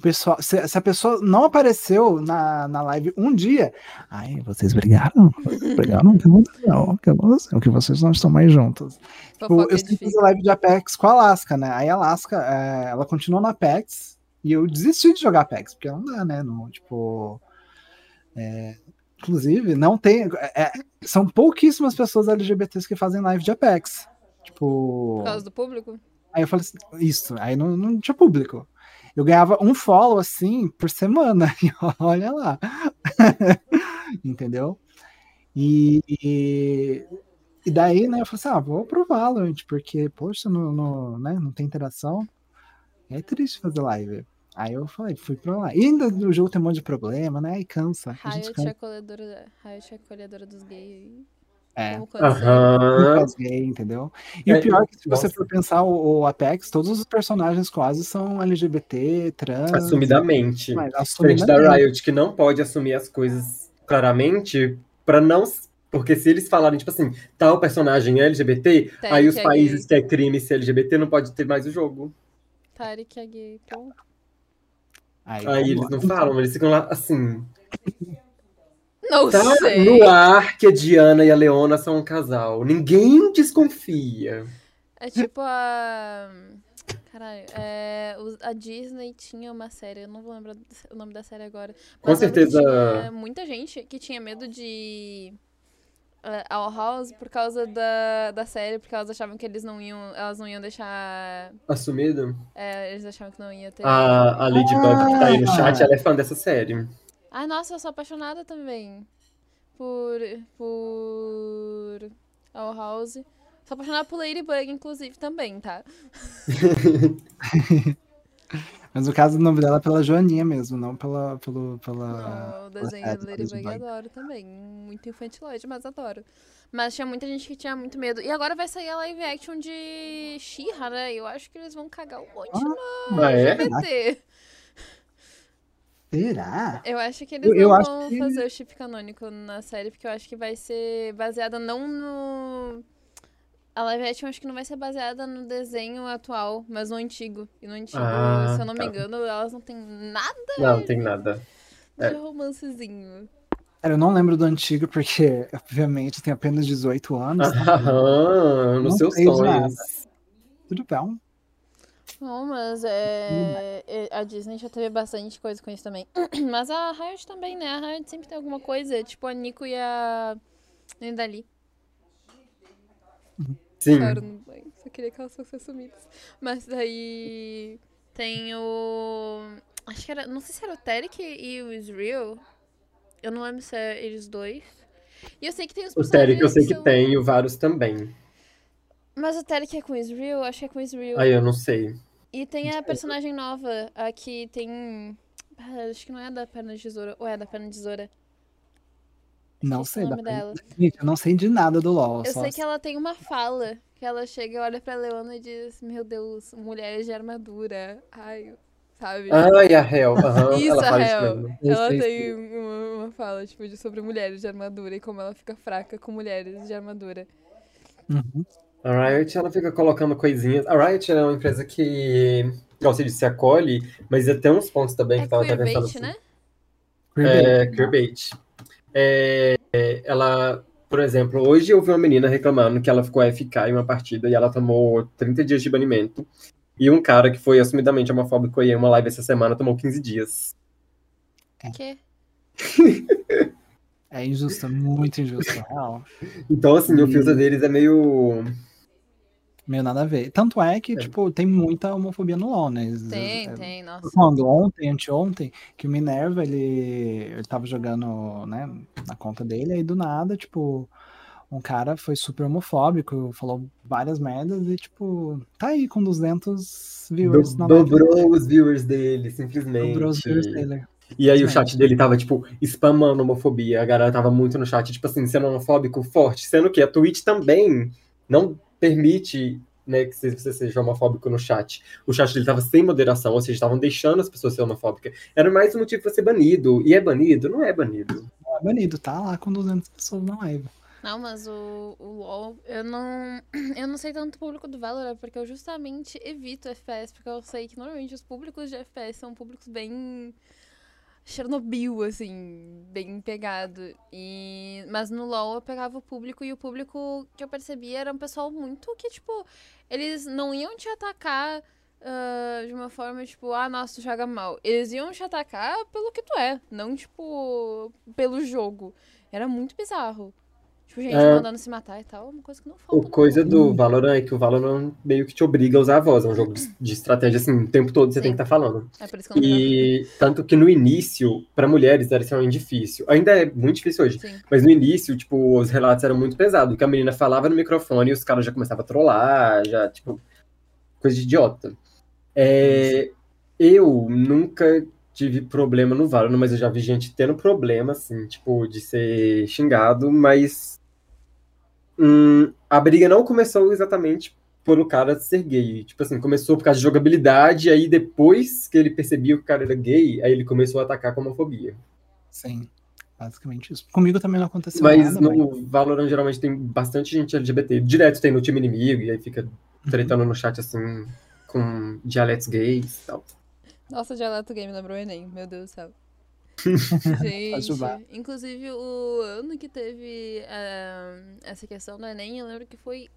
Pessoal, se, se, a pessoa não apareceu na, na live um dia, ai, vocês brigaram? Brigaram? Que não, que o que vocês não estão mais juntos. Tipo, eu sempre fiz a live de Apex com a Alaska, né? Aí a Alaska, é, ela continuou na Apex e eu desisti de jogar Apex, porque não dá, né? No, tipo. É, inclusive, não tem. É, são pouquíssimas pessoas LGBTs que fazem live de Apex. Tipo. Por causa do público? Aí eu falei assim, isso, aí não, não tinha público. Eu ganhava um follow assim por semana, e olha lá. Entendeu? E, e, e, daí, né, eu falei assim, ah, vou pro Valorant, porque, poxa, no, no, né, não tem interação. É triste fazer live. Aí eu falei, fui pra lá. E ainda o jogo tem um monte de problema, né? E cansa. Riot, cansa. É Riot é acolhedora dos gays. É. Uhum. Gay, entendeu? E é, o pior é que se você for pensar o, o, Apex, todos os personagens quase são LGBT, trans. Assumidamente. Mas, assumidamente. da Riot, que não pode assumir as coisas claramente para não. Porque se eles falarem, tipo assim, tal personagem é LGBT, Tarek aí os é países gay. que é crime ser LGBT não pode ter mais o jogo. Tarek é gay, então. Aí, aí eles não falam, eles ficam lá assim. Não tá sei. no ar que a Diana e a Leona são um casal. Ninguém desconfia. É tipo a. Caralho, é, a Disney tinha uma série, eu não vou lembrar o nome da série agora. Com certeza. Tinha muita gente que tinha medo de Our House por causa da, da série, porque elas achavam que eles não iam, elas não iam deixar. Assumido? É, eles achavam que não ia ter. A, a Ladybug que tá aí no chat, ela é fã dessa série. Ai, nossa, eu sou apaixonada também por. por. All House. Sou apaixonada por Ladybug, inclusive, também, tá? Mas no caso, o nome dela é pela Joaninha mesmo, não pela. Pelo, pela não, o desenho do Ladybug eu adoro também. Muito infantiloide, mas adoro. Mas tinha muita gente que tinha muito medo. E agora vai sair a live action de She-Ra, né? Eu acho que eles vão cagar um monte ah, no ah. É? Será? Eu acho que eles eu, não eu vão que... fazer o chip canônico na série, porque eu acho que vai ser baseada não no. A live action acho que não vai ser baseada no desenho atual, mas no antigo. E no antigo, ah, se eu não tá. me engano, elas não tem nada. Não, tem nada. De é. romancezinho. Cara, eu não lembro do antigo, porque, obviamente, tem apenas 18 anos. Aham, nos seus sonhos. Tudo bem. Não, mas é, é, a Disney já teve bastante coisa com isso também. Mas a Riot também, né? A Riot sempre tem alguma coisa, tipo a Nico e a Nidali. Sim. Claro, só queria que elas fossem assumidas. Mas daí tem o. Acho que era. Não sei se era o Terek e o Israel. Eu não lembro se é eles dois. E eu sei que tem os O Terek eu sei que, são... tem, e o Varus também. Mas o Terek é com o Israel? Acho que é com o Israel. Aí eu não sei. E tem a personagem nova, a que tem. Ah, acho que não é da perna de tesoura. Ou é da perna de tesoura? Não sei da dela. Gente, eu não sei de nada do LoL. Eu sei que ela tem uma fala. Que ela chega, olha pra Leona e diz: Meu Deus, mulheres de armadura. Ai, sabe? Ai, a Hel. Uhum, isso, ela a Hel. Ela tem uma, uma, fala, tipo, de, sobre mulheres de armadura e como ela fica fraca com mulheres de armadura. Uhum. A Riot, ela fica colocando coisinhas. A Riot é uma empresa que, gosta de se acolhe, mas tem uns pontos também é que tava até pensando assim. né? É, queerbait. É, ela, por exemplo, hoje eu vi uma menina reclamando que ela ficou FK em uma partida e ela tomou 30 dias de banimento. E um cara que foi assumidamente homofóbico em uma live essa semana tomou 15 dias. O quê? é injusto, muito injusto, real. Então, assim, e... o filtro deles é meio Meio nada a ver. Tanto é que, é. tipo, tem muita homofobia no LoL, né? Tem, é, tem, nossa. Quando ontem, anteontem, que o Minerva, ele, ele tava jogando, né, na conta dele, aí do nada, tipo, um cara foi super homofóbico, falou várias merdas e, tipo, tá aí com 200 viewers. Do, dobrou os viewers dele, simplesmente. Dobrou os viewers dele. E aí o chat dele tava, tipo, spamando homofobia. A galera tava muito no chat, tipo assim, sendo homofóbico forte. Sendo que a Twitch também não permite né, que você seja homofóbico no chat. O chat dele estava sem moderação, ou seja, estavam deixando as pessoas ser homofóbicas. Era mais um motivo para ser banido. E é banido? Não é banido. Não é banido, tá lá com 200 pessoas na live. Não, mas o, o LoL, eu não, eu não sei tanto o público do Valorant, porque eu justamente evito FPS, porque eu sei que normalmente os públicos de FPS são públicos bem Chernobyl, assim, bem pegado. E... Mas no LoL eu pegava o público e o público que eu percebia era um pessoal muito que, tipo, eles não iam te atacar uh, de uma forma, tipo, ah, nossa, tu joga mal. Eles iam te atacar pelo que tu é, não, tipo, pelo jogo. Era muito bizarro. Tipo, gente é, mandando se matar e tal, uma coisa que não falta. A coisa do Valorant é que o Valorant meio que te obriga a usar a voz. É um jogo de estratégia, assim, o tempo todo você Sim. tem que estar tá falando. É por isso que eu não E tanto que no início, para mulheres, era extremamente difícil. Ainda é muito difícil hoje. Sim. Mas no início, tipo, os relatos eram muito pesados. Que a menina falava no microfone e os caras já começavam a trollar, já, tipo, coisa de idiota. É, eu nunca tive problema no Valorant, mas eu já vi gente tendo problema, assim, tipo, de ser xingado, mas hum, a briga não começou exatamente por o cara ser gay. Tipo assim, começou por causa de jogabilidade, aí depois que ele percebia que o cara era gay, aí ele começou a atacar com homofobia. Sim, basicamente isso. Comigo também não aconteceu mas nada. No mas no Valorant geralmente tem bastante gente LGBT. Direto tem no time inimigo, e aí fica uhum. tretando uhum. no chat assim, com dialetos gays e tal. Nossa, dialeto game lembrou o Enem, meu Deus do céu. Gente, inclusive o ano que teve uh, essa questão do Enem, eu lembro que foi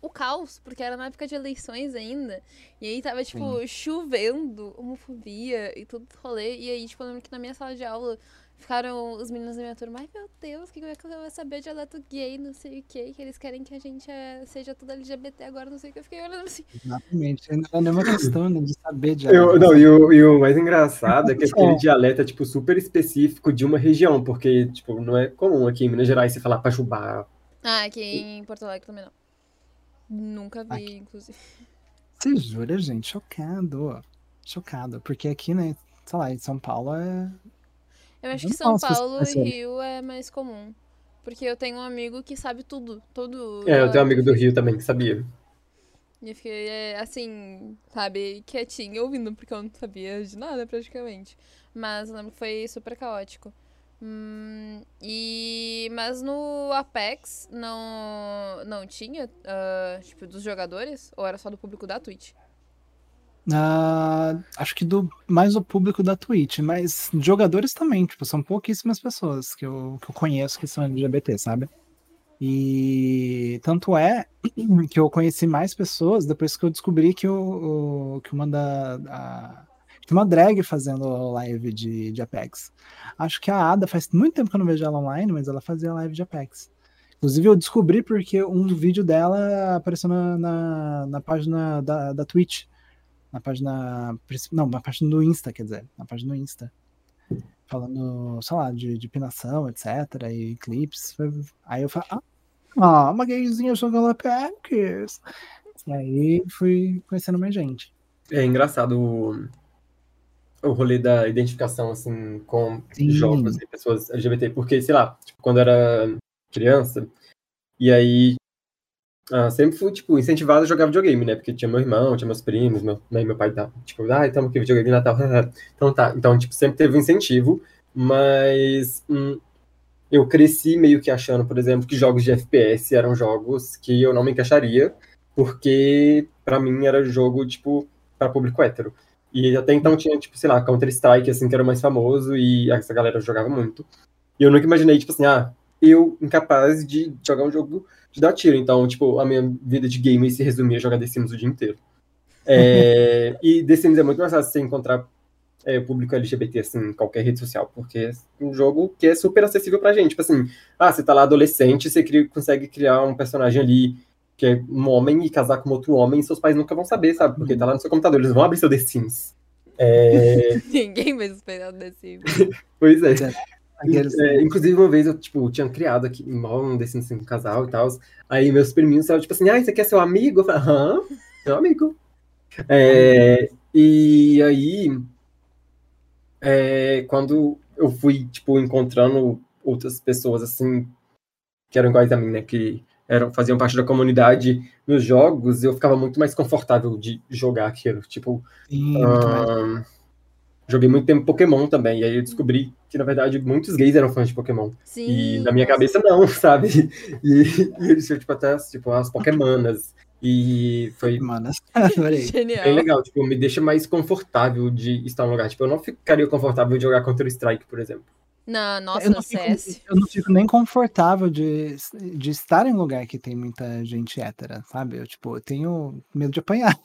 o caos, porque era na época de eleições ainda. E aí tava, tipo, Sim. chovendo, homofobia e tudo rolê. E aí, tipo, eu lembro que na minha sala de aula Ficaram os meninos da minha turma, ai meu Deus, que como é que eu vou saber de dialeto gay, não sei o que, que eles querem que a gente é, seja tudo LGBT agora, não sei o que. Eu fiquei olhando assim. Exatamente, não é uma questão né, de saber de eu, Não, e o, e o mais engraçado é que aquele dialeto é, tipo, super específico de uma região, porque, tipo, não é comum aqui em Minas Gerais você falar Pajubá. Ah, aqui em Porto Alegre também não. Nunca vi, aqui. inclusive. Você jura, gente? Chocado. Chocado. Porque aqui, né, sei lá, em São Paulo é eu acho que São Paulo e Rio é mais comum. Porque eu tenho um amigo que sabe tudo. Todo. É, eu tenho um amigo do Rio também que sabia. E eu fiquei, é, assim, sabe, quietinho ouvindo, porque eu não sabia de nada praticamente. Mas eu lembro que foi super caótico. Hum, e mas no Apex não não tinha uh, tipo dos jogadores ou era só do público da Twitch? Uh, acho que do mais o público da Twitch, mas jogadores também, tipo, são pouquíssimas pessoas que eu, que eu conheço que são LGBT, sabe? E tanto é que eu conheci mais pessoas depois que eu descobri que, o, o que uma da. A, uma drag fazendo live de, de Apex. Acho que a Ada faz muito tempo que eu não vejo ela online, mas ela fazia live de Apex. Inclusive, eu descobri porque um vídeo dela apareceu na, na, na página da, da Twitch na página. Não, na página do Insta, quer dizer, na página do Insta. Falando, sei lá, de, de pinação, etc. E clips. Aí eu falei, ah, uma gayzinha jogando Apex. E aí fui conhecendo mais gente. É engraçado o, o rolê da identificação, assim, com Sim. jogos e pessoas LGBT, porque, sei lá, tipo, quando era criança, e aí ah, sempre fui, tipo, incentivado a jogar videogame, né? Porque tinha meu irmão, tinha meus primos, meu, né? meu pai tá, tipo, ah, estamos aqui videogame Natal. então tá. Então, tipo, sempre teve um incentivo, mas hum, eu cresci meio que achando, por exemplo, que jogos de FPS eram jogos que eu não me encaixaria, porque para mim era jogo, tipo, para público hétero. E até então tinha, tipo, sei lá, Counter-Strike, assim, que era o mais famoso, e essa galera jogava muito. E eu nunca imaginei, tipo assim, ah, eu incapaz de jogar um jogo de dar tiro. Então, tipo, a minha vida de game se resumia a jogar The Sims o dia inteiro. É, e The Sims é muito mais fácil você encontrar é, público LGBT assim, em qualquer rede social, porque é um jogo que é super acessível pra gente. Tipo assim, ah, você tá lá adolescente, você cria, consegue criar um personagem ali que é um homem e casar com outro homem, e seus pais nunca vão saber, sabe? Porque tá lá no seu computador, eles vão abrir seu The Sims. É... Ninguém vai suspeitar do The Sims. pois é. É, inclusive, uma vez eu, tipo, tinha criado aqui um desses assim, um casal e tal. Aí meus priminhos estavam, tipo assim, ah, você quer ser seu amigo? Eu falei, meu amigo. É, e aí, é, quando eu fui, tipo, encontrando outras pessoas, assim, que eram iguais a mim, né, que eram, faziam parte da comunidade nos jogos, eu ficava muito mais confortável de jogar aquilo. Tipo, Sim, joguei muito tempo Pokémon também, e aí eu descobri que, na verdade, muitos gays eram fãs de Pokémon. Sim, e na minha cabeça, não, sabe? E, e eles tinham, tipo, até tipo, as Pokémonas. E foi Manas. Genial. bem legal, tipo, me deixa mais confortável de estar no lugar. Tipo, eu não ficaria confortável de jogar Counter Strike, por exemplo. Não, nossa, eu não, fico, eu não fico nem confortável de, de estar em um lugar que tem muita gente hétera, sabe? Eu, tipo, eu tenho medo de apanhar.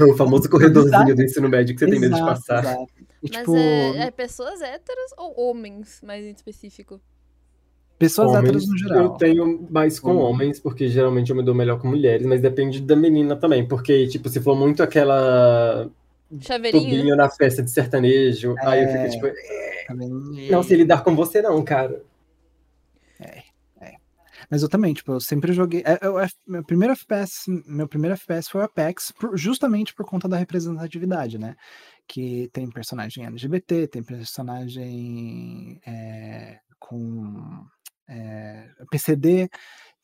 O famoso corredorzinho do ensino médio que você exato, tem medo de passar. Exato. E, tipo... Mas é, é, pessoas héteras ou homens, mais em específico? Pessoas homens, héteras no geral. Eu tenho mais com homens. homens, porque geralmente eu me dou melhor com mulheres, mas depende da menina também, porque, tipo, se for muito aquela Chaveirinho. na festa de sertanejo. É... Aí eu fico tipo. É... Não sei lidar com você, não, cara. É, é. Mas eu também, tipo, eu sempre joguei. É, eu, meu primeiro FPS, meu primeiro FPS foi o Apex, por, justamente por conta da representatividade, né? Que tem personagem LGBT, tem personagem é, com é, PCD,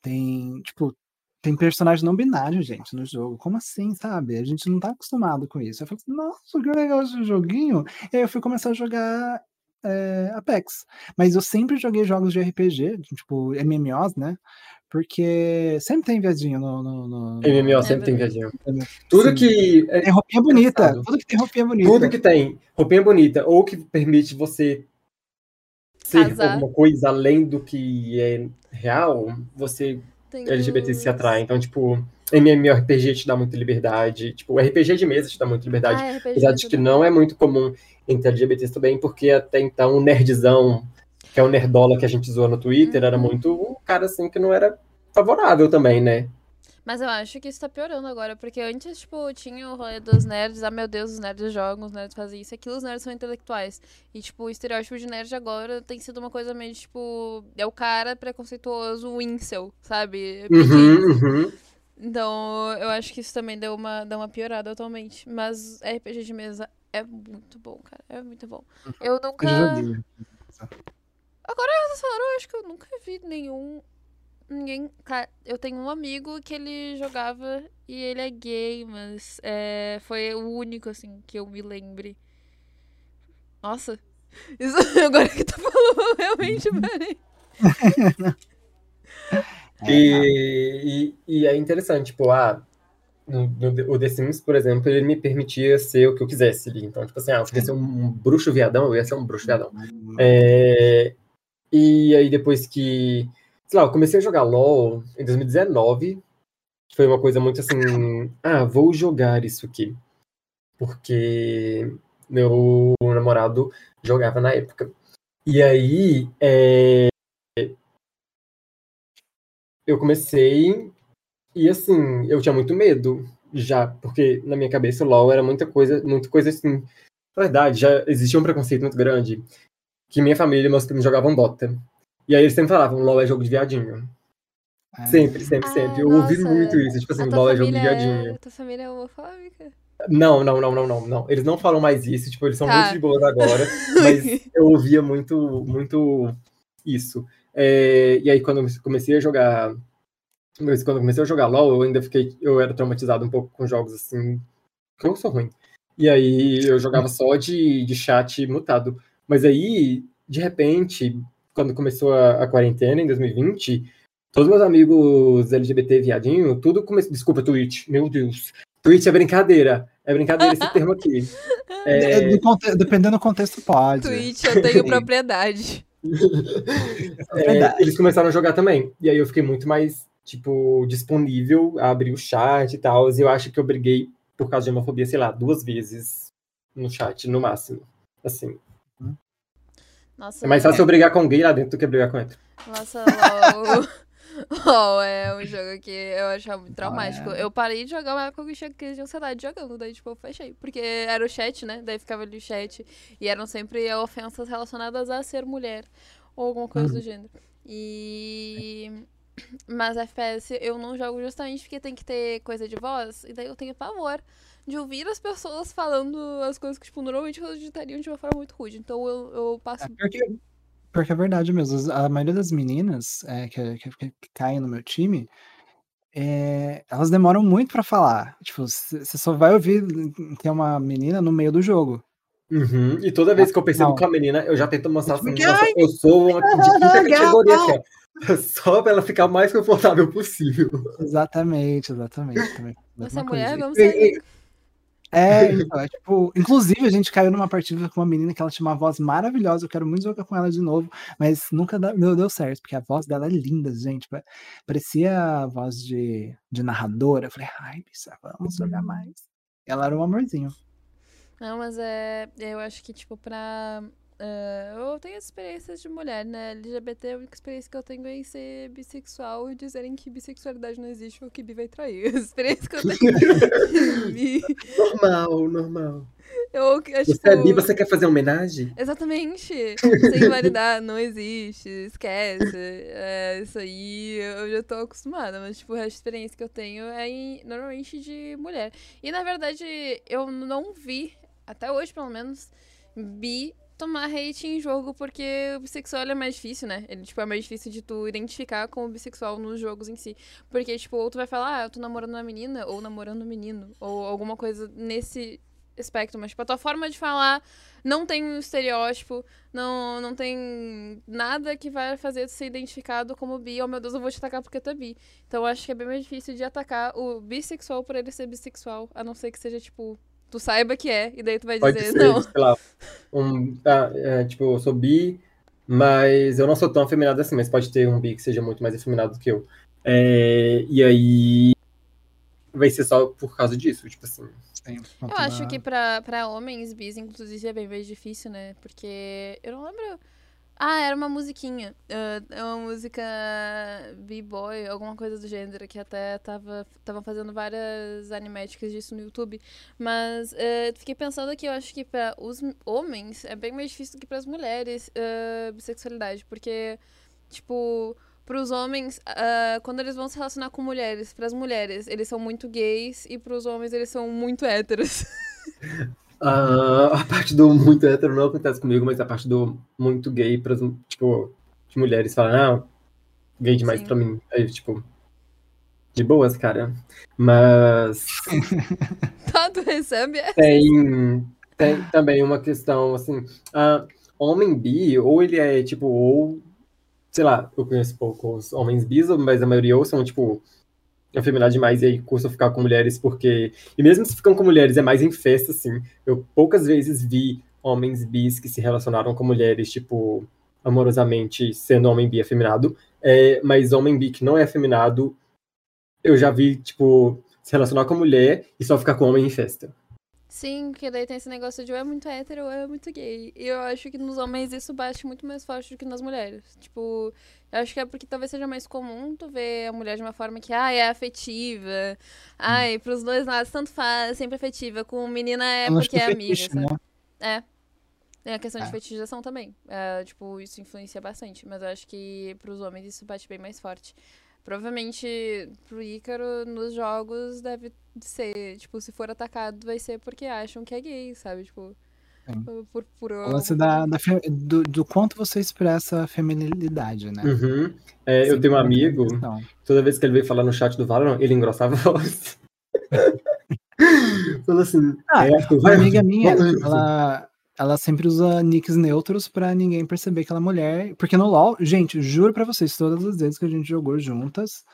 tem, tipo, tem personagem não binário, gente, no jogo. Como assim, sabe? A gente não tá acostumado com isso. Eu falei nossa, que legal esse joguinho. E aí eu fui começar a jogar é, Apex. Mas eu sempre joguei jogos de RPG, tipo MMOs, né? Porque sempre tem viadinho no. no, no... MMO sempre tem viadinho. Tudo Sim. que. É tem roupinha bonita. Tudo que tem roupinha bonita. Tudo que tem roupinha bonita, ou que permite você ser Casar. alguma coisa além do que é real, você tem LGBT se atrai. Então, tipo, MMORPG te dá muita liberdade. Tipo, RPG de mesa te dá muita liberdade. Ah, apesar de que não é muito comum entre LGBTs também, porque até então o nerdzão, que é o nerdola que a gente zoa no Twitter, uhum. era muito um cara assim que não era favorável também, né? Mas eu acho que isso tá piorando agora, porque antes, tipo, tinha o rolê dos nerds, ah, meu Deus, os nerds jogam, os nerds fazem isso, aquilo, os nerds são intelectuais. E, tipo, o estereótipo de nerd agora tem sido uma coisa meio, tipo, é o cara preconceituoso, o incel, sabe? Uhum, uhum. Então, eu acho que isso também deu uma, deu uma piorada atualmente. Mas RPG de mesa é muito bom, cara, é muito bom. Eu nunca... Agora, eu acho que eu nunca vi nenhum ninguém. Eu tenho um amigo que ele jogava e ele é gay, mas é, foi o único, assim, que eu me lembre. Nossa, isso agora que tu falou, realmente parei. E, e, e, é interessante, tipo, ah, no, no, o The Sims, por exemplo, ele me permitia ser o que eu quisesse ali. Então, tipo assim, ah, eu queria ser um, um bruxo viadão, eu ia ser um bruxo viadão. Uhum. É, e aí, depois que sei lá, eu comecei a jogar LOL em 2019. Foi uma coisa muito assim, ah, vou jogar isso aqui. Porque meu namorado jogava na época. E aí, é... eu comecei e assim, eu tinha muito medo já, porque na minha cabeça o LoL era muita coisa, muita coisa assim. Na verdade, já existia um preconceito muito grande que minha família e meus primos jogavam Dota. E aí eles sempre falavam, LOL é jogo de viadinho. É. Sempre, sempre, ah, sempre. Eu nossa, ouvi muito isso. Tipo assim, LOL é jogo de viadinho. É... Tua família é homofóbica? Não, não, não, não, não, não. Eles não falam mais isso, tipo, eles são tá. muito de boas agora. mas eu ouvia muito, muito isso. É, e aí, quando eu comecei a jogar. Quando eu comecei a jogar LOL, eu ainda fiquei. Eu era traumatizado um pouco com jogos assim. Que eu sou ruim. E aí eu jogava só de, de chat mutado. Mas aí, de repente, quando começou a, a, quarentena, em 2020, todos meus amigos LGBT viadinho, tudo começou. Desculpa, Twitch, meu Deus. Twitch é brincadeira. É brincadeira esse termo aqui. É... Dependendo do contexto, pode. Twitch, eu tenho propriedade. É, eles começaram a jogar também. E aí eu fiquei muito mais, tipo, disponível a abrir o chat e tal. E eu acho que eu briguei por causa de homofobia, sei lá, duas vezes no chat, no máximo. Assim. Nossa, é mais fácil eu brigar com gay lá dentro do que brigar com hétero. Nossa, LOL. LOL é um jogo que eu achava muito traumático. Ah, é. Eu parei de jogar uma época que eu tinha crise de ansiedade jogando, daí tipo, eu fechei. Porque era o chat, né? Daí ficava ali o chat. E eram sempre ofensas relacionadas a ser mulher. Ou alguma coisa uhum. do gênero. E. Mas FPS eu não jogo justamente porque tem que ter coisa de voz. E daí eu tenho pavor de ouvir as pessoas falando as coisas que, tipo, normalmente elas digitariam de uma forma muito rude. Então eu, eu passo. É porque, porque é verdade mesmo. A maioria das meninas é, que, que, que, caem no meu time. É, elas demoram muito para falar. Tipo, você só vai ouvir ter uma menina no meio do jogo. Uhum. E toda vez que eu percebo não. que a menina, eu já tento mostrar assim, nossa, eu sou uma de quinta categoria, assim, só pra ela ficar o mais confortável possível. Exatamente, exatamente. Também. Você é mulher, vamos sair. É, então, é tipo, inclusive a gente caiu numa partida com uma menina que ela tinha uma voz maravilhosa, eu quero muito jogar com ela de novo, mas nunca deu, deu certo, porque a voz dela é linda, gente, parecia a voz de, de narradora, eu falei, ai, bicha, vamos jogar uhum. mais. Ela era um amorzinho. Não, mas é, eu acho que, tipo, pra Uh, eu tenho experiências de mulher, né? LGBT, a única experiência que eu tenho é em ser bissexual e dizerem que bissexualidade não existe ou que bi vai trair. A experiência que eu tenho. normal, normal. Eu, é, você tipo... é bi, você quer fazer homenagem? Exatamente. Sem validar, não existe, esquece. É, isso aí eu já tô acostumada, mas tipo, a experiência que eu tenho é em, normalmente de mulher. E na verdade, eu não vi, até hoje pelo menos, bi tomar hate em jogo porque o bissexual é mais difícil, né? Ele, tipo, é mais difícil de tu identificar como bissexual nos jogos em si. Porque, tipo, ou tu vai falar, ah, eu tô namorando uma menina, ou namorando um menino, ou alguma coisa nesse aspecto. Mas, tipo, a tua forma de falar não tem um estereótipo, não, não tem nada que vai fazer tu ser identificado como bi. Oh, meu Deus, eu vou te atacar porque tu é bi. Então, acho que é bem mais difícil de atacar o bissexual por ele ser bissexual, a não ser que seja, tipo, tu saiba que é, e daí tu vai Pode dizer, ser, não. Sei lá, um, ah, é, tipo, eu sou bi, mas eu não sou tão afeminado assim, mas pode ter um bi que seja muito mais afeminado do que eu. É, e aí vai ser só por causa disso, tipo assim. Sim, eu acho que pra, pra homens bis, inclusive, é bem mais difícil, né? Porque eu não lembro ah, era uma musiquinha. Uh, é uma música B-boy, alguma coisa do gênero, que até tava, tava fazendo várias animéticas disso no YouTube. Mas uh, fiquei pensando que eu acho que para os homens é bem mais difícil do que para as mulheres uh, bissexualidade. Porque, tipo, para os homens, uh, quando eles vão se relacionar com mulheres, para as mulheres, eles são muito gays e para os homens, eles são muito héteros. Uh, a parte do muito hétero não acontece comigo, mas a parte do muito gay, para tipo, de mulheres falam, ah, gay demais Sim. pra mim. Aí, tipo, de boas, cara. Mas. tu recebe essa? Tem, tem também uma questão, assim, uh, homem bi, ou ele é, tipo, ou. Sei lá, eu conheço poucos homens bis, mas a maioria ou são, tipo, afeminado demais e aí custa ficar com mulheres porque. E mesmo se ficam com mulheres, é mais em festa, assim. Eu poucas vezes vi homens bis que se relacionaram com mulheres, tipo, amorosamente, sendo homem bi afeminado. É, mas homem bi que não é afeminado, eu já vi, tipo, se relacionar com mulher e só ficar com homem em festa. Sim, porque daí tem esse negócio de ou é muito hétero ou é muito gay. E eu acho que nos homens isso bate muito mais forte do que nas mulheres. Tipo, eu acho que é porque talvez seja mais comum tu ver a mulher de uma forma que, ah, é afetiva. Ai, pros dois lados, tanto faz, sempre afetiva. Com menina é porque é amiga, fetiche, sabe? Né? É. Tem a questão é. de fetichização também. É, tipo, isso influencia bastante. Mas eu acho que pros homens isso bate bem mais forte. Provavelmente pro Ícaro, nos jogos, deve ser, tipo, se for atacado, vai ser porque acham que é gay, sabe? Tipo, por, por... O lance da, da do, do, quanto você expressa a feminilidade, né? Uhum. É, eu tenho um amigo, toda vez que ele veio falar no chat do Valorant, ele engrossava a voz. Falou assim, ah, é, uma amiga minha, ela, ela sempre usa nicks neutros pra ninguém perceber que ela é mulher. Porque no LoL, gente, juro pra vocês, todas as vezes que a gente jogou juntas,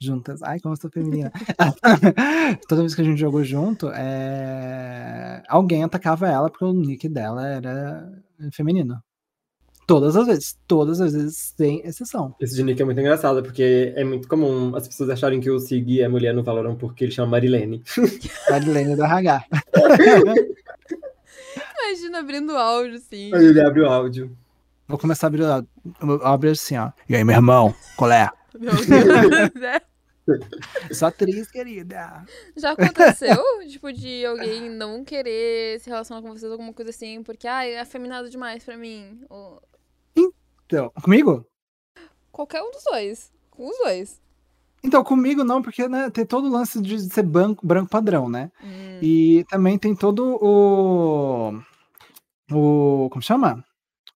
juntas, ai, como eu sou feminina. Toda vez que a gente jogou junto, é... alguém atacava ela porque o nick dela era feminino. Todas as vezes, todas as vezes, sem exceção. Esse de nick é muito engraçado, porque é muito comum as pessoas acharem que o Sig é mulher no Valorant porque ele chama Marilene. Marilene do RH. Imagina abrindo áudio, sim. Aí ele abre o áudio. Vou começar a abrir o áudio. Abrir assim, ó. E aí, meu irmão, qual é? Meu Deus, é. Só atriz, querida. Já aconteceu, tipo, de alguém não querer se relacionar com vocês, alguma coisa assim, porque, ai, é afeminado demais pra mim? Ou... Então, comigo? Qualquer um dos dois. Com os dois. Então, comigo não, porque né, tem todo o lance de ser branco, branco padrão, né? Hum. E também tem todo o. O. Como chama?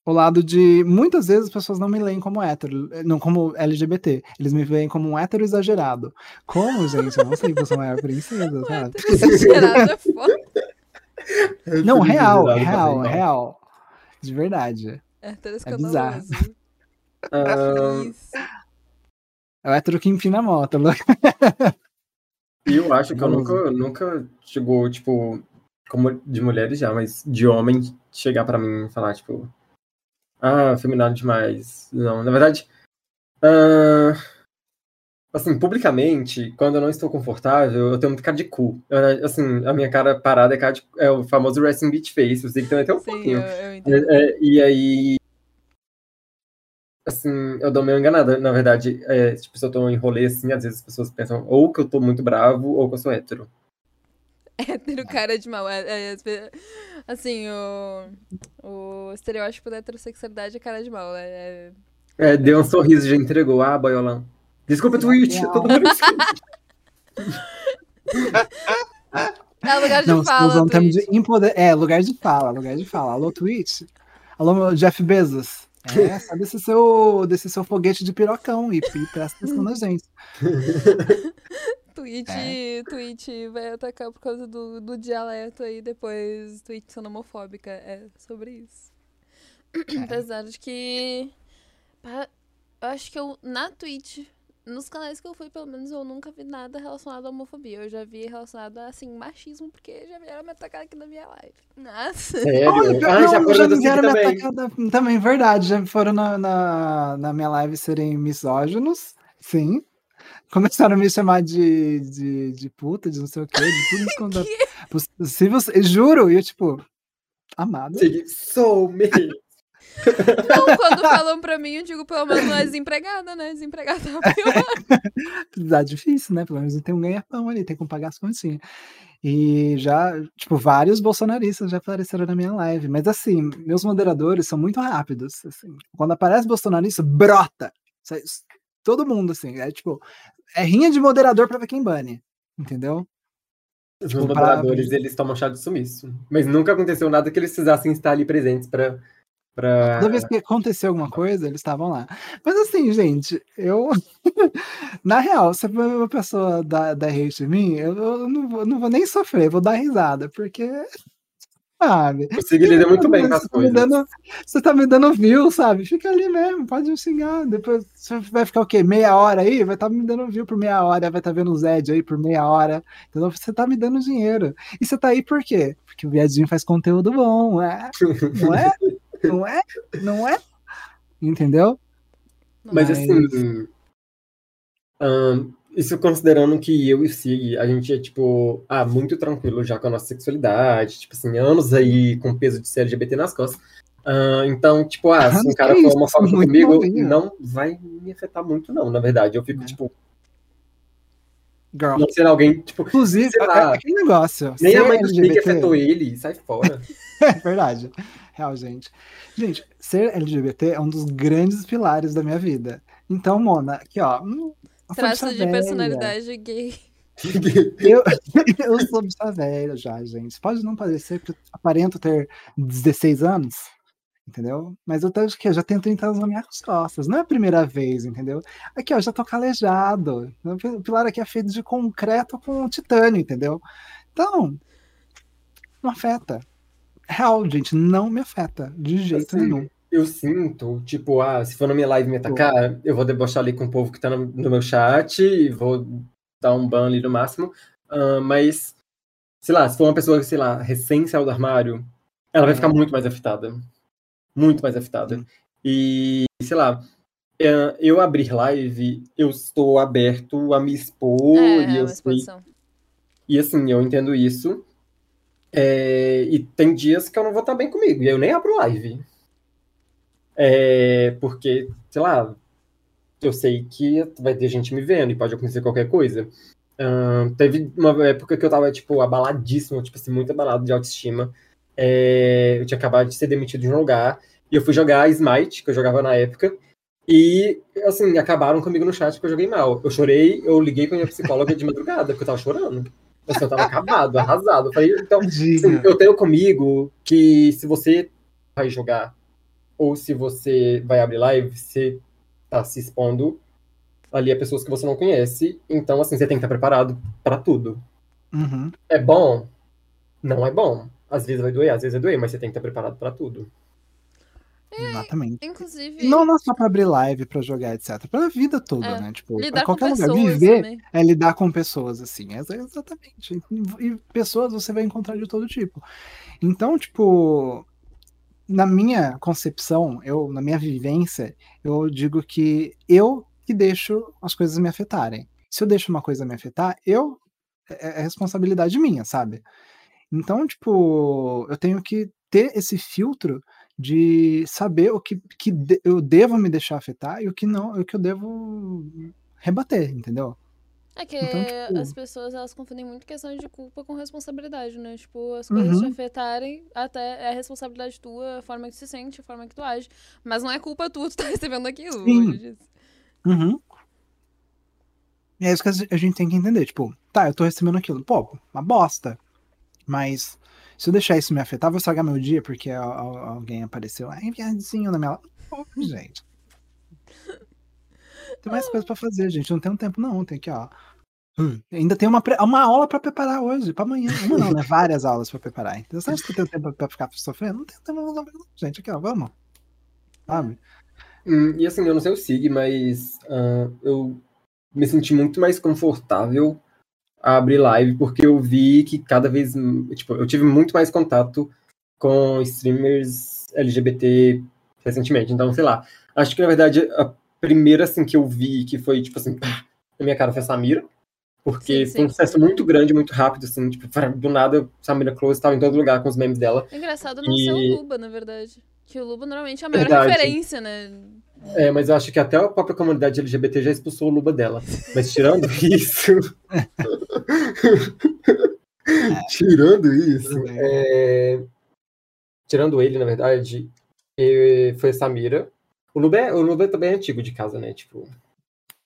O lado de. Muitas vezes as pessoas não me leem como hétero, não como LGBT. Eles me veem como um hétero exagerado. Como, gente? Eu não sei que eu sou uma princesa, sabe? exagerado é foda. Não, real, real, real. De verdade. É, é bizarro. Uh... É o hétero que empina a moto. E eu acho que eu nunca, nunca chegou, tipo, como de mulheres já, mas de homem chegar para mim e falar, tipo, ah, feminado demais. Não, na verdade, uh, assim, publicamente, quando eu não estou confortável, eu tenho muito cara de cu. Eu, assim, a minha cara parada é, cara de, é o famoso resting beach face, eu sei que tem um Sim, pouquinho. Eu, eu é, é, e aí, assim, eu dou meio enganada, na verdade. É, tipo, se eu tô em rolê, assim, às vezes as pessoas pensam ou que eu tô muito bravo ou que eu sou hétero. Hétero, cara de mal. É, é, assim, o, o estereótipo da heterossexualidade é cara de mal. É, é... é deu um sorriso, já entregou. Ah, boiola. Desculpa, Twitch. Todo mundo É lugar de Não, fala. Não, temos de empoder... É, lugar de fala, lugar de fala. Alô, Twitch. Alô, Jeff Bezos. É, sai desse seu, desse seu foguete de pirocão e, e presta atenção na gente. Twitch, é. Twitch vai atacar por causa do, do dialeto aí, depois Twitch sendo homofóbica. É sobre isso. É. Apesar de que. Eu acho que eu, na Twitch, nos canais que eu fui, pelo menos, eu nunca vi nada relacionado à homofobia. Eu já vi relacionado a, assim, machismo, porque já vieram me atacar aqui na minha live. Nossa. Sério? Olha, ah, já, já me vieram me atacar também, verdade. Já foram na, na, na minha live serem misóginos, sim. Começaram a me chamar de, de, de puta, de não sei o quê, de tudo quando possível. Juro, e eu, tipo, amado. Sou mesmo. Não, quando falam pra mim, eu digo, pelo menos não é desempregada, né? Desempregada é pior. Tá difícil, né? Pelo menos tem um ganha-pão ali, tem como pagar as continhas. E já, tipo, vários bolsonaristas já apareceram na minha live. Mas assim, meus moderadores são muito rápidos. Assim. Quando aparece bolsonarista, brota! Todo mundo, assim. É tipo, é rinha de moderador pra ver quem bane. Entendeu? Os tipo, moderadores, pra... eles tomam chá de sumiço. Mas nunca aconteceu nada que eles precisassem estar ali presentes para Pra... Toda vez que aconteceu alguma coisa, eles estavam lá. Mas assim, gente, eu. Na real, se uma pessoa dá, dá hate em mim, eu, eu não, vou, não vou nem sofrer, vou dar risada, porque. Sabe? Consegui lidar muito bem com as coisas. Tá dando, você tá me dando view, sabe? Fica ali mesmo, pode me xingar. Depois você vai ficar o quê? Meia hora aí? Vai estar tá me dando view por meia hora, vai estar tá vendo o Zed aí por meia hora. Então você tá me dando dinheiro. E você tá aí por quê? Porque o viadinho faz conteúdo bom, é? Não é? Não é? Não é? Entendeu? Mas, Mas... assim. Um, isso considerando que eu e Si, a gente é, tipo, ah, muito tranquilo já com a nossa sexualidade, tipo assim, anos aí com peso de ser LGBT nas costas. Uh, então, tipo, ah, se um cara for homofóbico comigo, novinho. não vai me afetar muito, não, na verdade. Eu fico, é. tipo. Girl. Não sendo alguém, tipo. Inclusive, lá, é, aquele negócio. Nem a mãe do que afetou ele, sai fora. é verdade. Real, gente. Gente, ser LGBT é um dos grandes pilares da minha vida. Então, Mona, aqui, ó. Hum, Traço de velha. personalidade gay. eu, eu sou bicha velha já, gente. Pode não parecer que eu aparento ter 16 anos, entendeu? Mas eu acho que eu já tenho 30 anos nas minhas costas. Não é a primeira vez, entendeu? Aqui, ó, já tô calejado. O pilar aqui é feito de concreto com titânio, entendeu? Então, não afeta real, gente, não me afeta de jeito assim, nenhum. Eu sinto, tipo, ah, se for na minha live me atacar, eu vou debochar ali com o povo que tá no, no meu chat e vou dar um ban ali no máximo. Uh, mas, sei lá, se for uma pessoa, sei lá, recém saiu do armário, ela vai ficar muito mais afetada. Muito mais afetada. E, sei lá, é, eu abrir live, eu estou aberto a me expor. É, e eu sei... E assim, eu entendo isso. É, e tem dias que eu não vou estar bem comigo, e eu nem abro live. É, porque, sei lá, eu sei que vai ter gente me vendo e pode acontecer qualquer coisa. Uh, teve uma época que eu tava, tipo, abaladíssimo, tipo assim, muito abalado de autoestima. É, eu tinha acabado de ser demitido de um lugar, e eu fui jogar Smite, que eu jogava na época, e, assim, acabaram comigo no chat porque eu joguei mal. Eu chorei, eu liguei pra minha psicóloga de madrugada, porque eu tava chorando. Assim, eu tava acabado, arrasado. Eu falei, então, assim, eu tenho comigo que se você vai jogar ou se você vai abrir live, você tá se expondo ali a pessoas que você não conhece. Então, assim, você tem que estar preparado para tudo. Uhum. É bom? Não é bom. às vezes vai doer, às vezes vai doer, mas você tem que estar preparado para tudo. É, Exatamente. Inclusive. Não, não só pra abrir live, pra jogar, etc. Pra vida toda, é, né? Tipo, pra qualquer lugar. Viver também. é lidar com pessoas, assim. É, exatamente. E pessoas você vai encontrar de todo tipo. Então, tipo. Na minha concepção, eu, na minha vivência, eu digo que eu que deixo as coisas me afetarem. Se eu deixo uma coisa me afetar, eu. É, é responsabilidade minha, sabe? Então, tipo, eu tenho que ter esse filtro de saber o que, que eu devo me deixar afetar e o que não, o que eu devo rebater, entendeu? É que então, tipo... as pessoas elas confundem muito questão de culpa com responsabilidade, né? Tipo, as coisas uhum. te afetarem, até é a responsabilidade tua, a forma que tu se sente, a forma que tu age. Mas não é culpa tua, tu tá recebendo aquilo. Sim. Uhum. E é isso que a gente tem que entender. Tipo, tá, eu tô recebendo aquilo. Pô, uma bosta. Mas se eu deixar isso me afetar, vou estragar meu dia porque alguém apareceu. Ai, viadinho na minha. Pô, gente. Tem mais coisa pra fazer, gente. Não tem um tempo, não. Tem que, ó. Hum, ainda tem uma, uma aula para preparar hoje, para amanhã. Uma não, né? Várias aulas para preparar. Então, você acha que eu tenho tempo para ficar sofrendo? Não tenho tempo, gente. Aqui, ó, vamos. Sabe? Hum, e assim, eu não sei o SIG, mas uh, eu me senti muito mais confortável a abrir live, porque eu vi que cada vez, tipo, eu tive muito mais contato com streamers LGBT recentemente. Então, sei lá, acho que na verdade a primeira assim que eu vi que foi tipo assim, na minha cara foi a Samira, porque sim, sim. foi um sucesso muito grande, muito rápido, assim, tipo, do nada, Samira Close estava em todo lugar com os memes dela. É engraçado não e... ser o Luba, na verdade. Que o Luba normalmente é a maior verdade. referência, né? É, mas eu acho que até a própria comunidade LGBT já expulsou o Luba dela. Mas tirando isso. tirando isso. É... Tirando ele, na verdade, foi a Samira. O Luba, é, o Luba também é antigo de casa, né? Tipo,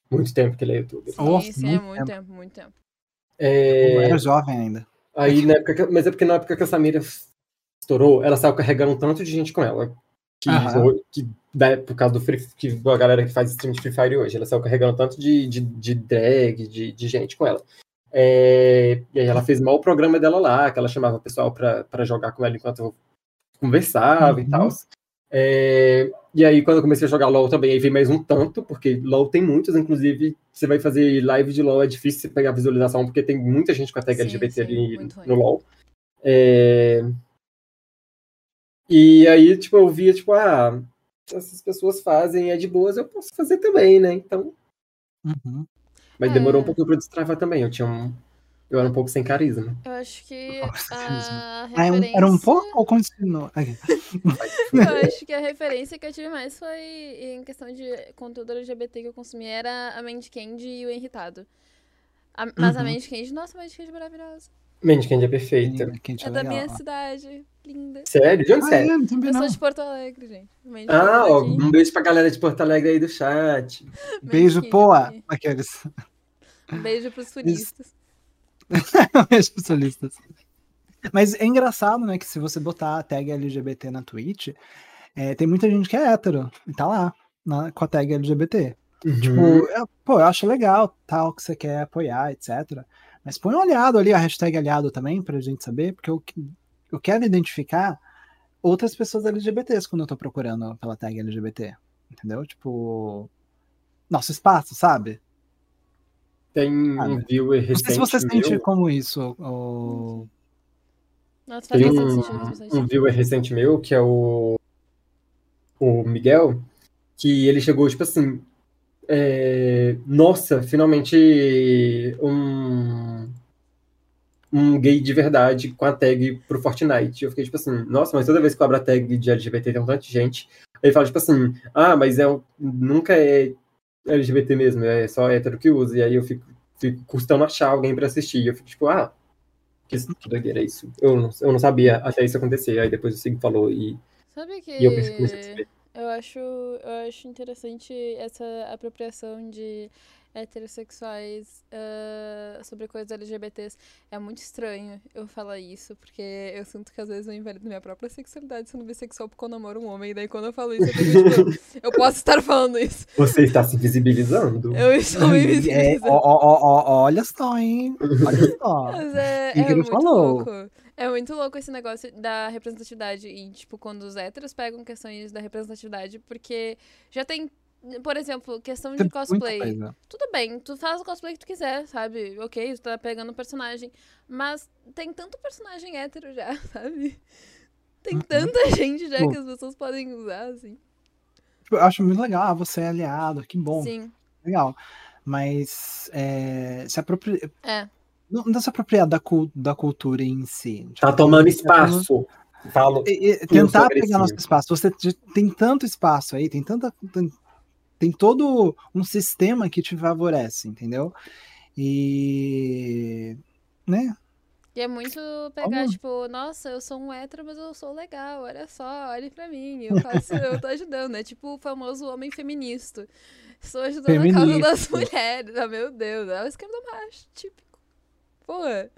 muito tempo que ele é youtuber. Sim, oh, sim, é muito tempo, tempo muito tempo. É... Era jovem ainda. Aí, na época que... Mas é porque na época que a Samira estourou, ela saiu carregando um tanto de gente com ela. Que, que né, por causa do free, que a galera que faz stream de Free Fire hoje, ela saiu carregando tanto de, de, de drag, de, de gente com ela. É, e aí ela fez mal o programa dela lá, que ela chamava o pessoal para jogar com ela enquanto eu conversava uhum. e tal. É, e aí, quando eu comecei a jogar LOL também, aí veio mais um tanto, porque LOL tem muitos, inclusive, você vai fazer live de LOL, é difícil você pegar visualização, porque tem muita gente com a tag sim, LGBT sim, ali no LOL. É, e aí, tipo, eu via, tipo, ah, essas pessoas fazem, é de boas, eu posso fazer também, né? Então. Uhum. Mas demorou é. um pouco pra destravar também. Eu tinha um. Eu era um pouco sem carisma. Eu acho que. A referência... ah, era um pouco ou continuou? eu acho que a referência que eu tive mais foi em questão de conteúdo LGBT que eu consumi era a Mandy Candy e o Henritado. A, mas uhum. a Mandy Candy, nossa, a Mandy Candy é maravilhosa. Mandy Candy é perfeita. é, é da minha cidade. Linda. Sério? De onde você é? Eu, eu sou de Porto Alegre, gente. ah, ó, um beijo pra galera de Porto Alegre aí do chat. Beijo, poa. Aqueles. Um beijo pros turistas. turistas. Mas é engraçado, né, que se você botar a tag LGBT na Twitch, é, tem muita gente que é hétero e tá lá na, com a tag LGBT. Uhum. Tipo, eu, pô, eu acho legal, tal, que você quer apoiar, etc. Mas põe um aliado ali, a hashtag aliado também, pra gente saber, porque eu, eu quero identificar outras pessoas LGBTs quando eu tô procurando pela tag LGBT. Entendeu? Tipo. Nosso espaço, sabe? Tem um viewer recente. Não sei se você meu... sente como isso. O... Nossa, Tem um, um viewer recente meu, que é o. O Miguel, que ele chegou, tipo assim, é, nossa, finalmente um, um gay de verdade com a tag pro Fortnite. Eu fiquei tipo assim, nossa, mas toda vez que eu abro a tag de LGBT tem um tanto de gente. Ele fala tipo assim, ah, mas é, nunca é LGBT mesmo, é só hétero que usa. E aí eu fico, fico custando achar alguém para assistir. Eu fico tipo, ah, que, doideira é isso? Eu não, eu não sabia até isso acontecer. Aí depois o Sig falou e. Sabe que. E eu comecei a saber. Eu acho, eu acho interessante essa apropriação de heterossexuais uh, sobre coisas LGBTs. É muito estranho eu falar isso, porque eu sinto que às vezes eu invalido minha própria sexualidade sendo bissexual porque eu namoro um homem. E daí quando eu falo isso, eu, fico, tipo, eu posso estar falando isso. Você está se visibilizando? Eu estou me visibilizando. É, ó, ó, ó, olha só, hein? Olha só. Mas é, é muito falou. louco. É muito louco esse negócio da representatividade e, tipo, quando os héteros pegam questões da representatividade, porque já tem, por exemplo, questão de cosplay. Tudo bem, tu faz o cosplay que tu quiser, sabe? Ok, tu tá pegando o personagem. Mas tem tanto personagem hétero já, sabe? Tem uhum. tanta gente já que as pessoas podem usar, assim. Tipo, eu acho muito legal, ah, você é aliado, que bom. Sim. Legal. Mas é, se apropria. É não, não se apropriar da, da cultura em si. Tipo, tá tomando espaço. Falo, e, e, tentar pegar nosso espaço. Você tem tanto espaço aí, tem tanta. Tem, tem todo um sistema que te favorece, entendeu? E. Né? E é muito pegar, Como? tipo, nossa, eu sou um hétero, mas eu sou legal, olha só, olhe pra mim, eu faço, eu tô ajudando. É tipo o famoso homem feminista. Estou ajudando Feminista. a causa das mulheres. Ah, meu Deus, é o esquerdo macho, típico porra.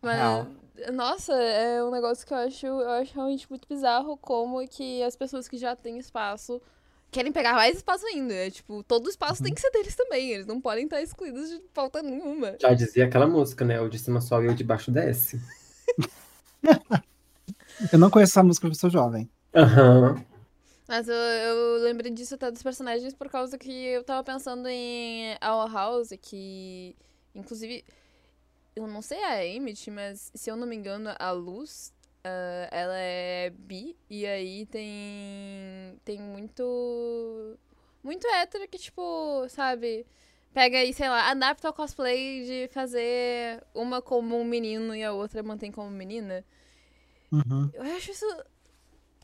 Mas, Real. nossa, é um negócio que eu acho, eu acho realmente muito bizarro como que as pessoas que já têm espaço querem pegar mais espaço ainda. É, tipo, todo o espaço uhum. tem que ser deles também. Eles não podem estar excluídos de falta nenhuma. Já dizia aquela música, né? O de cima sobe e o de baixo desce. eu não conheço essa música, eu sou jovem. Aham. Uhum. Mas eu, eu lembrei disso até dos personagens por causa que eu tava pensando em Our House, que. Inclusive, eu não sei a Emmett, mas se eu não me engano, a Luz, uh, ela é bi, e aí tem. Tem muito. Muito hétero que, tipo, sabe. Pega aí, sei lá, adapta o cosplay de fazer uma como um menino e a outra mantém como menina. Uhum. Eu acho isso.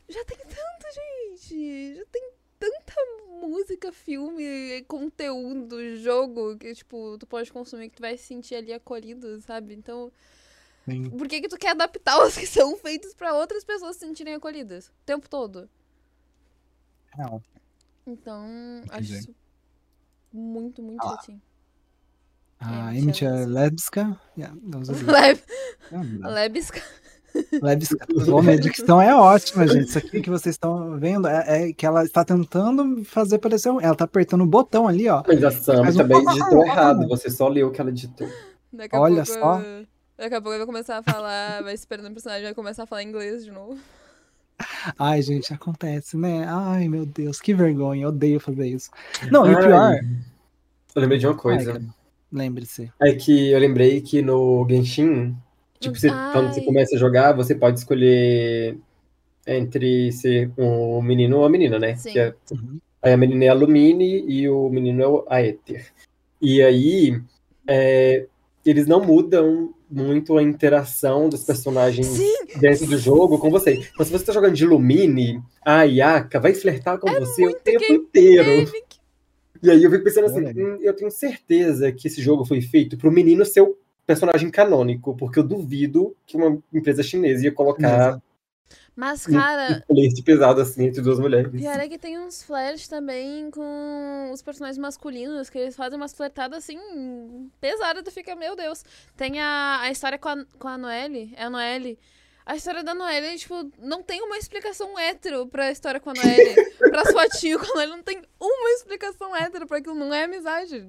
Já tem tanto, gente! Já tem tanta música, filme, conteúdo, jogo que, tipo, tu pode consumir que tu vai se sentir ali acolhido, sabe? Então. Sim. Por que, que tu quer adaptar os que são feitos para outras pessoas se sentirem acolhidas? O tempo todo. Não. Então, acho isso muito, muito ah. assim. A Emmett é lésbica. Yeah, Leb... Lébisca. Bom, a dicção é ótima, gente. Isso aqui que vocês estão vendo é, é, que ela está tentando fazer parecer um. Ela está apertando o um botão ali, ó. Mas a Sam também um... digitou errado. Você só leu o que ela digitou. Olha pouco, só. Daqui a pouco vai começar a falar, vai esperando o personagem, vai começar a falar inglês de novo. Ai, gente, acontece, né? Ai, meu Deus, que vergonha, eu odeio fazer isso. Não, Ai, e o pior. Eu lembrei de uma coisa. Lembre-se. É que eu lembrei que no Genshin Tipo, você, quando você começa a jogar, você pode escolher entre ser um menino ou uma menina, né? Sim. É, uhum. aí a menina é a Lumine e o menino é a Aether. E aí, é, eles não mudam muito a interação dos personagens Sim. dentro do jogo com você. Então, se você tá jogando de Lumine, a Yaka vai flertar com é você o tempo inteiro. E aí eu fico pensando assim, hum, eu tenho certeza que esse jogo foi feito pro menino ser o personagem canônico, porque eu duvido que uma empresa chinesa ia colocar. Mas, cara. Um leite pesado assim entre duas mulheres. Pior é que tem uns flertes também com os personagens masculinos, que eles fazem umas flertadas assim, pesadas, tu fica, meu Deus. Tem a, a história com a, com a Noelle, é a Noelle a história da Noelle, tipo, não tem uma explicação hétero pra história com a Noelle. pra sua tia com a Noelle, não tem uma explicação hétero pra aquilo, não é amizade.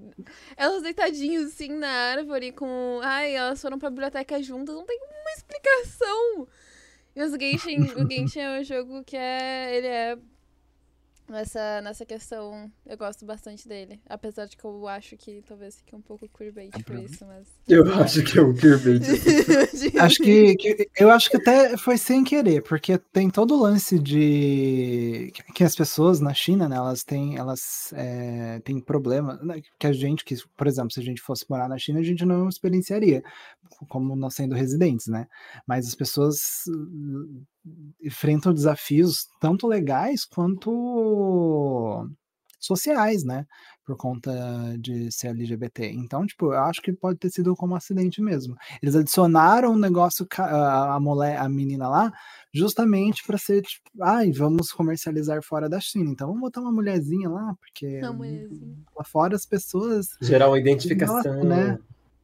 Elas deitadinhas, assim, na árvore, com... Ai, elas foram pra biblioteca juntas, não tem uma explicação. E os Genshin, o Genshin é um jogo que é... Ele é nessa, nessa questão, eu gosto bastante dele. Apesar de que eu acho que talvez fique um pouco queerbait por isso, mas. Eu acho que é um queerbait. acho que, que, eu acho que até foi sem querer, porque tem todo o lance de que as pessoas na China, né, elas têm, elas é, têm problema, né, que a gente, que, por exemplo, se a gente fosse morar na China, a gente não experienciaria, como não sendo residentes, né? Mas as pessoas enfrentam desafios tanto legais quanto sociais, né? Por conta de ser LGBT. Então, tipo, eu acho que pode ter sido como um acidente mesmo. Eles adicionaram um negócio, a, mulher, a menina lá, justamente para ser, tipo, ai, vamos comercializar fora da China. Então, vamos botar uma mulherzinha lá, porque lá fora as pessoas. Gerar uma identificação. né?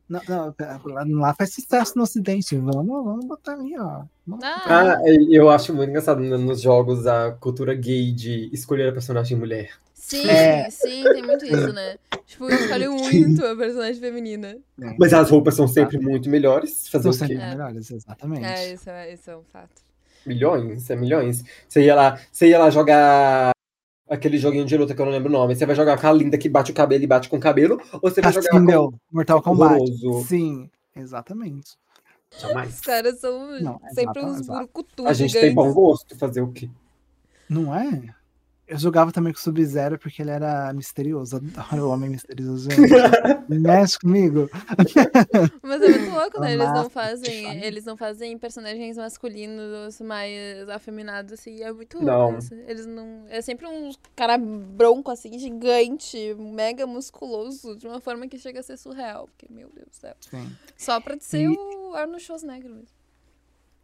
Não, não, lá faz sucesso no Ocidente. Vamos, vamos botar ali, ó. Ah. ah, eu acho muito engraçado nos jogos a cultura gay de escolher a personagem mulher. Sim, é. sim, tem muito isso, né? Tipo, escolhe muito a personagem feminina. É. Mas as roupas são sempre muito melhores. Fazer são sempre melhores, exatamente. É, isso é, isso é um fato. Milhões, é milhões. Você ia lá, você ia lá jogar aquele joguinho de luta que eu não lembro o nome. Você vai jogar com a linda que bate o cabelo e bate com o cabelo, ou você vai jogar com Mortal Kombat. Horroroso. Sim, exatamente. Jamais. Os caras são não, sempre exato, uns burucutus. A gente tem bom gosto, fazer o quê? Não é? Eu jogava também com o Sub-Zero porque ele era misterioso. Adoro o homem misterioso. Mexe comigo. Mas é muito louco, né? Eles não fazem. Eles não fazem personagens masculinos mais afeminados, assim. É muito louco. Não. Isso. Eles não. É sempre um cara bronco, assim, gigante, mega musculoso, de uma forma que chega a ser surreal. Porque, meu Deus do céu. Sim. Só pra ser e... o Arnold Schwarzenegger mesmo.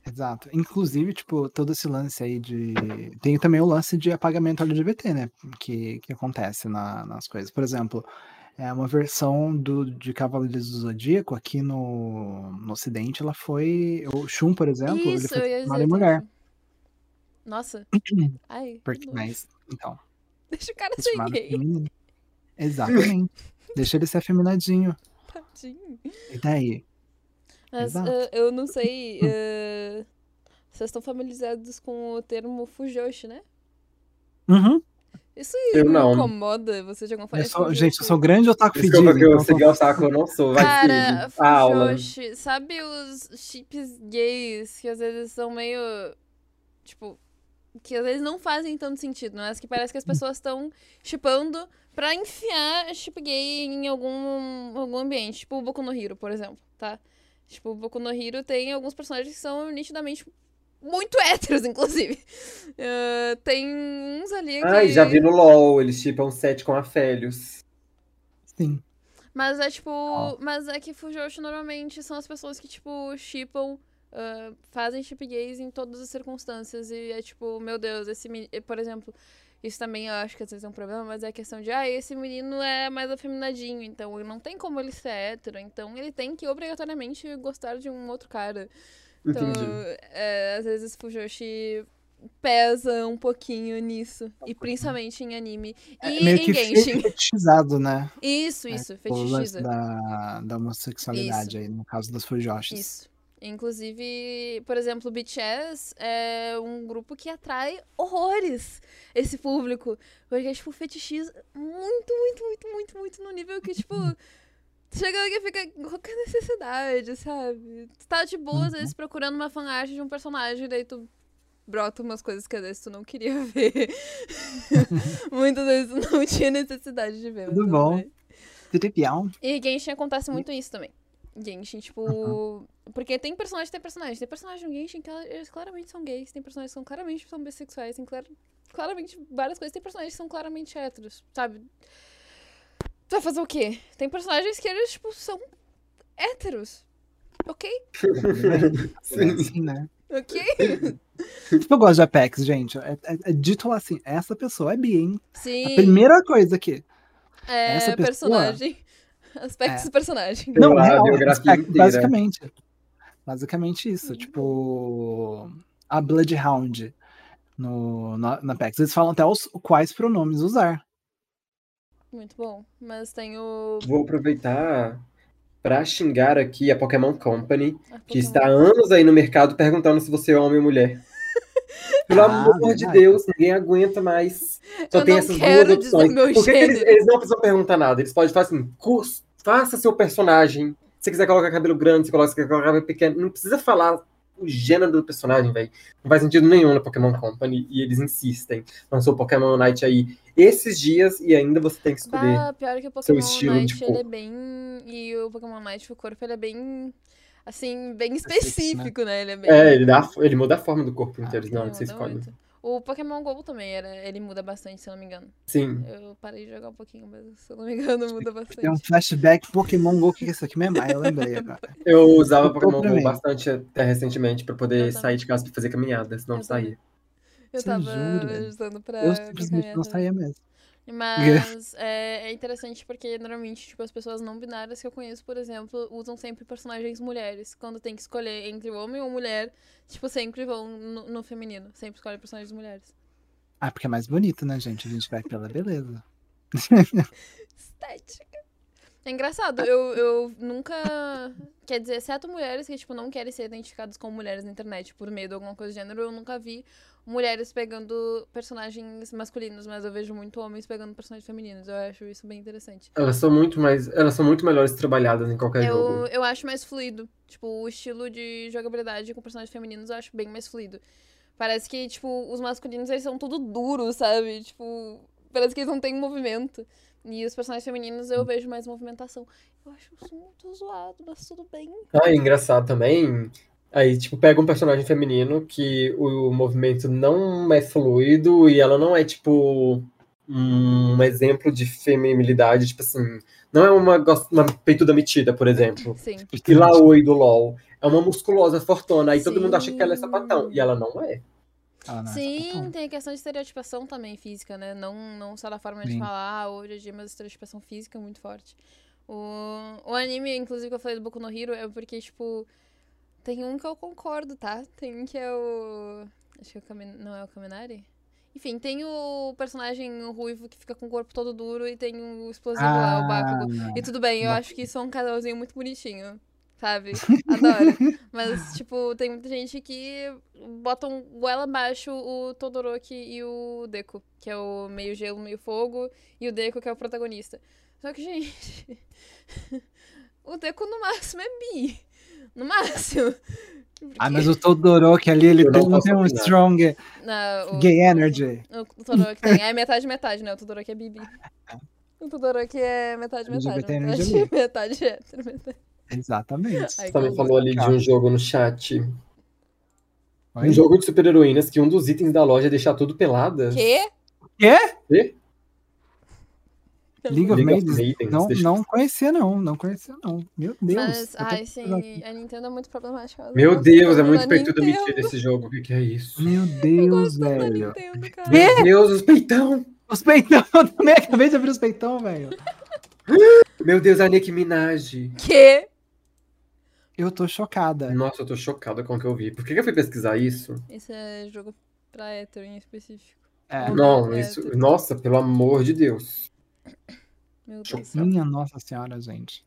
Exato. Inclusive, tipo, todo esse lance aí de. Tem também o lance de apagamento LGBT, né? Que, que acontece na, nas coisas. Por exemplo, é uma versão do, de Cavaleiros do Zodíaco aqui no, no Ocidente, ela foi. O Shun, por exemplo, Isso, ele foi mulher. Nossa. Ai. Porque, mas, então. Deixa o cara ser gay. Exatamente. Deixa ele ser afeminadinho. Tadinho. E daí? Mas uh, eu não sei. Uh, vocês estão familiarizados com o termo Fujoshi, né? Uhum. Isso eu não. incomoda você de alguma forma? Eu sou, gente, eu sou grande otaku fedido. Desculpa que eu então otaku, eu não sou. Vai Cara, Fujoshi, sabe os chips gays que às vezes são meio. Tipo. Que às vezes não fazem tanto sentido, mas que parece que as pessoas estão chipando pra enfiar chip gay em algum, algum ambiente. Tipo o Boku no Hero, por exemplo, tá? Tipo, o Boku no Hero tem alguns personagens que são nitidamente muito héteros, inclusive. Uh, tem uns ali que... Ai, já vi no LoL, eles chipam set com Afélios. Sim. Mas é tipo... Oh. Mas é que Fujoshi normalmente são as pessoas que, tipo, chipam... Uh, fazem chip gays em todas as circunstâncias. E é tipo, meu Deus, esse... Por exemplo... Isso também eu acho que às vezes é um problema, mas é a questão de, ah, esse menino é mais afeminadinho, então não tem como ele ser hétero, então ele tem que obrigatoriamente gostar de um outro cara. Então, é, às vezes Fujoshi pesa um pouquinho nisso. Um e principalmente em anime. É, e meio em que Genshin. fetichizado, né? Isso, isso, é, fetichiza. Da, da homossexualidade isso. aí, no caso das Fujoshis. Isso. Inclusive, por exemplo, o BTS é um grupo que atrai horrores esse público. Porque é, tipo, fetichiza muito, muito, muito, muito, muito no nível que, tipo, chega alguém e fica, qual que é a necessidade, sabe? Tu tá de boa, às vezes, uhum. procurando uma fanart de um personagem, daí tu brota umas coisas que às vezes tu não queria ver. Muitas vezes tu não tinha necessidade de ver. Tudo bom. Tudo bem. E Genshin acontece muito isso também. Genshin, tipo. Uhum. Porque tem personagem tem personagem. Tem personagem no Genshin que eles claramente são gays. Tem personagens que são claramente são bissexuais. Tem clar... claramente várias coisas. Tem personagens que são claramente héteros, sabe? Tu vai fazer o quê? Tem personagens que eles, tipo, são héteros. Ok? sim, sim, né? Ok? Tipo, eu gosto de Apex, gente. É, é, é dito assim, essa pessoa é bi, hein? Sim. A primeira coisa aqui. É, essa pessoa, personagem. Aspectos é. do personagem. Não, real, aspecto, basicamente. Basicamente isso. Uhum. Tipo, a Bloodhound no, no, na PEX. Eles falam até os quais pronomes usar. Muito bom. Mas tem o. Vou aproveitar para xingar aqui a Pokémon Company, a que está há anos aí no mercado perguntando se você é homem ou mulher. Pelo ah, amor de Deus, ninguém aguenta mais. Só eu tem essas duas opções. Por que, eles, eles, não precisam perguntar nada? Eles podem falar assim: faça seu personagem. Se você quiser colocar cabelo grande, se você quiser colocar cabelo pequeno, não precisa falar o gênero do personagem, velho. Não faz sentido nenhum na Pokémon Company e eles insistem. Lançou o Pokémon Night aí esses dias e ainda você tem que escolher. Ah, pior que o Pokémon Night, ele é bem. E o Pokémon Night, o corpo, ele é bem assim, bem específico, né? Ele é, bem... é ele, dá, ele muda a forma do corpo inteiro, ah, não, você escolhe. Muito. O Pokémon GO também, era, ele muda bastante, se eu não me engano. Sim. Eu parei de jogar um pouquinho, mas se eu não me engano, muda bastante. Tem um flashback Pokémon GO, o que é isso aqui mesmo? Ah, eu lembrei agora. Eu usava Pokémon GO bastante até recentemente pra poder sair de casa pra fazer caminhada, senão não saía. Eu tava usando pra. Eu simplesmente não saía mesmo. Mas é, é, interessante porque normalmente, tipo, as pessoas não binárias que eu conheço, por exemplo, usam sempre personagens mulheres. Quando tem que escolher entre homem ou mulher, tipo, sempre vão no, no feminino. Sempre escolhem personagens mulheres. Ah, porque é mais bonito, né, gente? A gente vai pela beleza. Estética. É engraçado, eu, eu nunca. Quer dizer, exceto mulheres que, tipo, não querem ser identificadas como mulheres na internet por medo de alguma coisa do gênero, eu nunca vi mulheres pegando personagens masculinos, mas eu vejo muito homens pegando personagens femininos. Eu acho isso bem interessante. Elas são muito mais. Elas são muito melhores trabalhadas em qualquer eu, jogo. Eu acho mais fluido. Tipo, o estilo de jogabilidade com personagens femininos eu acho bem mais fluido. Parece que, tipo, os masculinos eles são tudo duros, sabe? Tipo, parece que eles não têm movimento. E os personagens femininos eu vejo mais movimentação. Eu acho isso muito zoado, mas tudo bem. Ah, é engraçado também. Aí, tipo, pega um personagem feminino que o movimento não é fluido e ela não é, tipo, um exemplo de feminilidade, tipo assim. Não é uma, uma peituda metida, por exemplo. Sim. E lá oi do LOL. É uma musculosa fortona. Aí Sim. todo mundo acha que ela é sapatão. E ela não é. Ah, não, é Sim, tem a questão de estereotipação também física, né? Não, não só da forma de Sim. falar, hoje em dia, mas estereotipação física é muito forte. O, o anime, inclusive, que eu falei do Boku no Hero, é porque, tipo, tem um que eu concordo, tá? Tem um que é o. Acho que é o Kamin... não é o Kaminari? Enfim, tem o personagem ruivo que fica com o corpo todo duro e tem o explosivo ah, lá, o Bakugo. Não. E tudo bem, eu acho que isso é um casalzinho muito bonitinho sabe? Adoro. Mas, tipo, tem muita gente que botam goela abaixo o Todoroki e o Deku, que é o meio gelo, meio fogo, e o Deku que é o protagonista. Só que, gente, o Deku no máximo é bi. No máximo. Porque... Ah, mas o Todoroki ali, ele tem, não tem um strong não, o, gay energy. O, o Todoroki tem, é metade metade, né? O Todoroki é bibi. O Todoroki é metade metade. Metade, metade hétero, metade. Exatamente. Você também falou ali de um jogo no chat. Oi? Um jogo de super-heroínas que um dos itens da loja é deixar tudo pelada. Quê? Quê? Quê? League of Legends? Não, não conhecia, não. Não conhecia, não. Meu Deus. Mas, ai, sim, a Nintendo é muito problemática. Meu Deus, é muito peitudo mentir desse jogo. O que, que é isso? Meu Deus, velho. Nintendo, Meu Deus, os peitão. Os peitão, eu também acabei de abrir os peitão, velho. Meu Deus, a Nicki Minaj. Que? Eu tô chocada. Nossa, eu tô chocada com o que eu vi. Por que, que eu fui pesquisar isso? Esse é jogo pra hétero em específico. É. Não, isso. Nossa, pelo amor de Deus. Meu Deus. Minha Nossa Senhora, gente.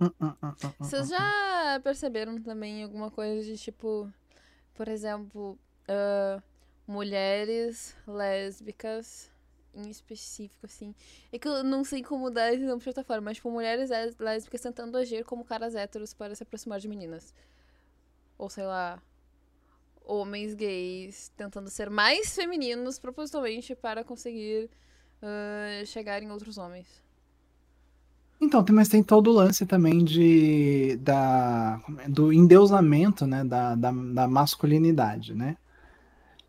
Hum, hum, hum, Vocês já perceberam também alguma coisa de tipo, por exemplo, uh, mulheres lésbicas em específico, assim. É que eu não sei como dar exemplo de outra forma, mas, tipo, mulheres lésbicas tentando agir como caras héteros para se aproximar de meninas. Ou, sei lá, homens gays tentando ser mais femininos propositalmente para conseguir uh, chegar em outros homens. Então, mas tem todo o lance também de, da, do endeusamento né, da, da, da masculinidade, né?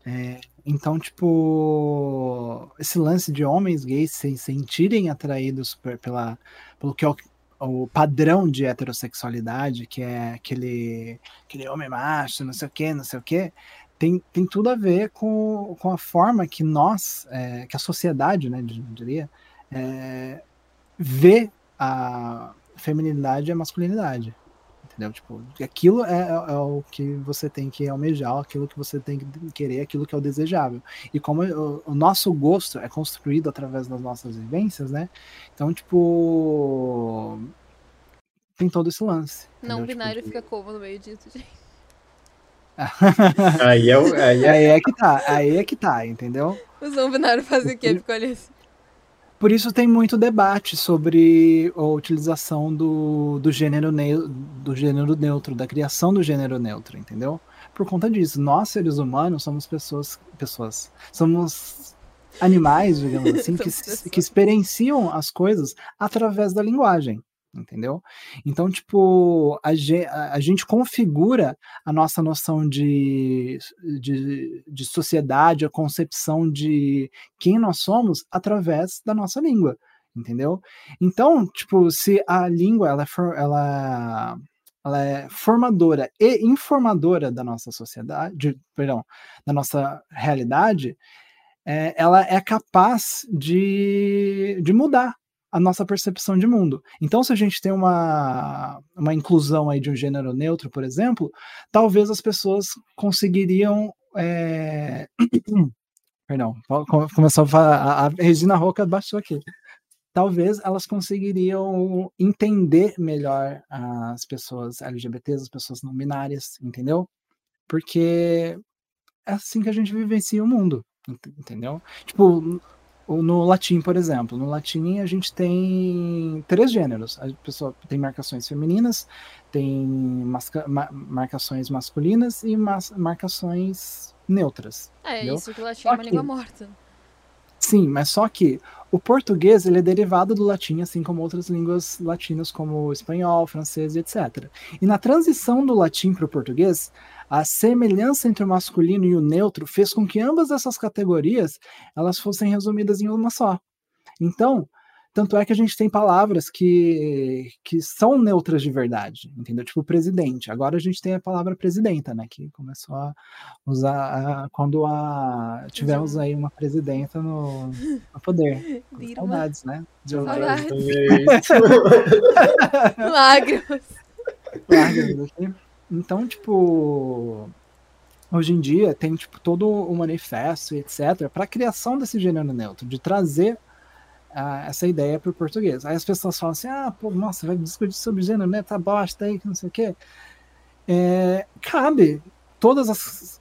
É, então, tipo, esse lance de homens gays se sentirem atraídos por, pela, pelo que é o, o, padrão de heterossexualidade, que é aquele, aquele homem macho, não sei o que, não sei o que, tem, tem tudo a ver com, com a forma que nós, é, que a sociedade, né, diria, é, vê a feminilidade e a masculinidade entendeu? Tipo, aquilo é, é, é, o que você tem que almejar, aquilo que você tem que querer, aquilo que é o desejável. E como o, o nosso gosto é construído através das nossas vivências, né? Então, tipo, tem todo esse lance. Não tipo, binário tipo, fica como no meio disso, gente? Aí, é, aí, é... aí é que tá, aí é que tá, entendeu? Os não binários fazem o quê? Ficou ali assim. Por isso tem muito debate sobre a utilização do, do, gênero, do gênero neutro, da criação do gênero neutro, entendeu? Por conta disso, nós seres humanos somos pessoas, pessoas, somos animais, digamos assim, que, que experienciam as coisas através da linguagem entendeu? Então, tipo, a, a, gente configura a nossa noção de, de, de sociedade, a concepção de quem nós somos através da nossa língua, entendeu? Então, tipo, se a língua ela é, for, ela, ela é formadora e informadora da nossa sociedade, de, perdão, da nossa realidade, é, ela é capaz de, de mudar a nossa percepção de mundo. Então, se a gente tem uma, uma inclusão aí de um gênero neutro, por exemplo, talvez as pessoas conseguiriam. É... Perdão, começou a, a Regina Roca baixou aqui. talvez elas conseguiriam entender melhor as pessoas LGBTs, as pessoas não binárias, entendeu? Porque é assim que a gente vivencia o mundo, entendeu? Tipo, no latim, por exemplo, no latim a gente tem três gêneros. A pessoa tem marcações femininas, tem masca, ma, marcações masculinas e mas, marcações neutras. É, entendeu? isso que o latim é uma língua morta. Sim, mas só que o português ele é derivado do latim, assim como outras línguas latinas, como o espanhol, francês e etc. E na transição do latim para o português, a semelhança entre o masculino e o neutro fez com que ambas essas categorias elas fossem resumidas em uma só. Então, tanto é que a gente tem palavras que, que são neutras de verdade, entendeu? Tipo presidente. Agora a gente tem a palavra presidenta, né? Que começou a usar a, quando a, tivemos aí uma presidenta no, no poder. Saudades, né? De Saudades. Lágrimas. Lágrimas. Então, tipo, hoje em dia tem tipo todo o manifesto etc para a criação desse gênero neutro, de trazer essa ideia para o português. Aí as pessoas falam assim, ah, pô, nossa, vai discutir sobre gênero, né? Tá bosta aí, que não sei o quê. É, cabe, todas as,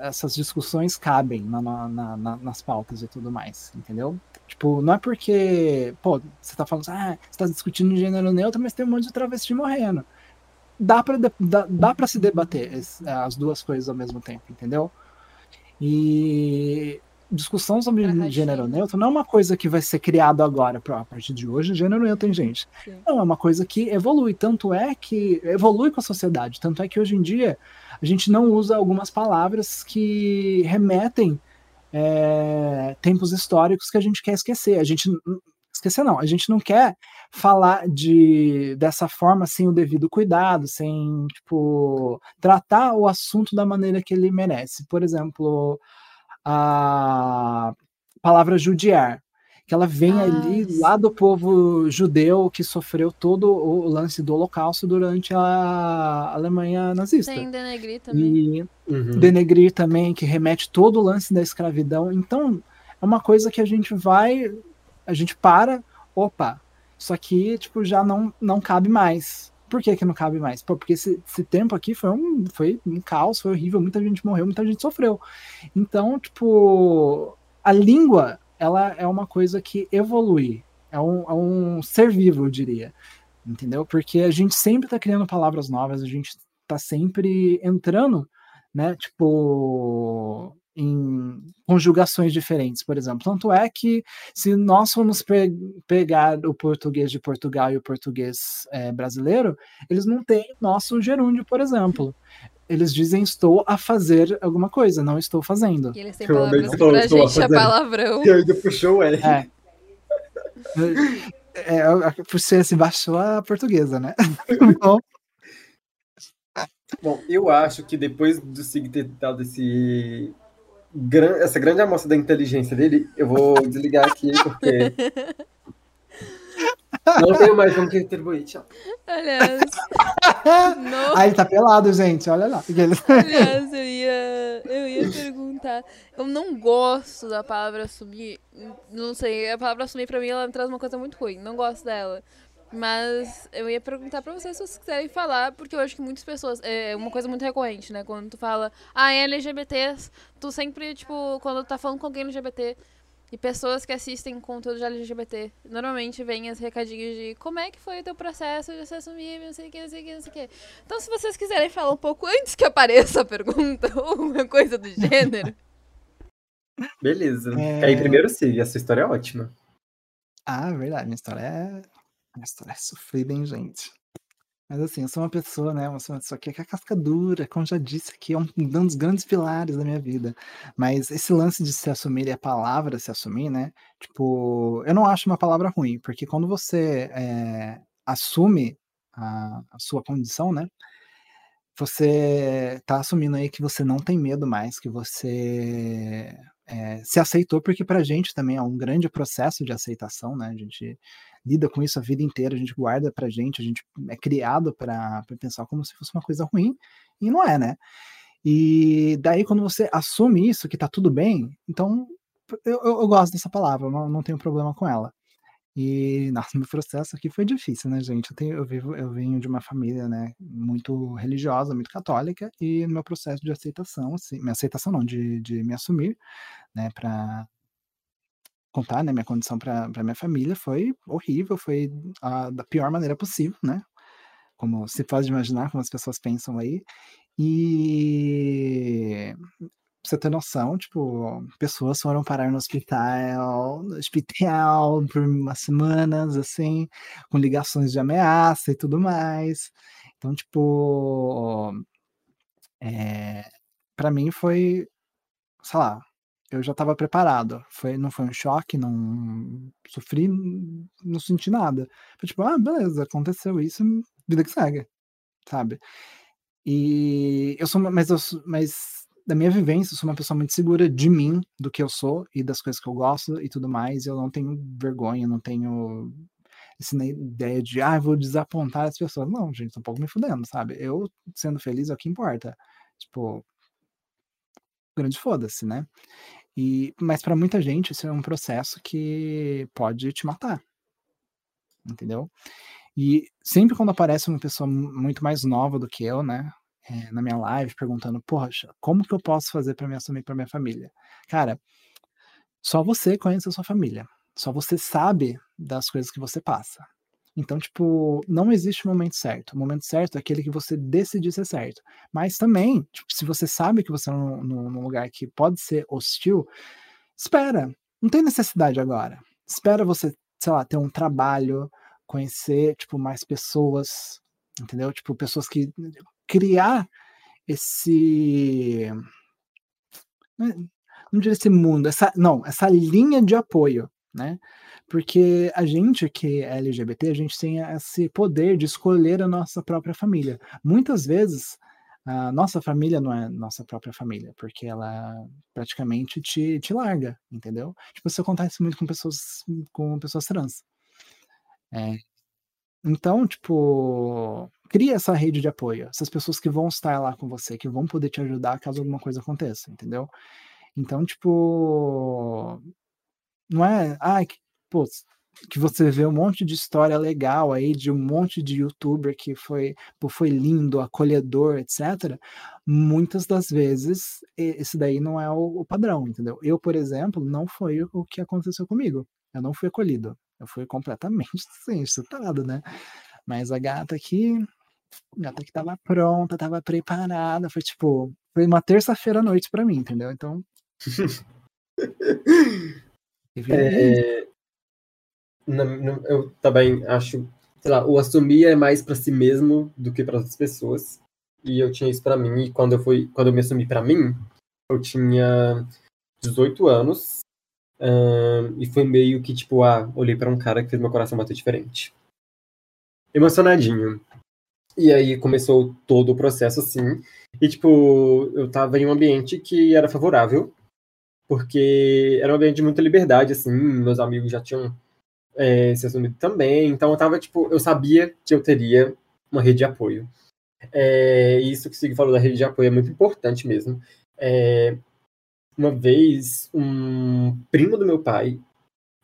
essas discussões cabem na, na, na, nas pautas e tudo mais, entendeu? Tipo, não é porque, pô, você tá falando, ah, você tá discutindo gênero neutro, mas tem um monte de travesti morrendo. Dá pra, dá, dá pra se debater as duas coisas ao mesmo tempo, entendeu? E discussão sobre gênero neutro não é uma coisa que vai ser criado agora, a partir de hoje, gênero neutro tem gente. Sim. Não, é uma coisa que evolui, tanto é que evolui com a sociedade, tanto é que hoje em dia a gente não usa algumas palavras que remetem é, tempos históricos que a gente quer esquecer. A gente esquecer não, a gente não quer falar de dessa forma sem o devido cuidado, sem tipo tratar o assunto da maneira que ele merece. Por exemplo, a palavra judiar, que ela vem ah, ali sim. lá do povo judeu que sofreu todo o lance do holocausto durante a Alemanha nazista. Tem denegrir também. E uhum. denegrir também, que remete todo o lance da escravidão. Então, é uma coisa que a gente vai, a gente para, opa, isso aqui, tipo, já não, não cabe mais. Por que, que não cabe mais? Pô, porque esse, esse, tempo aqui foi um, foi um caos, foi horrível, muita gente morreu, muita gente sofreu. Então, tipo, a língua, ela é uma coisa que evolui. É um, é um ser vivo, eu diria. Entendeu? Porque a gente sempre está criando palavras novas, a gente está sempre entrando, né? Tipo, em conjugações diferentes, por exemplo. Tanto é que, se nós formos pe pegar o português de Portugal e o português é, brasileiro, eles não têm nosso gerúndio, por exemplo. Eles dizem estou a fazer alguma coisa, não estou fazendo. E eles têm palavras pra estou gente, é palavrão. E ainda puxou é. é. É, é, por ser assim, baixou a portuguesa, né? Bom. Bom, eu acho que depois do Sig ter dado esse essa grande amostra da inteligência dele, eu vou desligar aqui porque. Não tenho mais como que retribuir, tchau. Aliás. no... Ah, ele tá pelado, gente, olha lá. Aliás, eu ia, eu ia perguntar. Eu não gosto da palavra assumir. Não sei, a palavra assumir pra mim ela me traz uma coisa muito ruim. Não gosto dela. Mas eu ia perguntar pra vocês se vocês quiserem falar, porque eu acho que muitas pessoas. É uma coisa muito recorrente, né? Quando tu fala, ah, é LGBTs, tu sempre, tipo, quando tu tá falando com alguém LGBT e pessoas que assistem conteúdo de LGBT, normalmente vem as recadinhos de como é que foi o teu processo de se assumir, não sei o que, não sei o que, não sei o que. Então, se vocês quiserem falar um pouco antes que apareça a pergunta ou alguma coisa do gênero. Beleza. É... Aí primeiro sim, essa história é ótima. Ah, verdade, minha história é história é sofrida, hein, gente? Mas assim, eu sou uma pessoa, né? Uma pessoa que é casca dura, como já disse aqui, é um, um dos grandes pilares da minha vida. Mas esse lance de se assumir e a palavra se assumir, né? Tipo, eu não acho uma palavra ruim, porque quando você é, assume a, a sua condição, né? Você tá assumindo aí que você não tem medo mais, que você é, se aceitou, porque pra gente também é um grande processo de aceitação, né? A gente lida com isso a vida inteira, a gente guarda pra gente, a gente é criado para pensar como se fosse uma coisa ruim, e não é, né? E daí, quando você assume isso, que tá tudo bem, então eu, eu, eu gosto dessa palavra, não, não tenho problema com ela. E, nossa, meu processo aqui foi difícil, né, gente? Eu, tenho, eu, vivo, eu venho de uma família, né, muito religiosa, muito católica, e meu processo de aceitação, assim, minha aceitação não, de, de me assumir, né, para contar, né, minha condição para minha família foi horrível, foi a, da pior maneira possível, né? Como se pode imaginar, como as pessoas pensam aí. E pra você ter noção, tipo, pessoas foram parar no hospital, no hospital por umas semanas, assim, com ligações de ameaça e tudo mais. Então, tipo, é, para mim foi, sei lá, eu já estava preparado. Foi, não foi um choque, não sofri, não senti nada. Foi tipo, ah, beleza, aconteceu isso, vida que segue, sabe? E eu sou, mas eu, mas da minha vivência, eu sou uma pessoa muito segura de mim, do que eu sou e das coisas que eu gosto e tudo mais. Eu não tenho vergonha, não tenho essa ideia de, ah, vou desapontar as pessoas. Não, gente, tô um pouco me fudendo, sabe? Eu sendo feliz é o que importa. Tipo, grande foda-se, né? E, mas para muita gente isso é um processo que pode te matar. Entendeu? E sempre quando aparece uma pessoa muito mais nova do que eu, né? é, na minha live perguntando, poxa, como que eu posso fazer para me assumir para minha família? Cara, só você conhece a sua família. Só você sabe das coisas que você passa. Então, tipo, não existe momento certo. O momento certo é aquele que você decidir ser certo. Mas também, tipo, se você sabe que você é num, num lugar que pode ser hostil, espera. Não tem necessidade agora. Espera você, sei lá, ter um trabalho, conhecer, tipo, mais pessoas, entendeu? Tipo, pessoas que criar esse né, não diria esse mundo, essa não, essa linha de apoio, né? Porque a gente que é LGBT, a gente tem esse poder de escolher a nossa própria família. Muitas vezes a nossa família não é nossa própria família, porque ela praticamente te, te larga, entendeu? Tipo, isso acontece muito com pessoas com pessoas trans. É, então, tipo, cria essa rede de apoio, essas pessoas que vão estar lá com você, que vão poder te ajudar caso alguma coisa aconteça, entendeu? Então, tipo, não é, ah, que, pô, que você vê um monte de história legal aí de um monte de youtuber que foi, foi lindo, acolhedor, etc. Muitas das vezes esse daí não é o, o padrão, entendeu? Eu, por exemplo, não foi o que aconteceu comigo. Eu não fui acolhido. Eu fui completamente assim, chutado, né? Mas a gata aqui, a gata que tava pronta, tava preparada, foi tipo, foi uma terça-feira à noite para mim, entendeu? Então. é, eu também acho, sei lá, o assumir é mais para si mesmo do que para outras pessoas. E eu tinha isso para mim. E quando eu fui, quando eu me assumi para mim, eu tinha 18 anos um, e foi meio que, tipo, ah, olhei para um cara que fez meu coração bater diferente. Emocionadinho. E aí começou todo o processo assim. E, tipo, eu tava em um ambiente que era favorável, porque era um ambiente de muita liberdade, assim. Meus amigos já tinham é, se assumido também. Então eu tava, tipo, eu sabia que eu teria uma rede de apoio. É, isso que o Sig falou da rede de apoio é muito importante mesmo. É, uma vez, um primo do meu pai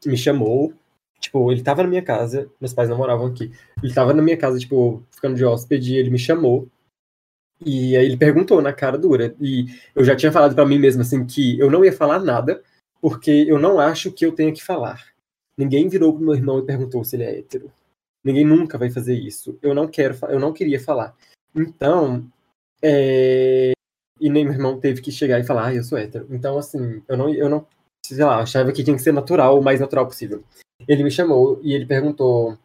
me chamou. Tipo, ele tava na minha casa, meus pais não moravam aqui. Ele tava na minha casa, tipo, ficando de hóspede, ele me chamou. E aí ele perguntou na cara dura. E eu já tinha falado para mim mesmo, assim, que eu não ia falar nada, porque eu não acho que eu tenha que falar. Ninguém virou pro meu irmão e perguntou se ele é hétero. Ninguém nunca vai fazer isso. Eu não quero, eu não queria falar. Então, é, e nem meu irmão teve que chegar e falar, ah, eu sou hétero. Então, assim, eu não, eu não, sei lá, achava que tinha que ser natural, o mais natural possível. Ele me chamou e ele perguntou,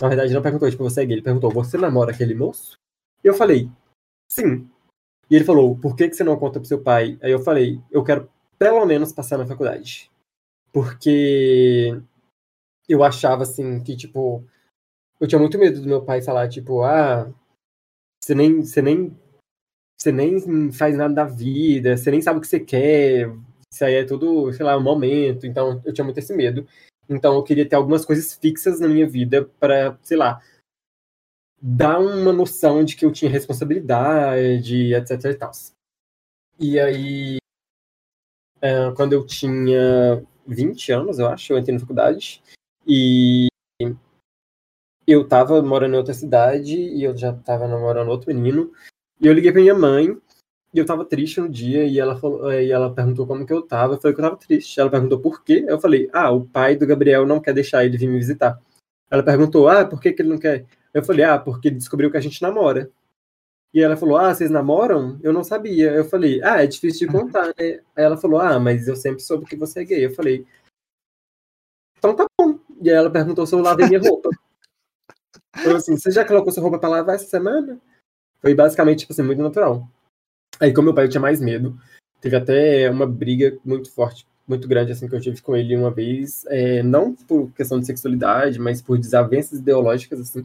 na verdade não perguntou, tipo, você é gay, ele perguntou, você namora aquele moço? E eu falei, sim. E ele falou, por que, que você não conta pro seu pai? Aí eu falei, eu quero pelo menos passar na faculdade. Porque eu achava, assim, que, tipo, eu tinha muito medo do meu pai falar, tipo, ah, você nem, você nem você nem faz nada da vida, você nem sabe o que você quer, isso aí é tudo, sei lá, um momento. Então, eu tinha muito esse medo. Então, eu queria ter algumas coisas fixas na minha vida para, sei lá, dar uma noção de que eu tinha responsabilidade, etc e tal. E aí, é, quando eu tinha 20 anos, eu acho, eu entrei na faculdade. E eu tava morando em outra cidade e eu já tava namorando outro menino. E eu liguei pra minha mãe e eu tava triste no dia e ela falou, e ela perguntou como que eu tava. Eu falei que eu tava triste. Ela perguntou por quê. Eu falei: "Ah, o pai do Gabriel não quer deixar ele vir me visitar". Ela perguntou: "Ah, por que que ele não quer?" Eu falei: "Ah, porque ele descobriu que a gente namora". E ela falou: Ah, vocês namoram? Eu não sabia. Eu falei: Ah, é difícil de contar, né? Aí ela falou: Ah, mas eu sempre soube que você é gay. Eu falei: Então tá bom. E aí ela perguntou se eu lavei minha roupa. Falou assim: Você já colocou sua roupa pra lavar essa semana? Foi basicamente, tipo assim, muito natural. Aí, como meu pai tinha mais medo, teve até uma briga muito forte, muito grande, assim, que eu tive com ele uma vez. É, não por questão de sexualidade, mas por desavenças ideológicas, assim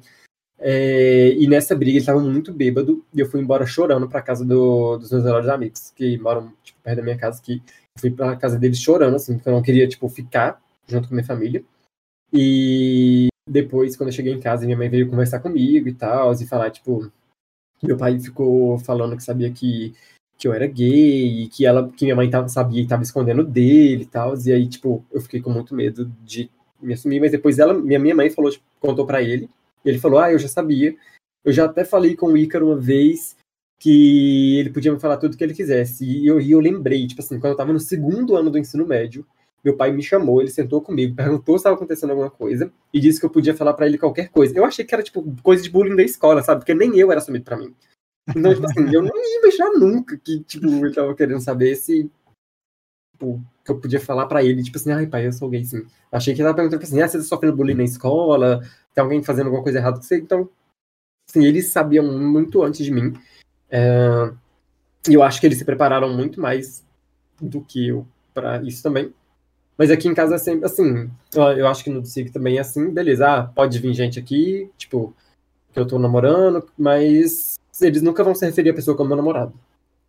é, e nessa briga ele estava muito bêbado e eu fui embora chorando para casa do, dos meus melhores amigos, que moram tipo, perto da minha casa, que fui para casa deles chorando, assim, porque eu não queria tipo, ficar junto com minha família. E depois, quando eu cheguei em casa, minha mãe veio conversar comigo e tal, e falar, tipo, meu pai ficou falando que sabia que, que eu era gay, e que, ela, que minha mãe tava, sabia e estava escondendo dele e tal, e aí, tipo, eu fiquei com muito medo de me assumir, mas depois ela, minha, minha mãe falou, tipo, contou para ele, ele falou: Ah, eu já sabia. Eu já até falei com o Ícaro uma vez que ele podia me falar tudo o que ele quisesse. E eu, e eu lembrei, tipo assim, quando eu tava no segundo ano do ensino médio, meu pai me chamou, ele sentou comigo, perguntou se estava acontecendo alguma coisa e disse que eu podia falar para ele qualquer coisa. Eu achei que era, tipo, coisa de bullying da escola, sabe? Porque nem eu era assumido para mim. Então, tipo assim, eu não ia imaginar nunca que, tipo, ele tava querendo saber se, tipo, que eu podia falar para ele, tipo assim, ai, pai, eu sou gay, sim. Achei que ele tava perguntando, tipo assim, ah, você tá sofrendo bullying na escola? tem alguém fazendo alguma coisa errada com você. Então, assim, eles sabiam muito antes de mim. É, e eu acho que eles se prepararam muito mais do que eu para isso também. Mas aqui em casa é sempre assim. Eu acho que no SIG também é assim, beleza. Ah, pode vir gente aqui, tipo, que eu tô namorando, mas eles nunca vão se referir a pessoa como meu namorado.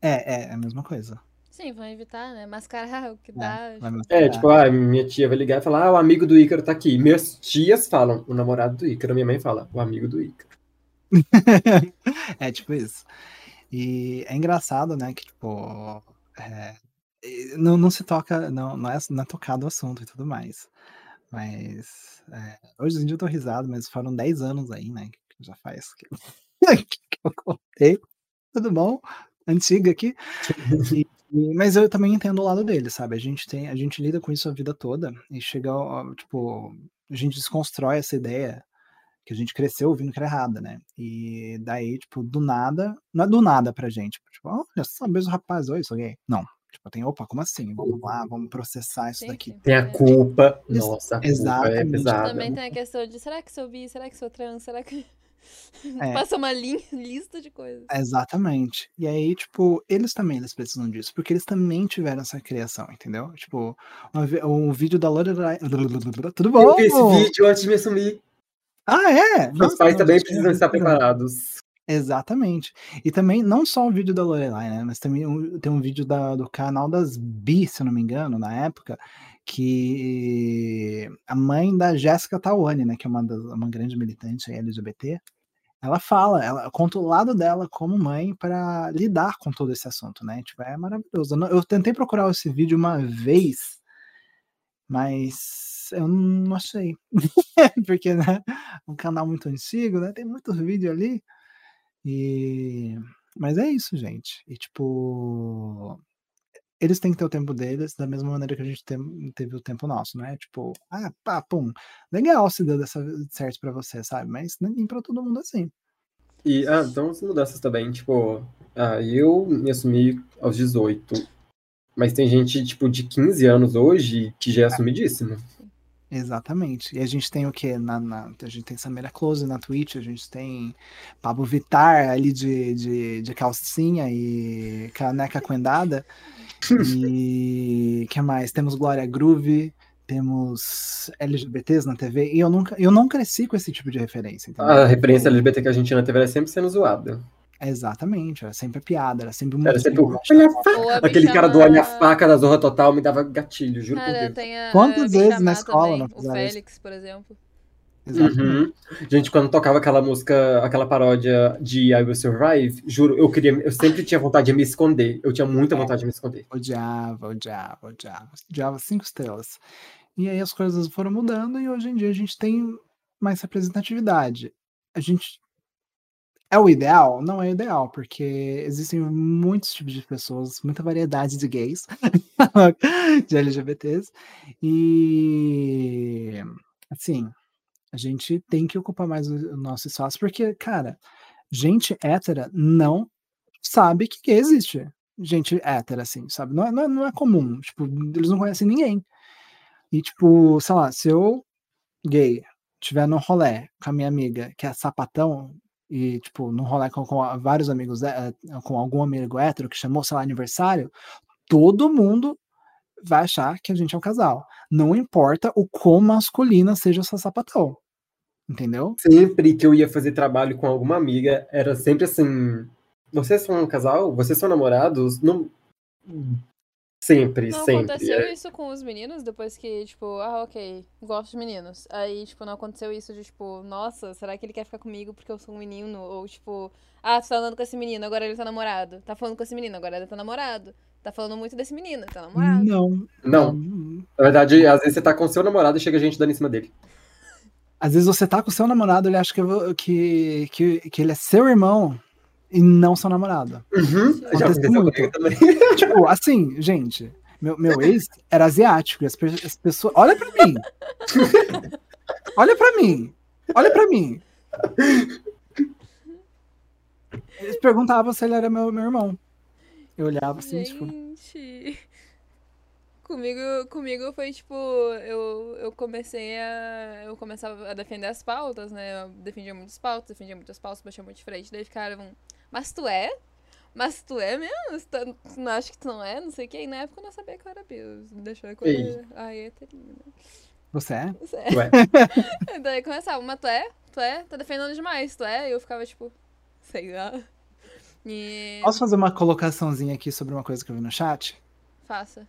É, é, é a mesma coisa. Sim, vão evitar, né? Mascarar o que é, dá. É, tipo, ah, minha tia vai ligar e falar, ah, o amigo do Ícaro tá aqui. Minhas tias falam, o namorado do Ícaro. Minha mãe fala, o amigo do Ícaro. é, tipo isso. E é engraçado, né, que, tipo, é, não, não se toca, não, não, é, não é tocado o assunto e tudo mais. Mas, é, hoje em dia eu tô risado, mas foram 10 anos aí, né, que já faz que, que eu contei. Tudo bom? Antiga aqui. E, mas eu também entendo o lado dele, sabe? A gente tem, a gente lida com isso a vida toda e chega, tipo, a gente desconstrói essa ideia que a gente cresceu ouvindo que era errada, né? E daí, tipo, do nada, não é do nada pra gente, tipo, olha só, mesmo rapaz, oi, sou gay. Não, tipo, tem, opa, como assim? Vamos lá, vamos processar isso daqui. Tem a culpa, nossa, Exatamente. Culpa é pesada. Também tem a questão de, será que sou bi, será que sou trans, será que... É. Passa uma linha, lista de coisas. Exatamente. E aí, tipo, eles também eles precisam disso, porque eles também tiveram essa criação, entendeu? Tipo, um, um vídeo da Lorelai. Tudo bom? Eu vi esse vídeo antes de me assumir. Ah, é? Meus pais também precisam estar preparados. Exatamente. E também, não só o vídeo da Lorelai, né? Mas também tem um vídeo da, do canal das Bi, se eu não me engano, na época, que a mãe da Jéssica Tawane, né? Que é uma, das, uma grande militante LGBT, ela fala, ela conta o lado dela como mãe para lidar com todo esse assunto, né? Tipo, é maravilhoso. Eu tentei procurar esse vídeo uma vez, mas eu não achei. Porque, né, um canal muito antigo, né? Tem muito vídeo ali. E mas é isso, gente. E tipo, eles têm que ter o tempo deles, da mesma maneira que a gente teve o tempo nosso, né? Tipo, ah, pá, pum, legal se deu dessa certo para você, sabe? Mas nem para todo mundo assim. E, ah, então as mudanças também, tipo, ah, eu me assumi aos 18, mas tem gente, tipo, de 15 anos hoje que já é assumidíssima. Exatamente. E a gente tem o quê? Na, na, a gente tem Samira Close na Twitch, a gente tem Pablo Vitar ali de, de, de calcinha e caneca coendada. E que mais? Temos Glória Groove, temos LGBTs na TV, e eu nunca eu não cresci com esse tipo de referência. Entendeu? A referência LGBT que a gente na TV era sempre sendo zoada. Exatamente, era sempre piada, era sempre muito. Era sempre o... olha faca. Aquele cara do olha faca da Zorra Total me dava gatilho, juro cara, por Deus. A, Quantas vezes na escola também, O Félix, por exemplo. Uhum. Gente, quando tocava aquela música, aquela paródia de I Will Survive, juro, eu queria, eu sempre tinha vontade de me esconder. Eu tinha muita vontade de me esconder. Odiava, odiava, odiava. Odiava cinco estrelas. E aí as coisas foram mudando e hoje em dia a gente tem mais representatividade. A gente é o ideal? Não é o ideal, porque existem muitos tipos de pessoas, muita variedade de gays, de LGBTs, e assim, a gente tem que ocupar mais o nosso espaço, porque, cara, gente hétera não sabe que gay existe. Gente hétera, assim, sabe? Não é, não é, não é comum. Tipo, eles não conhecem ninguém. E, tipo, sei lá, se eu, gay, tiver no rolê com a minha amiga, que é sapatão, e, tipo, num rolê com, com vários amigos, é, com algum amigo hétero que chamou, sei lá, aniversário, todo mundo vai achar que a gente é um casal. Não importa o quão masculina seja essa sapatão. Entendeu? Sempre que eu ia fazer trabalho com alguma amiga, era sempre assim: vocês são um casal? Vocês são namorados? Não. Sempre, não sempre. aconteceu é. isso com os meninos depois que, tipo, ah, ok, gosto de meninos. Aí, tipo, não aconteceu isso de, tipo, nossa, será que ele quer ficar comigo porque eu sou um menino? Ou, tipo, ah, tu tá andando com esse menino, agora ele tá namorado. Tá falando com esse menino, agora ele tá namorado. Tá falando muito desse menino, tá namorado. Não. Não. Na verdade, às vezes você tá com seu namorado e chega gente dando em cima dele. Às vezes você tá com seu namorado, ele acha que, que, que, que ele é seu irmão e não seu namorado. Uhum, já aconteceu muito. também. Tipo, assim, gente, meu, meu ex era asiático e as, as pessoas. Olha pra mim! olha pra mim! Olha pra mim! Eles perguntavam se ele era meu, meu irmão. Eu olhava assim, tipo, gente. tipo. Comigo, comigo foi tipo, eu, eu comecei a. Eu começava a defender as pautas, né? Eu defendia muitas pautas, defendia muitas pautas, batia muito de frente. Daí ficaram, mas tu é? Mas tu é mesmo? Tu, tu não acha que tu não é? Não sei o que. E na época eu não sabia que eu era Deus. Deixou eu coisa. Ai, é terrível. Você é? Você é. Daí começava, mas tu é? Tu é? Tá defendendo demais, tu é? E eu ficava tipo, sei lá. E... Posso fazer uma colocaçãozinha aqui sobre uma coisa que eu vi no chat? Faça.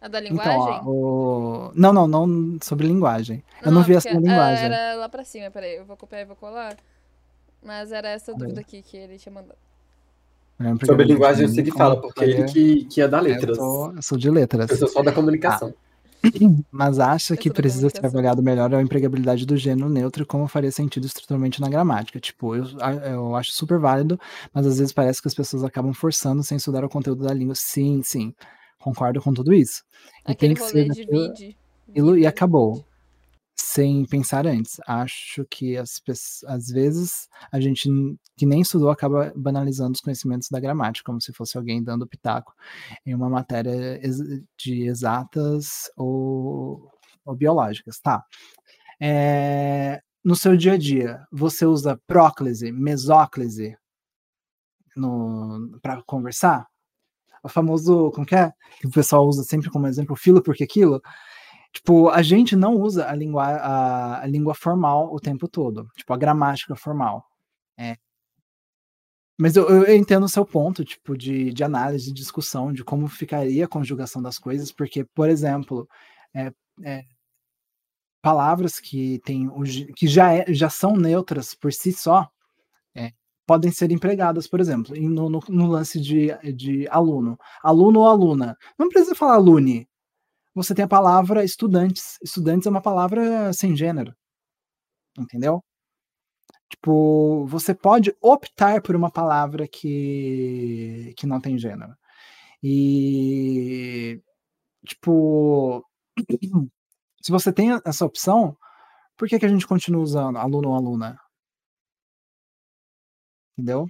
A da linguagem? Então, ó, o... Não, não, não sobre linguagem. Não, eu não vi essa linguagem. Era lá pra cima, peraí, eu vou copiar e vou colar. Mas era essa dúvida aqui que ele tinha mandado. É sobre linguagem eu sei que fala, porque ele que, que é da letras. Eu sou, eu sou de letras. Eu sou só da comunicação. Ah. Mas acha que precisa ser avaliado melhor a empregabilidade do gênero neutro e como faria sentido estruturalmente na gramática. Tipo, eu, eu acho super válido, mas às vezes parece que as pessoas acabam forçando sem estudar o conteúdo da língua. Sim, sim. Concordo com tudo isso. E Aquele tem que ser daquilo, e, e acabou. Sem pensar antes. Acho que as às vezes a gente que nem estudou acaba banalizando os conhecimentos da gramática, como se fosse alguém dando pitaco em uma matéria de exatas ou, ou biológicas. Tá. É, no seu dia a dia, você usa próclise, mesóclise para conversar? o famoso, como que é? Que o pessoal usa sempre como exemplo, filo porque aquilo. Tipo, a gente não usa a língua, a, a língua formal o tempo todo, tipo, a gramática formal. É. Mas eu, eu, entendo o seu ponto, tipo, de, de análise, de discussão, de como ficaria a conjugação das coisas, porque, por exemplo, é, é, palavras que, tem, que já, é, já são neutras por si só, é, podem ser empregadas, por exemplo, no, no, no, lance de, de aluno. Aluno ou aluna. Não precisa falar alune. Você tem a palavra estudantes. Estudantes é uma palavra sem gênero. Entendeu? Tipo, você pode optar por uma palavra que, que não tem gênero. E, tipo, se você tem essa opção, por que, que a gente continua usando aluno ou aluna? Entendeu?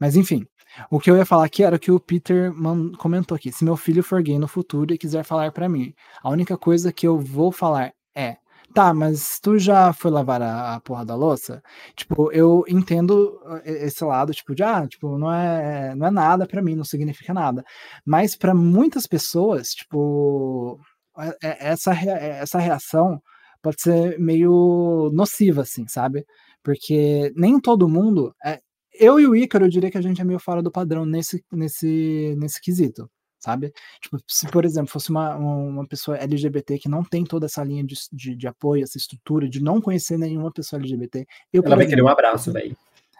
Mas enfim, o que eu ia falar aqui era o que o Peter comentou aqui. Se meu filho for gay no futuro e quiser falar para mim, a única coisa que eu vou falar é: tá, mas tu já foi lavar a, a porra da louça? Tipo, eu entendo eh, esse lado, tipo, de ah, tipo, não é, não é nada para mim, não significa nada. Mas para muitas pessoas, tipo, é, é, essa, essa reação pode ser meio nociva, assim, sabe? Porque nem todo mundo. É, eu e o Ícaro, eu diria que a gente é meio fora do padrão nesse, nesse, nesse quesito, sabe? Tipo, se, por exemplo, fosse uma, uma pessoa LGBT que não tem toda essa linha de, de, de apoio, essa estrutura, de não conhecer nenhuma pessoa LGBT. Eu, Ela vai exemplo, querer um abraço, velho.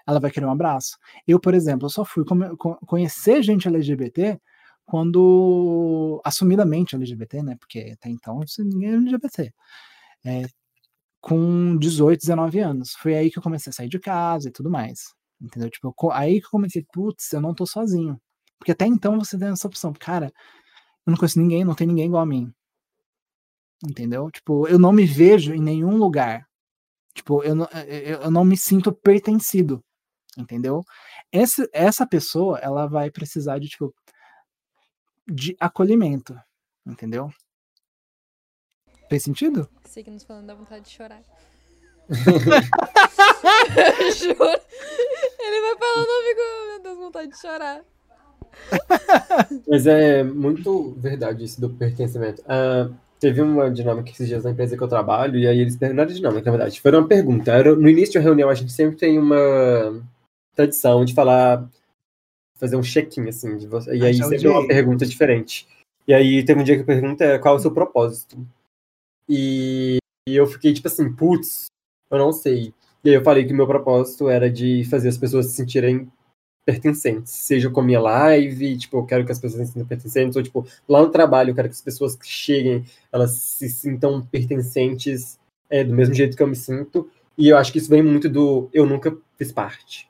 Ela vai querer um abraço. Eu, por exemplo, eu só fui conhecer gente LGBT quando assumidamente LGBT, né? Porque até então ninguém é LGBT. É, com 18, 19 anos. Foi aí que eu comecei a sair de casa e tudo mais. Entendeu? Tipo, aí que eu comecei, putz, eu não tô sozinho. Porque até então você tem essa opção, cara, eu não conheço ninguém, não tem ninguém igual a mim. Entendeu? Tipo, eu não me vejo em nenhum lugar. Tipo, eu não, eu não me sinto pertencido. Entendeu? Essa, essa pessoa, ela vai precisar de, tipo, de acolhimento. Entendeu? Fez sentido? Signos falando da vontade de chorar. Juro. Ele vai falando, eu fico, meu Deus, vontade de chorar. Mas é muito verdade isso do pertencimento. Uh, teve uma dinâmica esses dias na empresa que eu trabalho, e aí eles. Não era dinâmica, na verdade. Foi uma pergunta. Era, no início da reunião, a gente sempre tem uma tradição de falar. Fazer um check-in, assim, de você. E aí sempre é uma pergunta diferente. E aí teve um dia que a pergunta era qual é o seu propósito? E, e eu fiquei tipo assim, putz, eu não sei. E aí eu falei que meu propósito era de fazer as pessoas se sentirem pertencentes, seja com a minha live, tipo, eu quero que as pessoas se sintam pertencentes, ou tipo, lá no trabalho eu quero que as pessoas que cheguem, elas se sintam pertencentes é, do mesmo jeito que eu me sinto, e eu acho que isso vem muito do eu nunca fiz parte.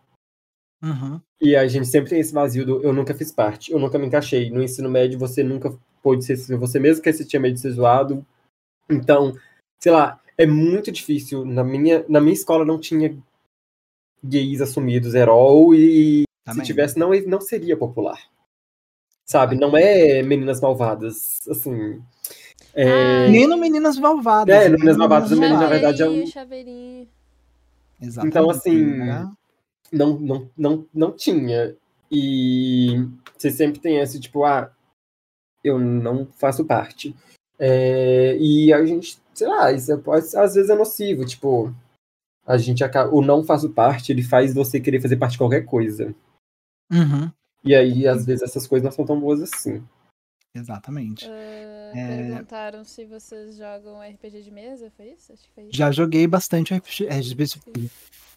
Uhum. E a gente sempre tem esse vazio do eu nunca fiz parte, eu nunca me encaixei. No ensino médio você nunca pôde ser você mesmo, que você tinha medo de ser zoado. Então, sei lá, é muito difícil. Na minha, na minha escola não tinha gays assumidos herói e Também. se tivesse não, não seria popular. Sabe? Não é meninas malvadas, assim. É... Nem no Meninas Malvadas. É, no Meninas Malvadas, o menino, na verdade, é um. Chaveirinho. Exatamente. Então, assim, né? não, não, não, não tinha. E você sempre tem esse, tipo, ah, eu não faço parte. É, e a gente, sei lá, isso é, pode, às vezes é nocivo, tipo, a gente acaba, o não faço parte, ele faz você querer fazer parte de qualquer coisa. Uhum. E aí, às vezes, essas coisas não são tão boas assim. Exatamente. Uh, é... Perguntaram se vocês jogam RPG de mesa, foi isso? Acho que foi isso. Já joguei bastante RPG.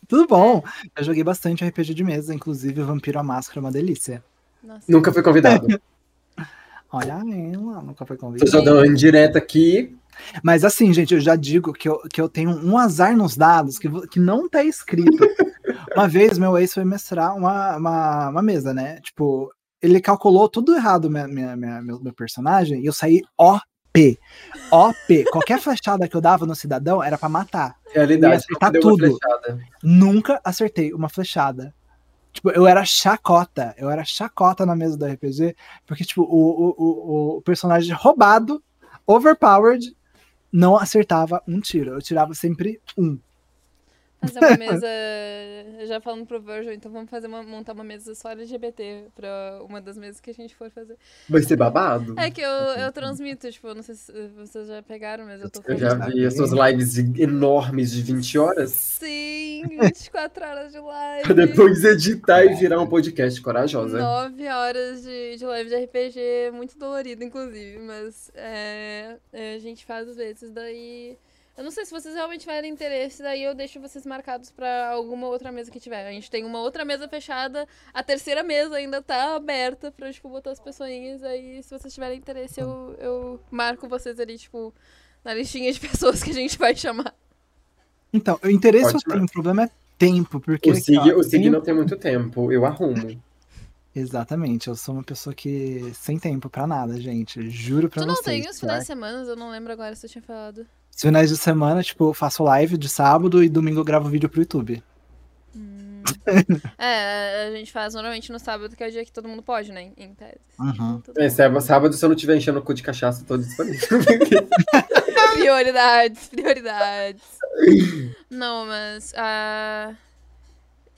Tudo bom! Já joguei bastante RPG de mesa, inclusive o Vampiro à Máscara é uma delícia. Nossa. Nunca fui convidado. Olha ela, nunca foi convidado. Tô só dando indireta aqui. Mas assim, gente, eu já digo que eu, que eu tenho um azar nos dados que, que não tá escrito. uma vez meu ex foi mestrar uma, uma, uma mesa, né? Tipo, ele calculou tudo errado minha, minha, minha, meu, meu personagem e eu saí OP. OP. Qualquer flechada que eu dava no cidadão era para matar. Realidade, acertar tudo. Nunca acertei uma flechada. Tipo, eu era chacota. Eu era chacota na mesa do RPG, porque, tipo, o, o, o personagem roubado, overpowered, não acertava um tiro. Eu tirava sempre um. Fazer uma mesa. já falando pro Virgil, então vamos fazer uma, montar uma mesa só LGBT pra uma das mesas que a gente for fazer. Vai ser babado? É que eu, eu transmito, tipo, não sei se vocês já pegaram, mas eu tô Eu já vi as suas lives enormes de 20 horas. Sim, 24 horas de live. pra depois editar e virar um podcast corajosa. 9 horas de, de live de RPG, muito dolorido, inclusive, mas é, é, a gente faz às vezes, daí. Eu não sei se vocês realmente tiverem interesse, daí eu deixo vocês marcados para alguma outra mesa que tiver. A gente tem uma outra mesa fechada, a terceira mesa ainda tá aberta pra, tipo, botar as pessoinhas. Aí, se vocês tiverem interesse, eu, eu marco vocês ali, tipo, na listinha de pessoas que a gente vai chamar. Então, o interesse Ótimo. eu tenho, o problema é tempo, porque... O Sig, o Sig não tem muito tempo, eu arrumo. Exatamente, eu sou uma pessoa que sem tempo para nada, gente. Juro pra vocês. Tu não tem os finais de semana? Eu não lembro agora se eu tinha falado. Os finais de semana, tipo, eu faço live de sábado e domingo eu gravo vídeo pro YouTube. Hum. é, a gente faz normalmente no sábado, que é o dia que todo mundo pode, né? Em tese. Uhum. É, sábado, se eu não estiver enchendo o cu de cachaça, tô disponível. prioridades, prioridades. Não, mas. Uh,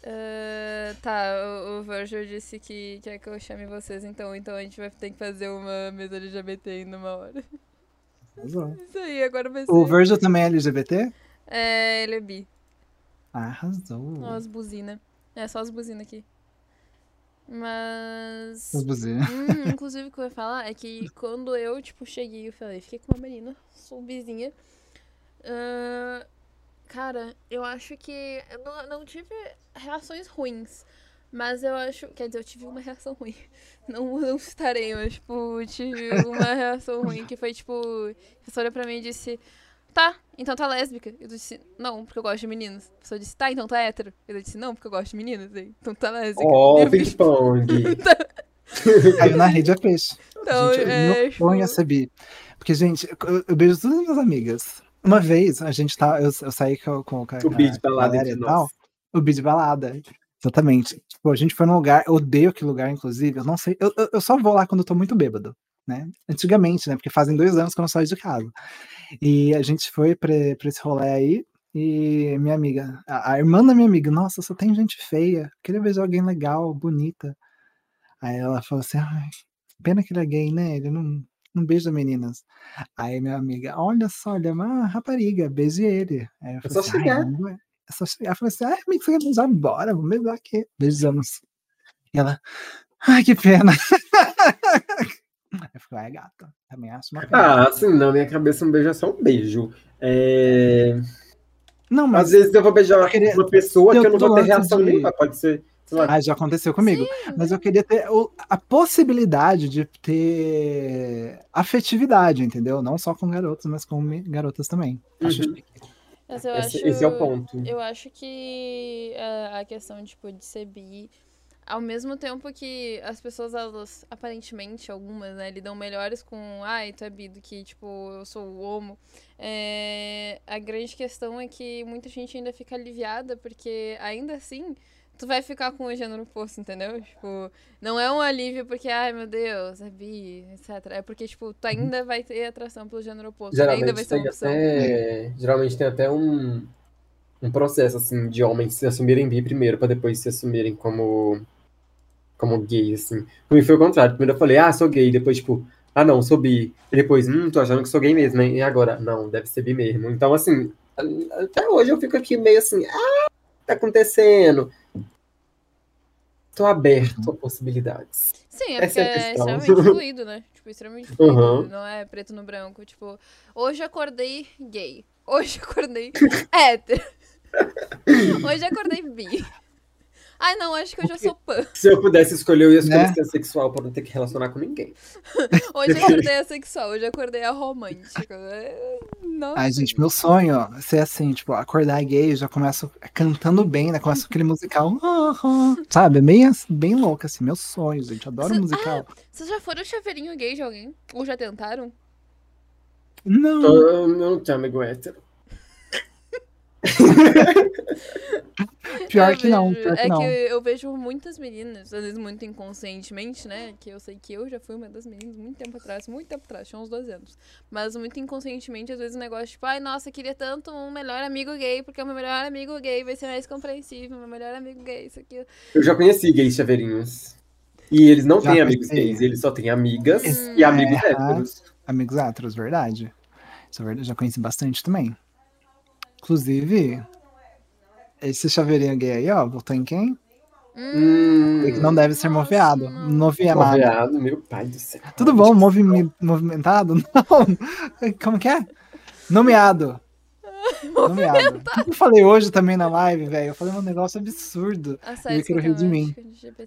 uh, tá, o, o Virgil disse que quer que eu chame vocês, então, então a gente vai ter que fazer uma mesa LGBT ainda uma hora. Isso aí, agora vai ser. O Virgil também é LGBT? É, ele é bi. Arrasou. Ó, as buzinas. É, só as buzinas aqui. Mas. As buzinas. Hum, inclusive, o que eu ia falar é que quando eu, tipo, cheguei, eu falei, fiquei com uma menina, sou bizinha. Uh, cara, eu acho que. Eu não, não tive reações ruins. Mas eu acho. Quer dizer, eu tive uma reação ruim. Não, não citarei, mas, tipo, tive uma reação ruim que foi, tipo. A pessoa olhou pra mim e disse: Tá, então tá lésbica. Eu disse: Não, porque eu gosto de meninos. A pessoa disse: Tá, então tá hétero. Eu disse: Não, porque eu gosto de meninos. Então tá lésbica. Oh, ping-pong. Caiu na rede a peixe. Então, gente, é. Meu tipo... sonho é saber. Porque, gente, eu, eu beijo todas as minhas amigas. Uma vez, a gente tá. Eu, eu saí com, com, com o beat balada e tal. O beat balada. Exatamente. Tipo, a gente foi num lugar, eu odeio aquele lugar, inclusive. Eu não sei. Eu, eu só vou lá quando eu tô muito bêbado, né? Antigamente, né? Porque fazem dois anos que eu não saio de casa. E a gente foi pra, pra esse rolê aí. E minha amiga, a, a irmã da minha amiga, nossa, só tem gente feia. Queria ver alguém legal, bonita. Aí ela falou assim: ai, pena que ele é gay, né? Ele não, não beija meninas. Aí minha amiga, olha só, ele é uma rapariga, beije ele. Aí eu falei, é só assim, chegar. Só chegar. Eu falei assim, ai, amiga, você quer beijar? Bora, vamos beijar aqui. Beijamos. E ela, ai, que pena. Eu falei, ai, gata, também acho uma pena. Ah, assim, na minha cabeça um beijo é só um beijo. É... Não, mas... Às vezes eu vou beijar queria... uma pessoa eu que eu não vou ter reação de... nenhuma, pode ser ah, já aconteceu comigo. Sim. Mas eu queria ter a possibilidade de ter afetividade, entendeu? Não só com garotos, mas com garotas também. Uhum. Mas eu esse, acho, esse é o ponto. Eu acho que a, a questão tipo, de ser bi, ao mesmo tempo que as pessoas, elas, aparentemente, algumas, né, lidam melhores com, ai, tu é bi do que, tipo, eu sou homo. É, a grande questão é que muita gente ainda fica aliviada, porque ainda assim tu vai ficar com o gênero oposto, entendeu? Tipo, não é um alívio porque, ai meu Deus, é bi, etc. É porque, tipo, tu ainda vai ter atração pelo gênero oposto. Geralmente ainda vai ser uma opção. Até, geralmente tem até um, um processo, assim, de homens se assumirem bi primeiro, pra depois se assumirem como, como gay, assim. Mim foi o contrário. Primeiro eu falei, ah, sou gay. Depois, tipo, ah, não, sou bi. E depois, hum, tô achando que sou gay mesmo, hein? E agora? Não, deve ser bi mesmo. Então, assim, até hoje eu fico aqui meio assim, ah, tá acontecendo? Estou aberto a possibilidades. Sim, é porque é, é extremamente fluido, né? Tipo, extremamente fluido. Uhum. Não é preto no branco. Tipo, hoje acordei gay. Hoje acordei hétero. hoje acordei bi. Ai, não, acho que eu sou pan. Se eu pudesse escolher, eu ia escolher né? ser sexual pra não ter que relacionar com ninguém. hoje eu acordei a sexual, hoje eu acordei a romântica. Nossa. Ai, gente, meu sonho ó, ser assim, tipo, acordar gay, já começo cantando bem, né? Começa aquele musical, sabe? Bem, bem louco, assim, meu sonho, gente. Adoro Cê, musical. Ah, vocês já foram chaveirinho gay de alguém? Ou já tentaram? Não. Eu não tenho amigo hétero. pior que não, pior que é não. que eu vejo muitas meninas, às vezes muito inconscientemente, né? Que eu sei que eu já fui uma das meninas muito tempo atrás, muito tempo atrás, tinha uns 12 anos. Mas muito inconscientemente, às vezes o negócio, tipo, ai, nossa, queria tanto um melhor amigo gay, porque o meu melhor amigo gay vai ser mais compreensível, meu melhor amigo gay, isso aqui. Eu já conheci gays chaveirinhos. E eles não já têm amigos gays, eles só têm amigas hum, e amigos é, héteros. Amigos héteros, verdade. Isso é verdade, já conheci bastante também. Inclusive, esse chaveirinho gay aí, ó, votou em quem? Hum, que não deve ser moviado. Moviado. Moviado, meu pai do céu. Tudo bom? Movi movimentado? Não. Como que é? Nomeado. Nomeado. O que eu falei hoje também na live, velho? Eu falei um negócio absurdo. o Ícaro riu de mim.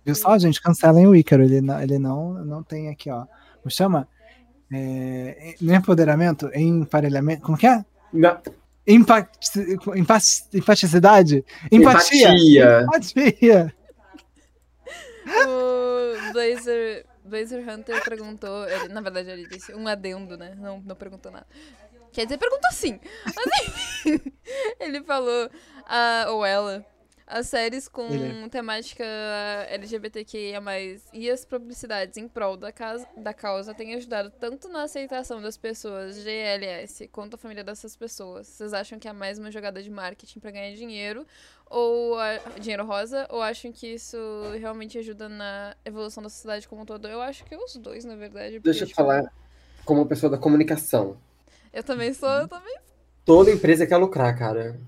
Viu só, gente? Cancelem o Ícaro. Ele não, ele não, não tem aqui, ó. Como chama? É, no empoderamento, emparelhamento. Como que é? Não. Empaticidade? Empatia. Empatia. Empatia. O Blazer, Blazer Hunter perguntou, ele, na verdade ele disse um adendo, né? Não, não perguntou nada. Quer dizer, perguntou sim. Mas enfim, ele falou, a, ou ela, as séries com Ele. temática LGBTQIA+, e as publicidades em prol da, casa, da causa têm ajudado tanto na aceitação das pessoas GLS quanto a família dessas pessoas. Vocês acham que é mais uma jogada de marketing para ganhar dinheiro ou a, dinheiro rosa ou acham que isso realmente ajuda na evolução da sociedade como um todo? Eu acho que os dois, na verdade. Porque, Deixa eu tipo, falar como pessoa da comunicação. Eu também sou, eu também. Toda empresa quer lucrar, cara.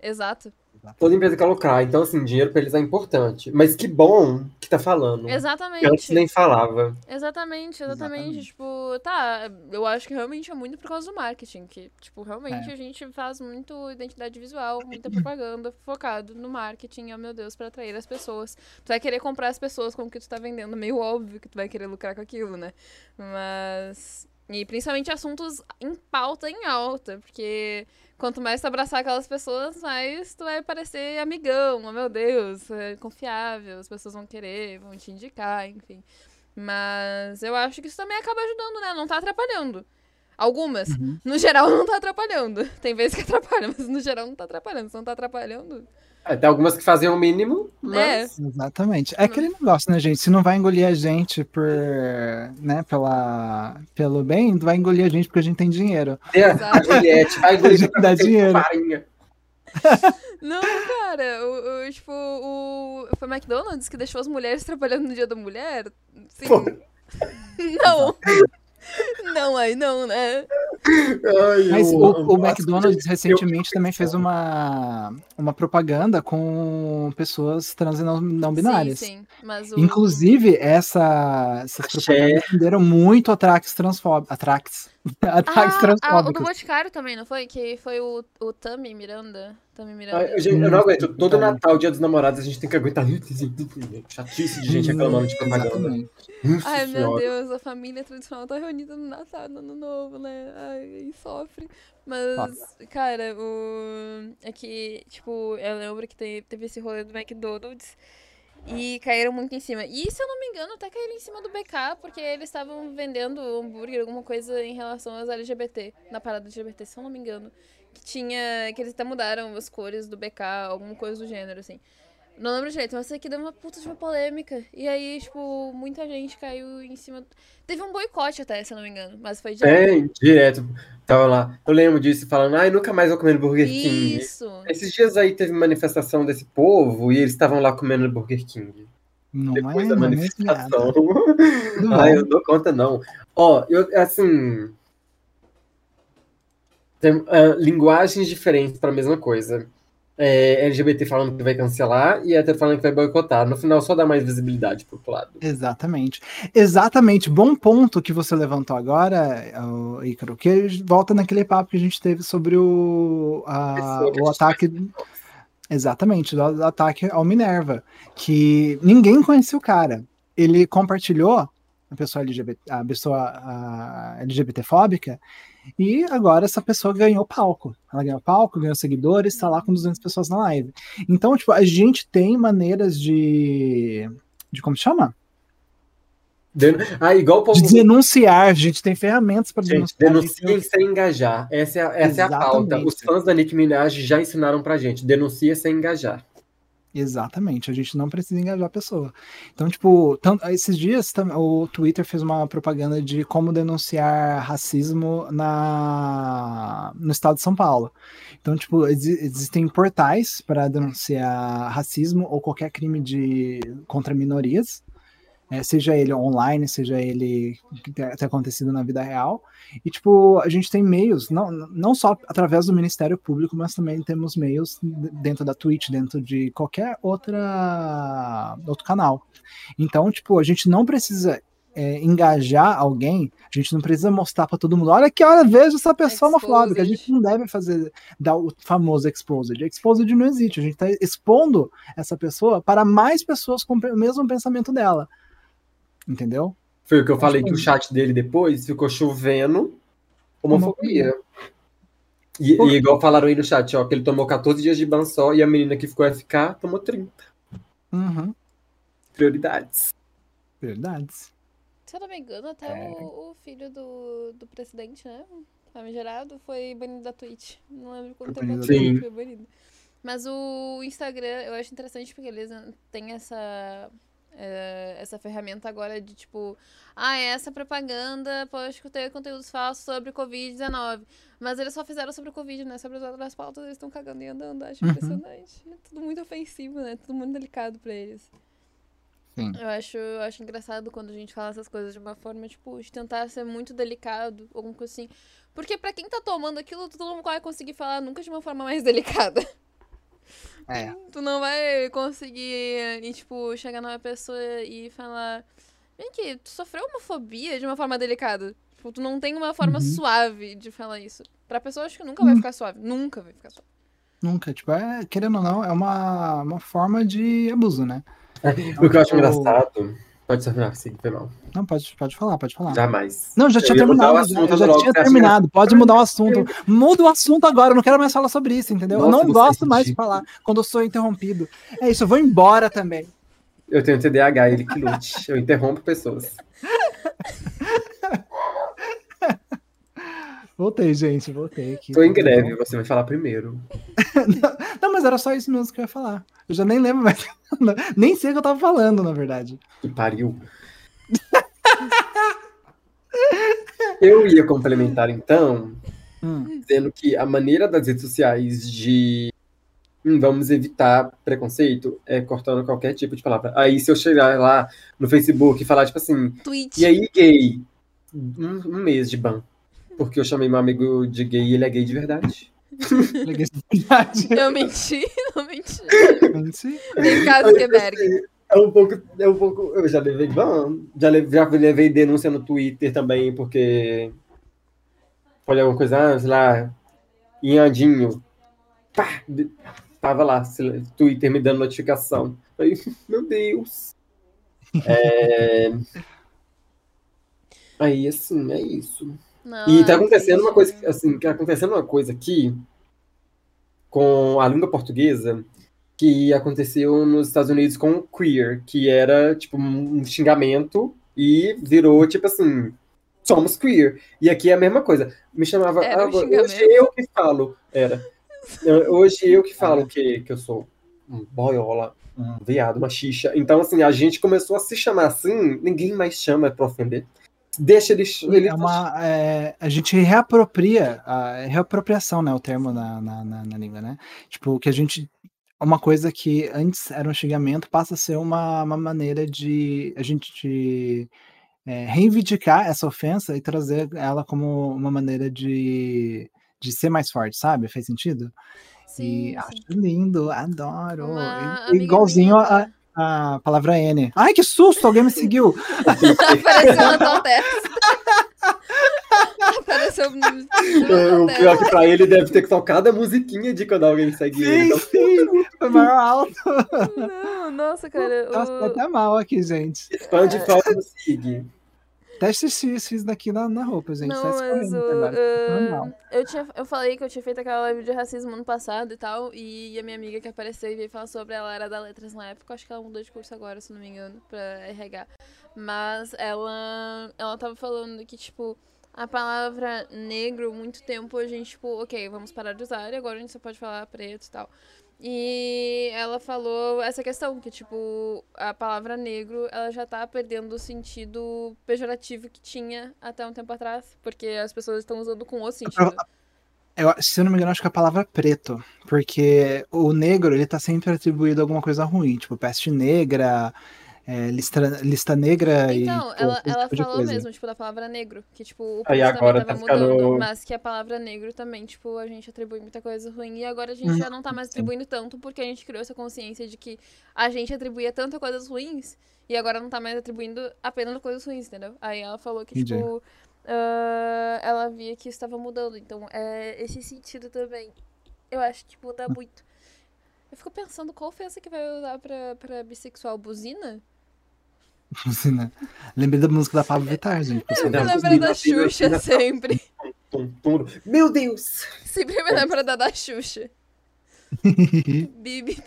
Exato. Toda empresa quer lucrar, então assim, dinheiro para eles é importante. Mas que bom que tá falando. Exatamente. Antes nem falava. Exatamente, exatamente, exatamente. Tipo, tá, eu acho que realmente é muito por causa do marketing. Que, tipo, realmente é. a gente faz muito identidade visual, muita propaganda focado no marketing, oh meu Deus, para atrair as pessoas. Tu vai querer comprar as pessoas com o que tu tá vendendo. Meio óbvio que tu vai querer lucrar com aquilo, né? Mas. E principalmente assuntos em pauta em alta, porque quanto mais tu abraçar aquelas pessoas, mais tu vai parecer amigão, oh meu Deus, é confiável, as pessoas vão querer, vão te indicar, enfim. Mas eu acho que isso também acaba ajudando, né? Não tá atrapalhando. Algumas. Uhum. No geral, não tá atrapalhando. Tem vezes que atrapalha, mas no geral não tá atrapalhando. Se não tá atrapalhando, é, tem algumas que fazem o mínimo, mas... É. Exatamente. É aquele negócio, né, gente? Se não vai engolir a gente por, né, pela, pelo bem, vai engolir a gente porque a gente tem dinheiro. É, a Juliette vai engolir a gente dá dinheiro. Farinha. Não, cara, o, o, tipo, o. Foi o McDonald's que deixou as mulheres trabalhando no dia da mulher? Sim. Pô. Não. Não, aí não, né? Ai, Mas o, o McDonald's recentemente também fez uma, uma propaganda com pessoas trans e não, não binárias. Sim, sim. Mas o... Inclusive, essa, essas propagandas renderam muito ataques transfóbicos. Ataques. ataques ah, transfóbicos. Ah, o do Boticário também, não foi? Que foi o, o Tami Miranda. Tami Miranda. Ah, eu, eu, não aguento. Todo Natal, dia dos namorados, a gente tem que aguentar chatice de gente reclamando de propaganda. Ai, meu Deus, a família tradicional tá reunida no Natal, no Ano Novo, né? Ai, sofre. Mas, Nossa. cara, o. É que, tipo, eu lembro que teve esse rolê do McDonald's. E caíram muito em cima. E, se eu não me engano, até caíram em cima do BK, porque eles estavam vendendo hambúrguer, alguma coisa em relação aos LGBT, na parada LGBT, se eu não me engano. Que tinha. Que eles até mudaram as cores do BK, alguma coisa do gênero, assim. Não lembro direito, mas sei que deu uma puta de uma polêmica. E aí, tipo, muita gente caiu em cima. Teve um boicote até, se eu não me engano. Mas foi direto. É, direto. Tava lá. Eu lembro disso, falando, ai, nunca mais vou comer Burger King. Isso. Esses dias aí teve manifestação desse povo e eles estavam lá comendo Burger King. Não Depois é, da é manifestação. Não ai, eu dou conta, não. Ó, eu, assim. Tem uh, linguagens diferentes para a mesma coisa é, LGBT falando que vai cancelar e hétero falando que vai boicotar. No final, só dá mais visibilidade pro outro lado. Exatamente. Exatamente. Bom ponto que você levantou agora, Ícaro, que volta naquele papo que a gente teve sobre o, a, o ataque. Exatamente, do ataque ao Minerva. Que ninguém conhecia o cara. Ele compartilhou a pessoa LGBT, a pessoa a LGBTfóbica e agora essa pessoa ganhou palco. Ela ganhou palco, ganhou seguidores, está lá com 200 pessoas na live. Então, tipo, a gente tem maneiras de. de como chama? Den... Ah, igual povo... De denunciar, a gente tem ferramentas para denunciar. Denuncia sem engajar. Essa é, essa é a pauta. Os fãs da Nick Minaj já ensinaram pra gente. Denuncia sem engajar. Exatamente, a gente não precisa engajar a pessoa. Então, tipo, esses dias o Twitter fez uma propaganda de como denunciar racismo na, no estado de São Paulo. Então, tipo, existem portais para denunciar racismo ou qualquer crime de contra minorias é, seja ele online, seja ele que tenha acontecido na vida real. E, tipo, a gente tem meios, não, não só através do Ministério Público, mas também temos meios dentro da Twitch, dentro de qualquer outra outro canal. Então, tipo, a gente não precisa é, engajar alguém, a gente não precisa mostrar para todo mundo, olha que hora vejo essa pessoa homofóbica, a gente não deve fazer dar o famoso exposed. Exposed não existe, a gente está expondo essa pessoa para mais pessoas com o mesmo pensamento dela. Entendeu? Foi o que eu falei que o chat dele depois ficou chovendo homofobia. E, e, igual falaram aí no chat, ó, que ele tomou 14 dias de ban só e a menina que ficou FK tomou 30. Uhum. Prioridades. Prioridades. Se eu não me engano, até é. o, o, filho do, do presidente, né? Famigerado, foi banido da Twitch. Não lembro quanto tempo foi banido. Mas o Instagram, eu acho interessante porque eles têm essa é, essa ferramenta agora de tipo, ah, essa propaganda pode ter conteúdos falsos sobre Covid-19. Mas eles só fizeram sobre o Covid, né? Sobre as outras pautas, eles estão cagando e andando. Acho uhum. impressionante. É tudo muito ofensivo, né? Tudo muito delicado pra eles. Sim. Eu acho, eu acho engraçado quando a gente fala essas coisas de uma forma, tipo, de tentar ser muito delicado, alguma coisa assim. Porque pra quem tá tomando aquilo, todo mundo vai conseguir falar nunca de uma forma mais delicada. É. Tu não vai conseguir, e, tipo, chegar numa pessoa e falar. Vem aqui, tu sofreu homofobia de uma forma delicada. Tipo, tu não tem uma forma uhum. suave de falar isso. Pra pessoa, acho que nunca vai uhum. ficar suave. Nunca vai ficar suave. Nunca. Tipo, é, querendo ou não, é uma, uma forma de abuso, né? É, o que eu acho engraçado Pode terminar, sim, foi mal. Não, pode, pode falar, pode falar. Jamais. Não, já tinha terminado. Já, já tinha terminado. Pode mudar o assunto. Muda o assunto agora, eu não quero mais falar sobre isso, entendeu? Nossa, eu não gosto mais de falar quando eu sou interrompido. É isso, eu vou embora também. Eu tenho TDAH, ele que lute. Eu interrompo pessoas. Voltei, gente, voltei aqui. Tô em greve, você vai falar primeiro. não, não, mas era só isso mesmo que eu ia falar. Eu já nem lembro mais. nem sei o que eu tava falando, na verdade. Que pariu. eu ia complementar, então, hum. dizendo que a maneira das redes sociais de hum, vamos evitar preconceito é cortando qualquer tipo de palavra. Aí, se eu chegar lá no Facebook e falar, tipo assim, Tweet. e aí, gay, um, um mês de ban. Porque eu chamei meu amigo de gay e ele é gay de verdade. ele é gay de verdade. Eu menti, eu menti. Menti? Tem caso Queberg. É um pouco, é um pouco. Eu já levei ban, já levei, já levei denúncia no Twitter também, porque foi alguma coisa, ah, sei lá, em Andinho. Pá, tava lá, Twitter me dando notificação. Aí, meu Deus. É... Aí, assim, é isso. Não, e tá acontecendo uma coisa, assim, tá acontecendo uma coisa aqui com a língua portuguesa que aconteceu nos Estados Unidos com queer, que era tipo um xingamento e virou tipo assim, somos queer. E aqui é a mesma coisa. Me chamava, ah, um hoje eu que falo, era. Hoje eu que falo que, que eu sou um boiola, um viado, uma xixa. Então, assim, a gente começou a se chamar assim, ninguém mais chama pra ofender deixa ele. ele é uma, é, a gente reapropria, a é reapropriação, né? O termo na, na, na, na, língua, né? Tipo, que a gente. Uma coisa que antes era um xingamento passa a ser uma, uma maneira de a gente de, é, reivindicar essa ofensa e trazer ela como uma maneira de, de ser mais forte, sabe? Faz sentido? Sim, e sim. acho lindo, adoro. Igualzinho a, a palavra N. Ai, que susto! Alguém me seguiu! Apareceu na tua testa. Apareceu no, no O pior que pra ele deve ter tocado a musiquinha de quando alguém segue sim, ele. Então... Sim, foi maior alto. Não, nossa, cara. Nossa, o... tá até mal aqui, gente. Expande é... falta no SIG. Teste X, daqui na, na roupa, gente. Não, tá mas o, uh, eu, tinha, eu falei que eu tinha feito aquela live de racismo ano passado e tal, e a minha amiga que apareceu e veio falar sobre ela era da Letras na época, acho que ela mudou de curso agora, se não me engano, pra RH. Mas ela, ela tava falando que, tipo, a palavra negro, muito tempo a gente, tipo, ok, vamos parar de usar, e agora a gente só pode falar preto e tal. E ela falou essa questão, que, tipo, a palavra negro, ela já tá perdendo o sentido pejorativo que tinha até um tempo atrás, porque as pessoas estão usando com o sentido. Eu, se eu não me engano, acho que é a palavra preto, porque o negro, ele tá sempre atribuído a alguma coisa ruim, tipo, peste negra, é, lista, lista negra então, e. ela, ela tipo falou mesmo, tipo, da palavra negro. Que, tipo, o Aí agora tava tá mudando, ficando... mas que a palavra negro também, tipo, a gente atribui muita coisa ruim. E agora a gente hum, já não tá mais atribuindo sim. tanto, porque a gente criou essa consciência de que a gente atribuía tanto a coisas ruins, e agora não tá mais atribuindo apenas coisas ruins, entendeu? Aí ela falou que, Entendi. tipo. Uh, ela via que estava mudando. Então, é esse sentido também. Eu acho que muda muito. Eu fico pensando qual ofensa que vai usar pra, pra bissexual? Buzina? Né? Lembrei da música da Pablo Vittar, gente. Eu me lembro da Xuxa sempre. Meu Deus! Sempre me lembro da da Xuxa. Bibi,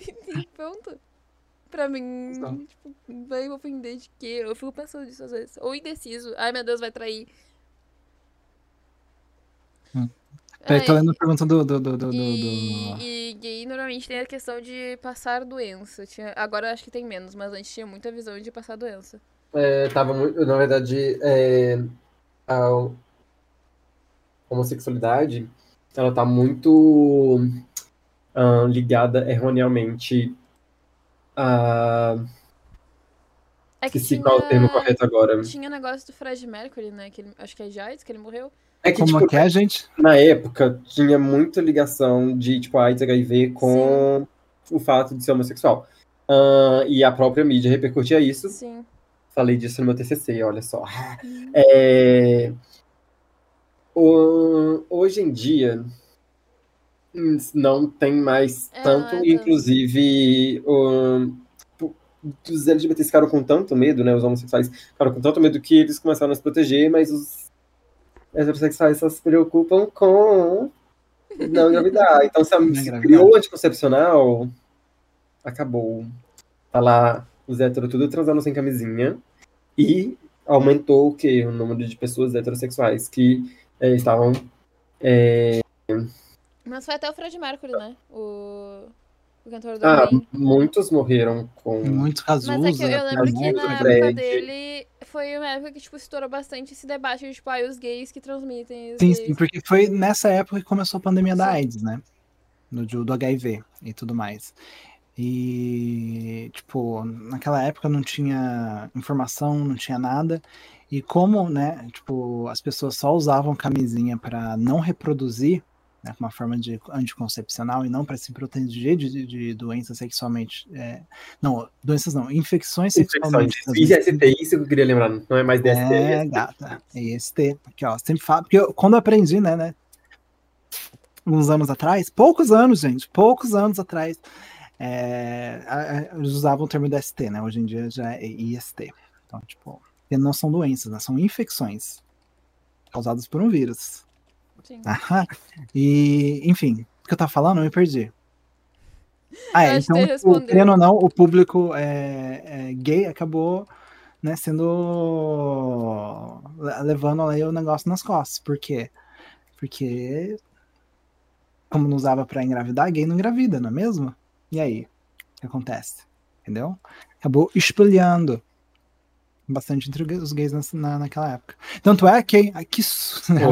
pronto. Pra mim, tipo, vai ofender de quê? Eu fico pensando nisso às vezes. Ou indeciso. Ai, meu Deus, vai trair. Hum. Peraí, tô lendo a pergunta do. do, do, do, e, do... e gay normalmente tem a questão de passar doença. Tinha, agora acho que tem menos, mas antes tinha muita visão de passar doença. É, tava muito. Na verdade, é, a homossexualidade ela tá muito uh, ligada erroneamente a. É que Esqueci tinha, qual é o termo correto agora. Tinha negócio do Fred Mercury, né? Que ele, acho que é Jades, que ele morreu. É que, Como tipo, que é, gente? Na época, tinha muita ligação de, tipo, AIDS, HIV com Sim. o fato de ser homossexual. Uh, e a própria mídia repercutia isso. Sim. Falei disso no meu TCC, olha só. Uhum. É, o, hoje em dia, não tem mais é, tanto, é inclusive, o, os LGBTs ficaram com tanto medo, né? Os homossexuais ficaram com tanto medo que eles começaram a se proteger, mas os heterossexuais só se preocupam com não engravidar. Então, se, a, se criou o anticoncepcional, acabou. Tá lá os héteros tudo transando sem camisinha e aumentou o que? O número de pessoas heterossexuais que é, estavam. É... Mas foi até o Fred Mercury, né? O, o cantor do Ah, muitos morreram com. Muitos casos. Mas é que eu, eu lembro que na época dele foi uma época que, tipo, estourou bastante esse debate de, tipo, ah, os gays que transmitem. Sim, gays. sim, porque foi nessa época que começou a pandemia sim. da AIDS, né? Do, do HIV e tudo mais. E, tipo, naquela época não tinha informação, não tinha nada. E como, né, tipo, as pessoas só usavam camisinha para não reproduzir, né, uma forma de anticoncepcional e não para se proteger de, de doenças sexualmente, é, não, doenças não, infecções sexualmente. IST, isso que eu queria lembrar, não é mais DST. É, é gata, é IST, aqui ó, sempre falo, porque eu, quando eu aprendi, né, né, uns anos atrás, poucos anos, gente, poucos anos atrás, é, eles usavam o termo DST, né, hoje em dia já é IST, então, tipo, não são doenças, né? São infecções causadas por um vírus. Sim. E, enfim, o que eu tava falando, eu me perdi. Ah, é, então, tipo, querendo ou não, o público é, é, gay acabou né, sendo. levando aí o negócio nas costas. Por quê? Porque, como não usava para engravidar, gay não engravida, não é mesmo? E aí? O que acontece? Entendeu? Acabou espelhando bastante entre os gays na, naquela época. Tanto é que. Ai, que.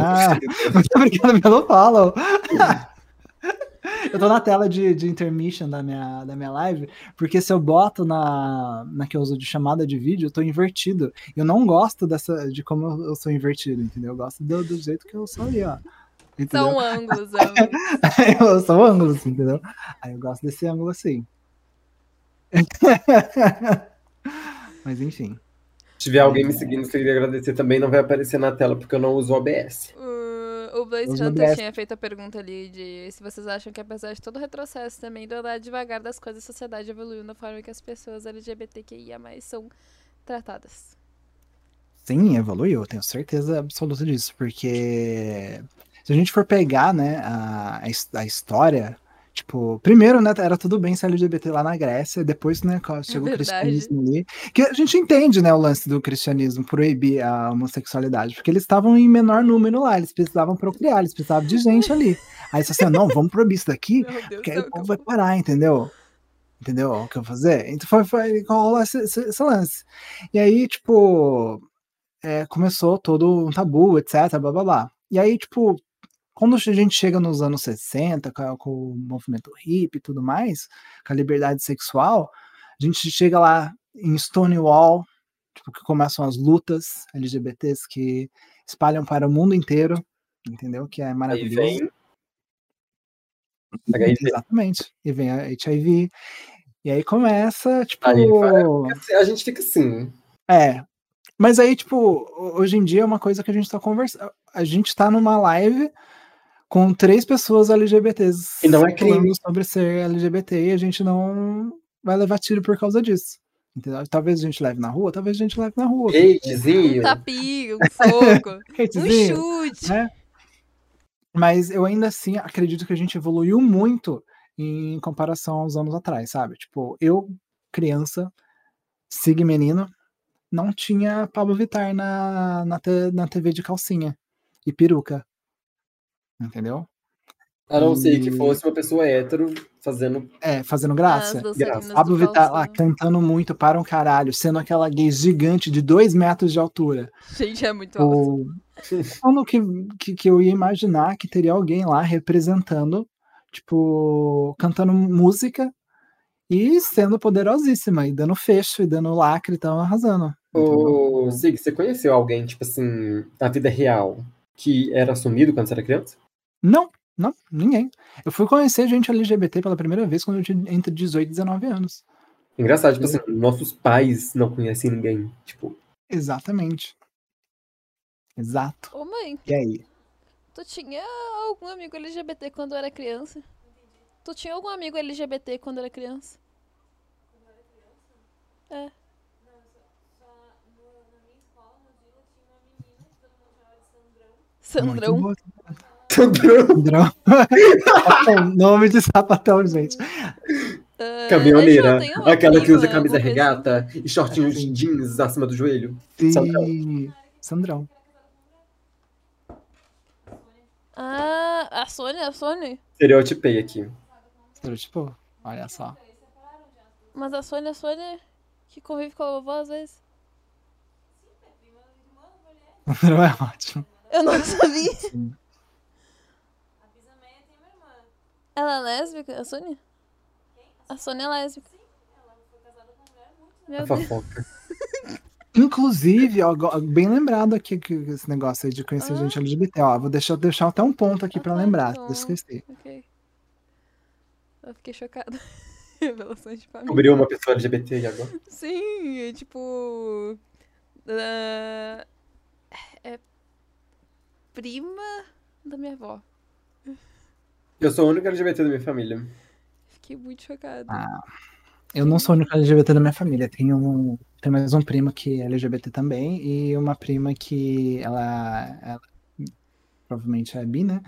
Ah, muito obrigado pelo follow. eu tô na tela de, de intermission da minha, da minha live, porque se eu boto na, na que eu uso de chamada de vídeo, eu tô invertido. Eu não gosto dessa de como eu sou invertido, entendeu? Eu gosto do, do jeito que eu sou ali, ó. Entendeu? São ângulos, ângulos. São ângulos, entendeu? Aí eu gosto desse ângulo assim. Mas enfim. Se tiver alguém me seguindo, queria agradecer também. Não vai aparecer na tela porque eu não uso OBS. O, o Blaze Hunter tinha feito a pergunta ali de se vocês acham que apesar de todo o retrocesso também do andar devagar das coisas, a sociedade evoluiu na forma que as pessoas LGBTQIA são tratadas. Sim, evoluiu, eu tenho certeza absoluta disso, porque se a gente for pegar, né, a, a história Tipo, primeiro, né, era tudo bem ser LGBT lá na Grécia, depois, né, chegou é o cristianismo ali. Que a gente entende, né, o lance do cristianismo proibir a homossexualidade, porque eles estavam em menor número lá, eles precisavam procriar, eles precisavam de gente ali. Aí você assim, não, vamos proibir isso daqui, porque aí o povo vai parar, entendeu? Entendeu o que eu vou fazer? Então foi, foi rolou esse, esse, esse lance. E aí, tipo, é, começou todo um tabu, etc, blá blá blá. E aí, tipo, quando a gente chega nos anos 60, com, o movimento hippie e tudo mais, com a liberdade sexual, a gente chega lá em Stonewall, tipo, que começam as lutas LGBTs que espalham para o mundo inteiro, entendeu? Que é maravilhoso. Aí vem... Exatamente. E vem a HIV. E aí começa, tipo. Aí, a gente fica assim. É. Mas aí, tipo, hoje em dia é uma coisa que a gente tá conversando. A gente tá numa live com três pessoas LGBTs. E não é crime. sobre ser LGBT e a gente não vai levar tiro por causa disso. Entendeu? Talvez a gente leve na rua, talvez a gente leve na rua. Hatezinho. Um tapinho, um fogo, um chute. Né? Mas eu ainda assim acredito que a gente evoluiu muito em comparação aos anos atrás, sabe? Tipo, eu, criança, sig menino, não tinha Pablo Vittar na, na, te, na TV de calcinha e peruca entendeu? A não e... ser que fosse uma pessoa hétero fazendo. É, fazendo graça. graça. Pablo Vittar lá cantando muito para um caralho, sendo aquela gay gigante de dois metros de altura. Gente, é muito o... alto. que, que, que eu ia imaginar que teria alguém lá representando, tipo, cantando música e sendo poderosíssima, e dando fecho, e dando lacre, então arrasando. Ô, Zig, você conheceu alguém, tipo assim, na vida real, que era assumido quando você era criança? Não, Não, ninguém. Eu fui conhecer gente LGBT pela primeira vez quando eu tinha entre 18 e 19 anos. Engraçado, tipo assim, nossos pais não conhecem ninguém. Tipo. Exatamente. Exato. Ô, mãe. E aí? Tu tinha algum amigo LGBT quando era criança? Tu tinha algum amigo LGBT quando era criança? Quando era criança? É. Não, só, só na minha escola, tinha uma menina que todo mundo chamava de Sandrão. Sandrão? Sandrão. Nome de sapatão, gente. Uh, Caminhoneira, aquela que usa camisa regata e shortinhos assim. jeans acima do joelho. Sim. Sandrão. Sandrão. Ah, a Sônia, a Sônia? Estereotipei aqui. Estereotipou? Olha só. Mas a Sônia, a Sônia, que convive com a vovó às vezes. Não é ótimo. Eu não sabia. Ela é lésbica, a Sônia? A Sônia é lésbica. Sim, ela foi casada com uma mulher muito. a fofoca. Inclusive, ó, bem lembrado aqui que esse negócio aí de conhecer ah. gente LGBT, ó, vou deixar, deixar até um ponto aqui ah, para tá, lembrar, então. esquecer. Ok. Eu fiquei chocada. Revelações de família. Cobriu uma pessoa LGBT agora? Sim, é tipo. Uh, é prima da minha avó. Eu sou o único LGBT da minha família. Fiquei muito chocada. Ah. Eu não sou o único LGBT da minha família. Tenho, um, tenho mais um primo que é LGBT também e uma prima que ela, ela provavelmente é bi, né?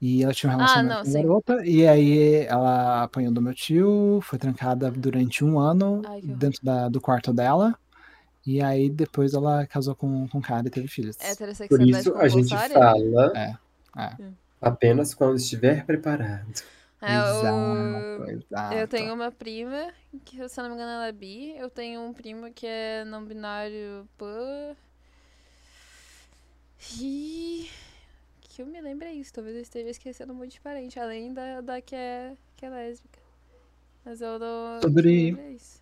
E ela tinha um relacionamento ah, não, com uma garota, e aí ela apanhou do meu tio, foi trancada durante um ano Ai, dentro da, do quarto dela. E aí depois ela casou com, com um cara e teve filhos. Por isso a gente fala é, é. Apenas quando estiver preparado. É, exato, exato. Eu tenho uma prima, que se eu não me engano ela é bi. Eu tenho um primo que é não binário pan. E. Que eu me lembro é isso. Talvez eu esteja esquecendo um monte de parente, além da, da que, é, que é lésbica. Mas eu não. Sobre. É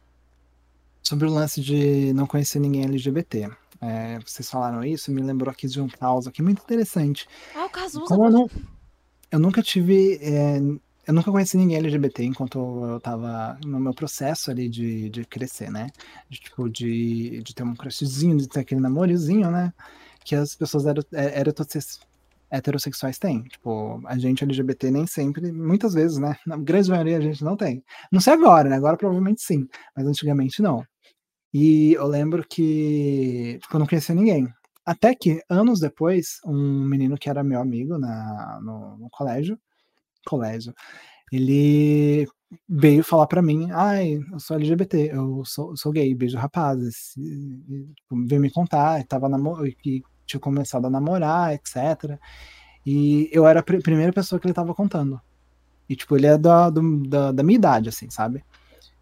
sobre o lance de não conhecer ninguém LGBT. É, vocês falaram isso, me lembrou aqui de um caso aqui muito interessante. Ah, o Cazuza. Como eu, não, eu nunca tive é, eu nunca conheci ninguém LGBT enquanto eu tava no meu processo ali de, de crescer, né? De, tipo, de, de ter um crushzinho, de ter aquele namorizinho, né? Que as pessoas é, heterossexuais têm. Tipo, a gente LGBT nem sempre, muitas vezes, né? Na grande maioria a gente não tem. Não sei agora, né? Agora provavelmente sim, mas antigamente não. E eu lembro que tipo, eu não conhecia ninguém. Até que, anos depois, um menino que era meu amigo na, no, no colégio, colégio, ele veio falar para mim, ai, eu sou LGBT, eu sou, sou gay, beijo rapazes, e, e, tipo, veio me contar, tava que tinha começado a namorar, etc. E eu era a pr primeira pessoa que ele tava contando. E, tipo, ele é da, do, da, da minha idade, assim, sabe?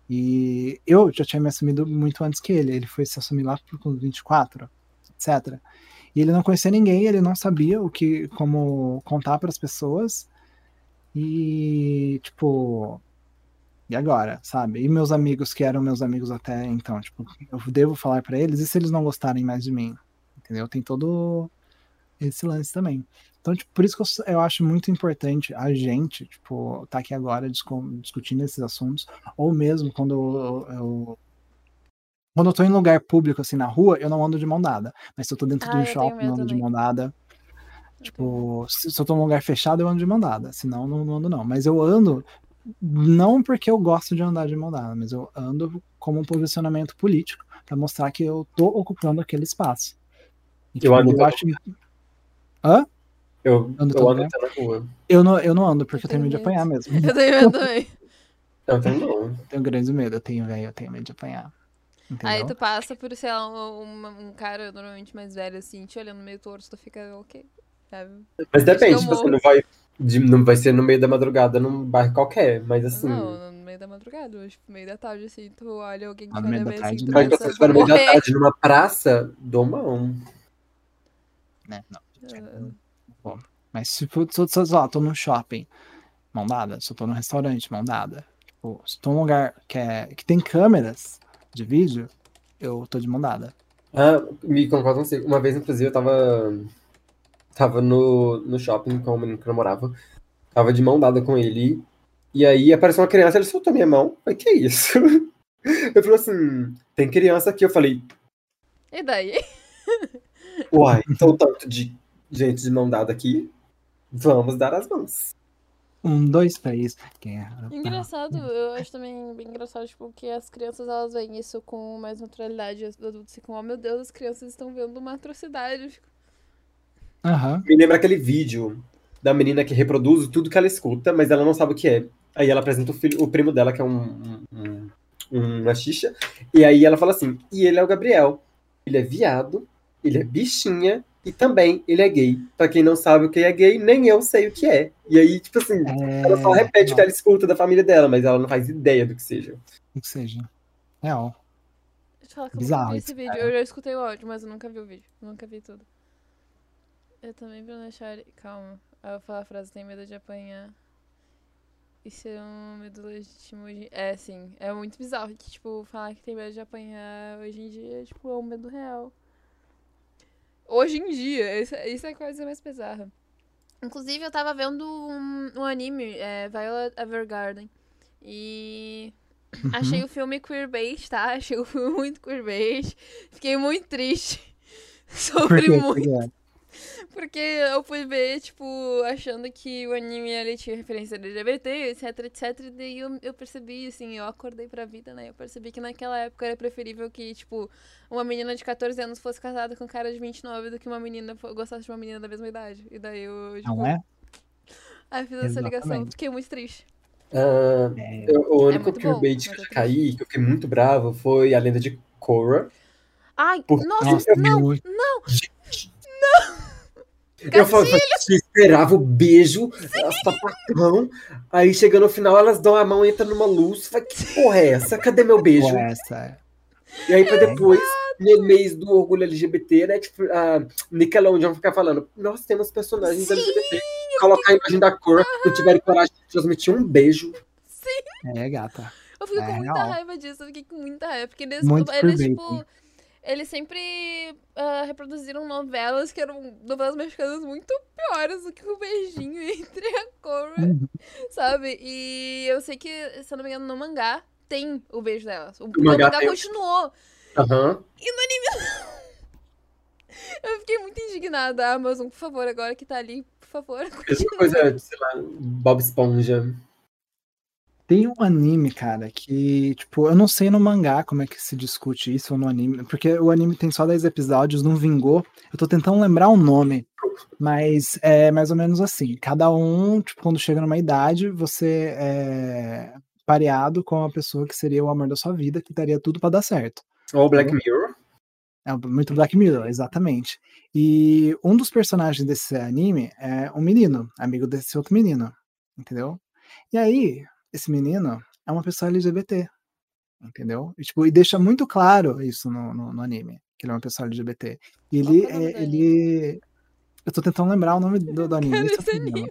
E eu já tinha me assumido muito antes que ele. Ele foi se assumir lá por 24, etc. E ele não conhecia ninguém, ele não sabia o que, como contar para as pessoas. E, tipo, e agora, sabe? E meus amigos que eram meus amigos até então, tipo, eu devo falar para eles e se eles não gostarem mais de mim? Entendeu? Tem todo esse lance também. Então, tipo, por isso que eu, eu, acho muito importante a gente, tipo, tá aqui agora discutindo esses assuntos, ou mesmo quando eu, eu quando eu tô em lugar público, assim, na rua, eu não ando de mão dada. Mas se eu tô dentro ah, de um shopping, eu ando também. de mão dada. Tipo, se, se eu tô num lugar fechado, eu ando de mão dada. Senão, não, não ando, não. Mas eu ando não porque eu gosto de andar de mão dada, mas eu ando como um posicionamento político para mostrar que eu tô ocupando aquele espaço. E, tipo, eu ando eu acho... Hã? Eu ando, eu ando até na rua. Eu não, eu não ando porque eu, tenho medo de apanhar mesmo. Eu tenho medo também. Eu tenho não. Eu tenho grande medo, eu tenho, velho, eu tenho medo de apanhar. Entendeu? Aí tu passa por, sei lá, um, um, cara normalmente mais velho, assim, te olhando meio torto, tu fica, ok. Sabe? Mas depende, tipo, você não vai, de, não vai ser no meio da madrugada num bairro qualquer, mas assim. Não, no meio da madrugada, hoje, no meio da tarde, assim, tu olha alguém que olha bem assim, tu Mas se você estiver no meio da tarde numa praça, dou mão. Né, não. Uh... Bom, mas se for, se, se, lá, tô num shopping, mão dada. Se eu tô num restaurante, mão dada. Tipo, se tô num lugar que, é, que tem câmeras de vídeo, eu tô de mão dada. Ah, me concordo, sei. Uma vez, inclusive, eu tava tava no, no shopping com o menino que eu namorava. Tava de mão dada com ele. E aí apareceu uma criança, ele soltou minha mão. Falei, que isso? Eu falei assim, tem criança aqui. Eu falei. E daí? Uai, então tanto de gente de mão dada aqui. Vamos dar as mãos. Um, dois, três. Guerra. Engraçado, eu acho também bem engraçado, tipo, que as crianças elas veem isso com mais naturalidade. Os adultos ficam, oh meu Deus, as crianças estão vendo uma atrocidade. Uhum. Me lembra aquele vídeo da menina que reproduz tudo que ela escuta, mas ela não sabe o que é. Aí ela apresenta o, filho, o primo dela, que é um, um, um, uma xixa, e aí ela fala assim: e ele é o Gabriel. Ele é viado, ele é bichinha, e também ele é gay. Pra quem não sabe o que é gay, nem eu sei o que é. E aí, tipo assim, é... ela só repete o que ela escuta da família dela, mas ela não faz ideia do que seja. O que seja. Real. Deixa eu falar que Bizarro, eu vi esse vídeo. Eu já escutei o áudio, mas eu nunca vi o vídeo. nunca vi tudo. Eu também, Bruna Chari. Calma. Eu vou falar a frase: tem medo de apanhar. Isso é um medo legítimo hoje. É, sim. É muito bizarro que, tipo, falar que tem medo de apanhar hoje em dia, tipo, é um medo real. Hoje em dia, isso, isso é a coisa mais bizarra. Inclusive, eu tava vendo um, um anime, é, Violet Evergarden. E. Uhum. Achei o filme queerbait, tá? Achei o filme muito queerbait. Fiquei muito triste. Sobre muito. Porque eu fui ver, tipo, achando que o anime ali tinha referência LGBT, etc, etc. E daí eu, eu percebi, assim, eu acordei pra vida, né? Eu percebi que naquela época era preferível que, tipo, uma menina de 14 anos fosse casada com um cara de 29 do que uma menina gostasse de uma menina da mesma idade. E daí eu, tipo... Não é? Aí fiz essa ligação. Fiquei muito triste. Uh, é. eu, o único é queerbait que eu caí, que eu fiquei muito bravo, foi a lenda de Korra. Ai, nossa, não, não, não! Eu falo, esperava o beijo, sapatão. Aí chega no final, elas dão a mão e entra numa luz. Fala, que porra é essa? Cadê meu beijo? Porra é essa? E aí, pra depois, no mês do orgulho LGBT, né? Tipo, a Nickelodeon ficar falando: Nós temos personagens Sim, LGBT. Colocar a imagem da cor, não tiveram coragem de transmitir um beijo. Sim. É, gata. Eu fico é, com muita real. raiva disso, eu fiquei com muita raiva. Porque eles, eles tipo eles sempre uh, reproduziram novelas que eram novelas mexicanas muito piores do que o beijinho entre a Cora, uhum. sabe? E eu sei que, se eu não me engano, no mangá tem o beijo delas. O, o mangá, mangá continuou. Uhum. E no anime não. Eu fiquei muito indignada. Amazon, por favor, agora que tá ali, por favor. Mesma coisa, sei lá, Bob Esponja. Tem um anime, cara, que, tipo, eu não sei no mangá como é que se discute isso ou no anime, porque o anime tem só 10 episódios, não vingou. Eu tô tentando lembrar o nome, mas é mais ou menos assim. Cada um, tipo, quando chega numa idade, você é pareado com a pessoa que seria o amor da sua vida, que daria tudo para dar certo. Ou Black Mirror. É muito Black Mirror, exatamente. E um dos personagens desse anime é um menino, amigo desse outro menino, entendeu? E aí, esse menino é uma pessoa LGBT, entendeu? E, tipo, e deixa muito claro isso no, no, no anime, que ele é uma pessoa LGBT. E ele, é, ele... Eu tô tentando lembrar o nome do, do anime. É anime?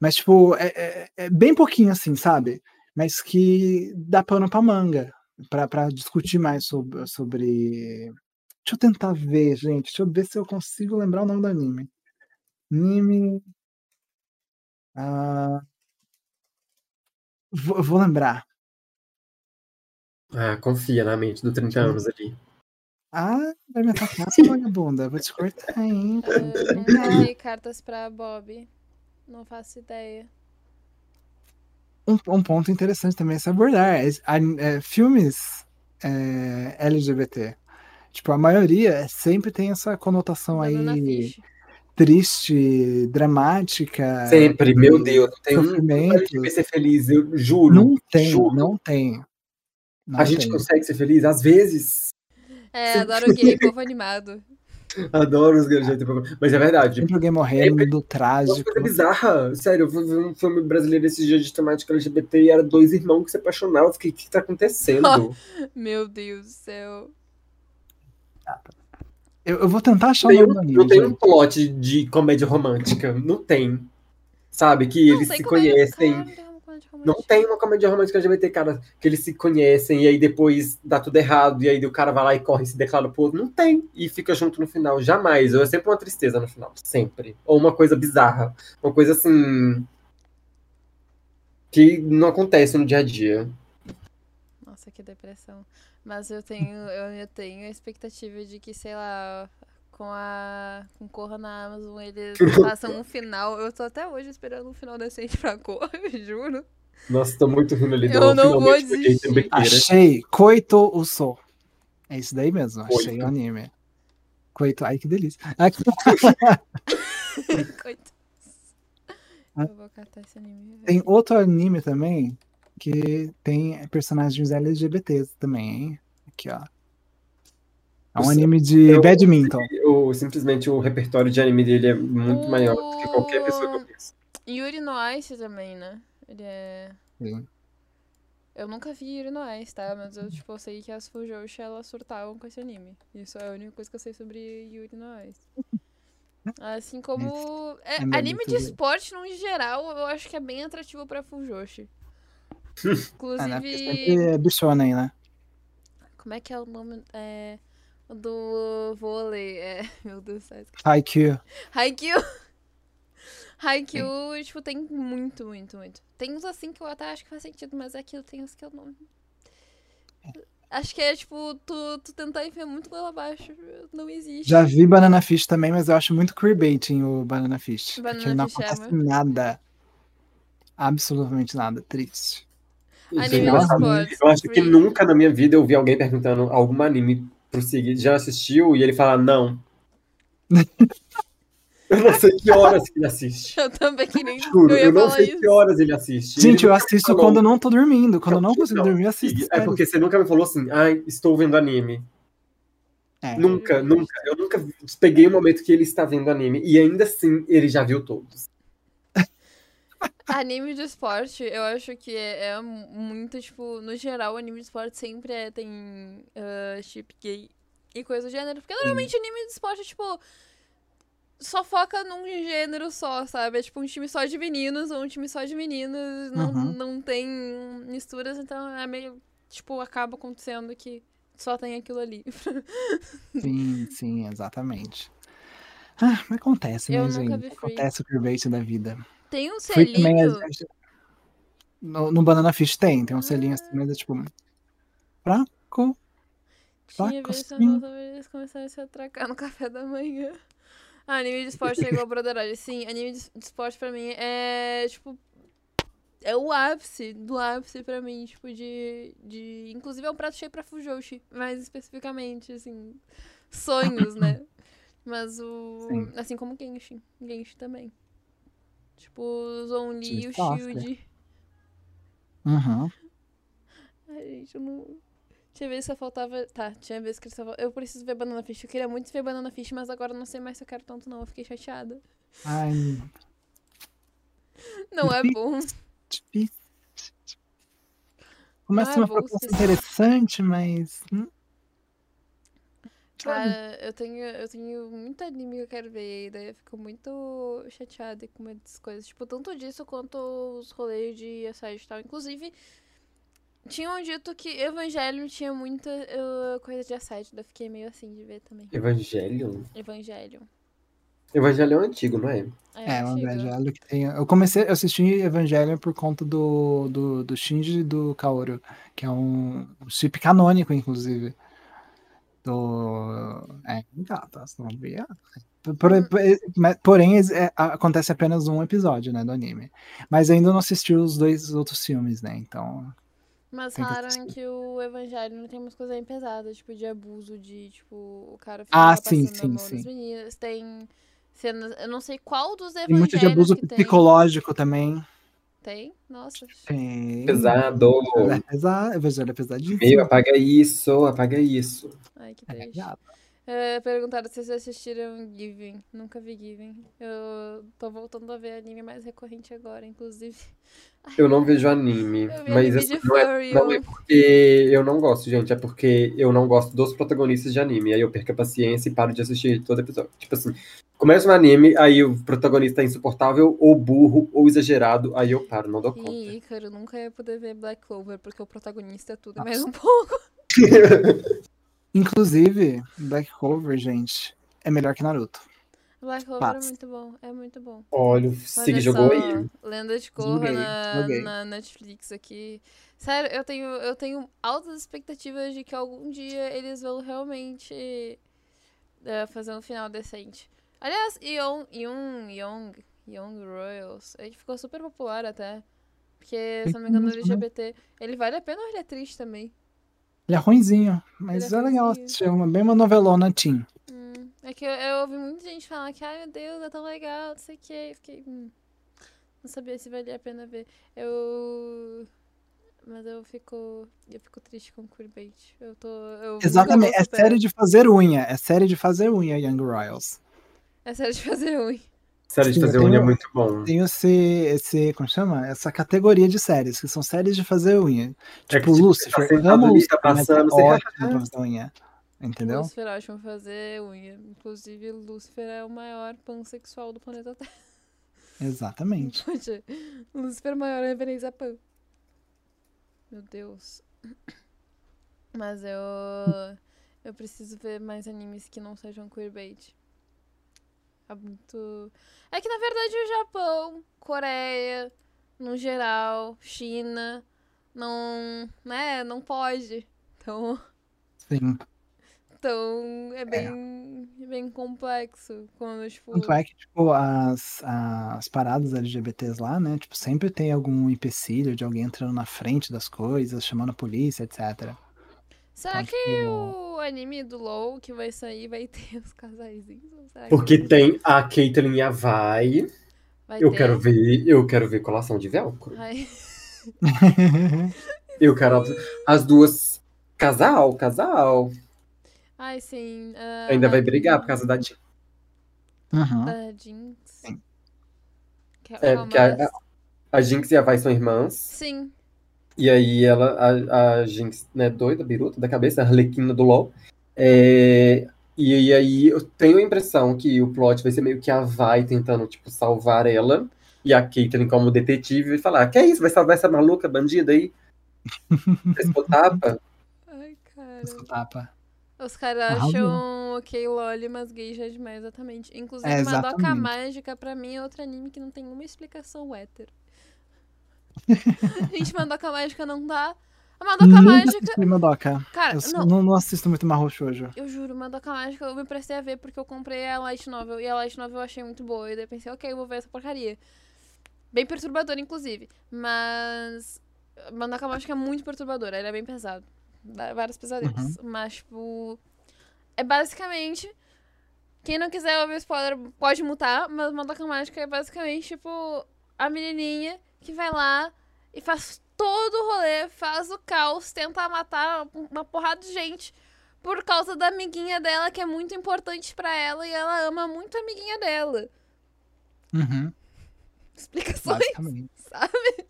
Mas, tipo, é, é, é, bem pouquinho assim, sabe? Mas que dá pano pra manga, pra, pra discutir mais sobre, sobre... Deixa eu tentar ver, gente. Deixa eu ver se eu consigo lembrar o nome do anime. Anime... Ah... Vou, vou lembrar. Ah, confia na mente do 30 anos ali. Ah, vai me atacar, essa vagabunda. Vou te cortar, hein? Eu não cartas pra Bob. Não faço ideia. Um, um ponto interessante também é se abordar. É, é, filmes é, LGBT. Tipo, a maioria sempre tem essa conotação aí triste, dramática. Sempre, meu Deus, não tem um de ser feliz, eu juro. Não tem, juro. não tem. Não a tem. gente consegue ser feliz às vezes. É, adoro gay, povo animado. Adoro os gays, mas é verdade. Sempre alguém morrendo do trágico. Uma coisa bizarra. Sério, eu fui ver um filme brasileiro esse dia de temática LGBT e era dois irmãos que se apaixonavam. O que que tá acontecendo? Meu Deus do céu. Ah, eu, eu vou tentar achar tem, o nome Não tem um plot de comédia romântica. Não tem. Sabe? Que não, eles se conhecem. comédia romântica. Não tem uma comédia romântica LGBT, cara, que eles se conhecem e aí depois dá tudo errado e aí o cara vai lá e corre e se declara pro outro. Não tem. E fica junto no final. Jamais. É sempre uma tristeza no final. Sempre. Ou uma coisa bizarra. Uma coisa assim. Que não acontece no dia a dia. Nossa, que depressão. Mas eu tenho, eu, eu tenho a expectativa de que, sei lá, com a com Corra na Amazon, eles façam um final. Eu tô até hoje esperando um final decente pra Corra, eu juro. Nossa, tô muito rindo ali. Eu não vou desistir. Achei Coito o Sol. É isso daí mesmo, achei o anime. Coito, ai que delícia. Coito. Eu vou catar esse anime. Tem outro anime também que tem personagens LGBTs também, hein? Aqui, ó. É um anime de eu, badminton. Eu, simplesmente o repertório de anime dele é muito o... maior do que qualquer pessoa que eu conheço. Yuri no Ice também, né? Ele é. Sim. Eu nunca vi Yuri no Ice, tá? Mas eu, tipo, sei que as Fujoshi, elas surtavam com esse anime. Isso é a única coisa que eu sei sobre Yuri no Ice. Assim como. É, é anime de esporte, no geral, eu acho que é bem atrativo pra Fujoshi. Inclusive. É, é bichona aí, né? Como é que é o nome? É do vôlei. É, meu Deus do céu. Haikyuu. Haikyuu. Haikyuu, tipo, tem muito, muito, muito. Tem uns assim que eu até acho que faz sentido, mas aquilo tem uns que eu não. Acho que é tipo, tu, tu tentar enfiar muito goela abaixo. Não existe. Já vi Banana Fish também, mas eu acho muito queerbaiting o Banana Fish. Banana porque não Fish é, acontece é, nada. Absolutamente nada. Triste. Anime esporte. Eu acho que nunca na minha vida eu vi alguém perguntando algum anime prosseguir, já assistiu? E ele fala, não. eu não sei que horas ele assiste. Eu também que nem Juro, eu, eu não sei isso. que horas ele assiste. Gente, ele eu assisto falou, quando eu não tô dormindo. Quando eu não consigo não, dormir, eu assisto. É porque você nunca me falou assim, ai, estou vendo anime. É. Nunca, nunca. Eu nunca peguei o um momento que ele está vendo anime. E ainda assim, ele já viu todos. Anime de esporte, eu acho que é, é, muito, tipo, no geral, anime de esporte sempre é, tem uh, chip gay e coisa do gênero. Porque normalmente anime de esporte, tipo, só foca num gênero só, sabe? É tipo um time só de meninos ou um time só de meninas. Não, uhum. não tem misturas, então é meio, tipo, acaba acontecendo que só tem aquilo ali. sim, sim, exatamente. Ah, acontece, né, gente? Acontece o curvate da vida. Tem um selinho. no, no, Banana Fish tem, tem um ah. selinho assim, mas é tipo. Fraco. Tinha visto eles começaram a se atracar no café da manhã. Ah, anime de esporte é igual broderagem. Sim, anime de esporte pra mim é, tipo, é o ápice do ápice pra mim, tipo, de, de... Inclusive é um prato cheio pra Fujoshi, mais especificamente, assim, sonhos, né? Mas o... Sim. Assim como Genshin. Genshin também. Tipo, o Zonli e o Shield. Uhum. Ai, gente, eu não. Tinha vezes que só faltava. Tá, tinha vezes que só Eu preciso ver Banana Fish. Eu queria muito ver Banana Fish, mas agora não sei mais se eu quero tanto, não. Eu fiquei chateada. Ai. Não é bom. Começa é uma proposta interessante, mas. Hum? Cara, eu tenho, eu tenho muito anime que eu quero ver, e daí eu fico muito chateada com muitas coisas. Tipo, tanto disso quanto os rolês de assédio e tal. Inclusive, tinham dito que Evangelho tinha muita uh, coisa de assédio, daí eu fiquei meio assim de ver também. Evangelho? Evangelho. Evangelho é um antigo, não é? É, é o Evangelho que tem. Eu comecei a assistir Evangelho por conta do, do, do Shinji e do Kaoru, que é um chip canônico, inclusive do. É, gata, não via. Porém, é, acontece apenas um episódio, né, do anime. Mas ainda não assisti os dois outros filmes, né? Então. Mas falaram que, que, o Evangelho não tem umas coisas bem pesadas, tipo, de abuso, de, tipo, o cara fica ah, sim, sim, sim. meninas. Tem cenas. Eu não sei qual dos evangelhos. Tem muito de abuso psicológico tem. também. Tem? Nossa. Tem. Pesado. É pesado, Evangelho é pesadíssimo. Meu, apaga isso, apaga isso. Ai, que triste. É, perguntaram se vocês assistiram Giving. Nunca vi Giving. Eu tô voltando a ver anime mais recorrente agora, inclusive. Eu não vejo anime. mas assim, não, é, não é porque eu não gosto, gente. É porque eu não gosto dos protagonistas de anime. Aí eu perco a paciência e paro de assistir todo episódio. Tipo assim, Começa um anime, aí o protagonista é insuportável, ou burro, ou exagerado, aí eu paro, não dou conta. Ih, cara, eu nunca ia poder ver Black Clover, porque o protagonista é tudo mais um pouco. Inclusive, Black Clover, gente, é melhor que Naruto. Black Clover é muito bom, é muito bom. Olha, o Sig jogou aí. Lenda de Korra na, na, Netflix aqui. Sério, eu tenho, eu tenho altas expectativas de que algum dia eles vão realmente uh, fazer um final decente. Aliás, Young, Young, Young, Young Royals, ele ficou super popular até. Porque, se não me engano, LGBT. Ele vale a pena ou ele é triste também? Ele é ruimzinho, mas é, é legal assistir. Uma, bem uma novelona teen. Hum, é que eu, eu, ouvi muita gente falar que, ai meu Deus, é tão legal, não sei o que. Fiquei. Hum, não sabia se valia a pena ver. Eu. Mas eu fico. Eu fico triste com o Queerbait. Eu tô. Eu Exatamente, é série de fazer unha. É série de fazer unha, Young Royals. É série de fazer unha. Série de fazer unha é muito bom. Tem esse, esse, como chama? Essa categoria de séries, que são séries de fazer unha. É tipo, é tipo Lucifer. Tá amo Lucifer, passando, é ótimo fazer unha. Entendeu? Lucifer acha fazer unha. Inclusive, Lucifer é o maior pansexual do planeta Terra. Exatamente. Poxa, Lucifer é a maior referência a pan. Meu Deus. Mas eu. Eu preciso ver mais animes que não sejam queerbait. É muito. É que na verdade o Japão, Coreia, no geral, China, não. né, não pode. Então. Sim. Então é bem, é. bem complexo. Quando, tipo... Tanto é que, tipo, as, as paradas LGBTs lá, né? Tipo, sempre tem algum empecilho de alguém entrando na frente das coisas, chamando a polícia, etc. Será então, que tipo... o anime do LOL que vai sair vai ter os casaizinhos? Porque que... tem a Caitlyn e a Vai. vai eu ter? quero ver, eu quero ver colação de velcro. eu quero as duas casal, casal. Ai, sim. Uh, Ainda vai brigar por causa da Jinx. Uhum. Da Jinx. Sim. Que é, é porque a, a, Jinx e a Vai são irmãs. Sim. E aí ela, a, a Jinx, né, doida, biruta da cabeça, a Arlequina do LoL. É, e, e, aí eu tenho a impressão que o plot vai ser meio que a Vai tentando, tipo, salvar ela. E a Caitlyn como detetive vai falar, que é isso? Vai salvar essa maluca, bandida aí? Escotapa? Ai, cara. Escotapa. Os caras acham ok, loli, mas gay já é demais, exatamente. Inclusive, é, Madoka Mágica, pra mim, é outro anime que não tem uma explicação hétero. Gente, Madoka Mágica não dá. A Madoka Nunca Mágica. Madoka. Cara, eu não, não, assisto muito Marrocho hoje. Eu juro, Madoka Mágica eu me prestei a ver porque eu comprei a Light Novel. E a Light Novel eu achei muito boa. E daí pensei, ok, eu vou ver essa porcaria. Bem perturbadora, inclusive. Mas. Madoka Mágica é muito perturbadora, ele é bem pesado. Vários pesadelos. Uhum. Mas, tipo. É basicamente. Quem não quiser ouvir spoiler pode mutar, mas Madoka Mágica é basicamente, tipo, a menininha que vai lá e faz todo o rolê, faz o caos, tenta matar uma porrada de gente por causa da amiguinha dela, que é muito importante para ela e ela ama muito a amiguinha dela. Uhum. Explicações, sabe?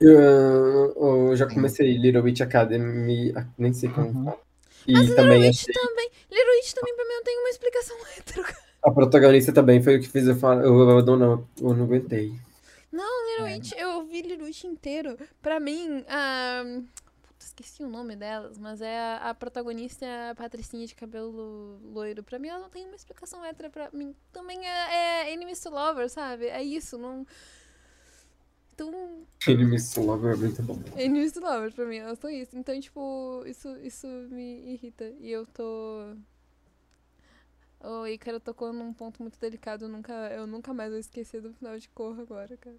Eu, eu, já comecei Little Witch Academy, nem sei como uhum. fala. E Mas também Little Witch achei... também. Little Witch também pra mim não tem uma explicação hétero. A protagonista também foi o que fez eu falar. Eu, eu, não, não, eu não aguentei. Não, Little é. Witch, eu vi Little Witch inteiro. Pra mim, a. Puta, esqueci o nome delas, mas é a, a protagonista a Patricinha de cabelo loiro. Pra mim, ela não tem uma explicação hétero pra mim. Também é, é Enemies to Lover, sabe? É isso, não. Então. Enemies to Lover é muito bom. Enemies to Lover, pra mim, elas são isso. Então, tipo, isso, isso me irrita. E eu tô. O Ícaro tocou num ponto muito delicado. Eu nunca, eu nunca mais vou esquecer do final de Corra agora, cara.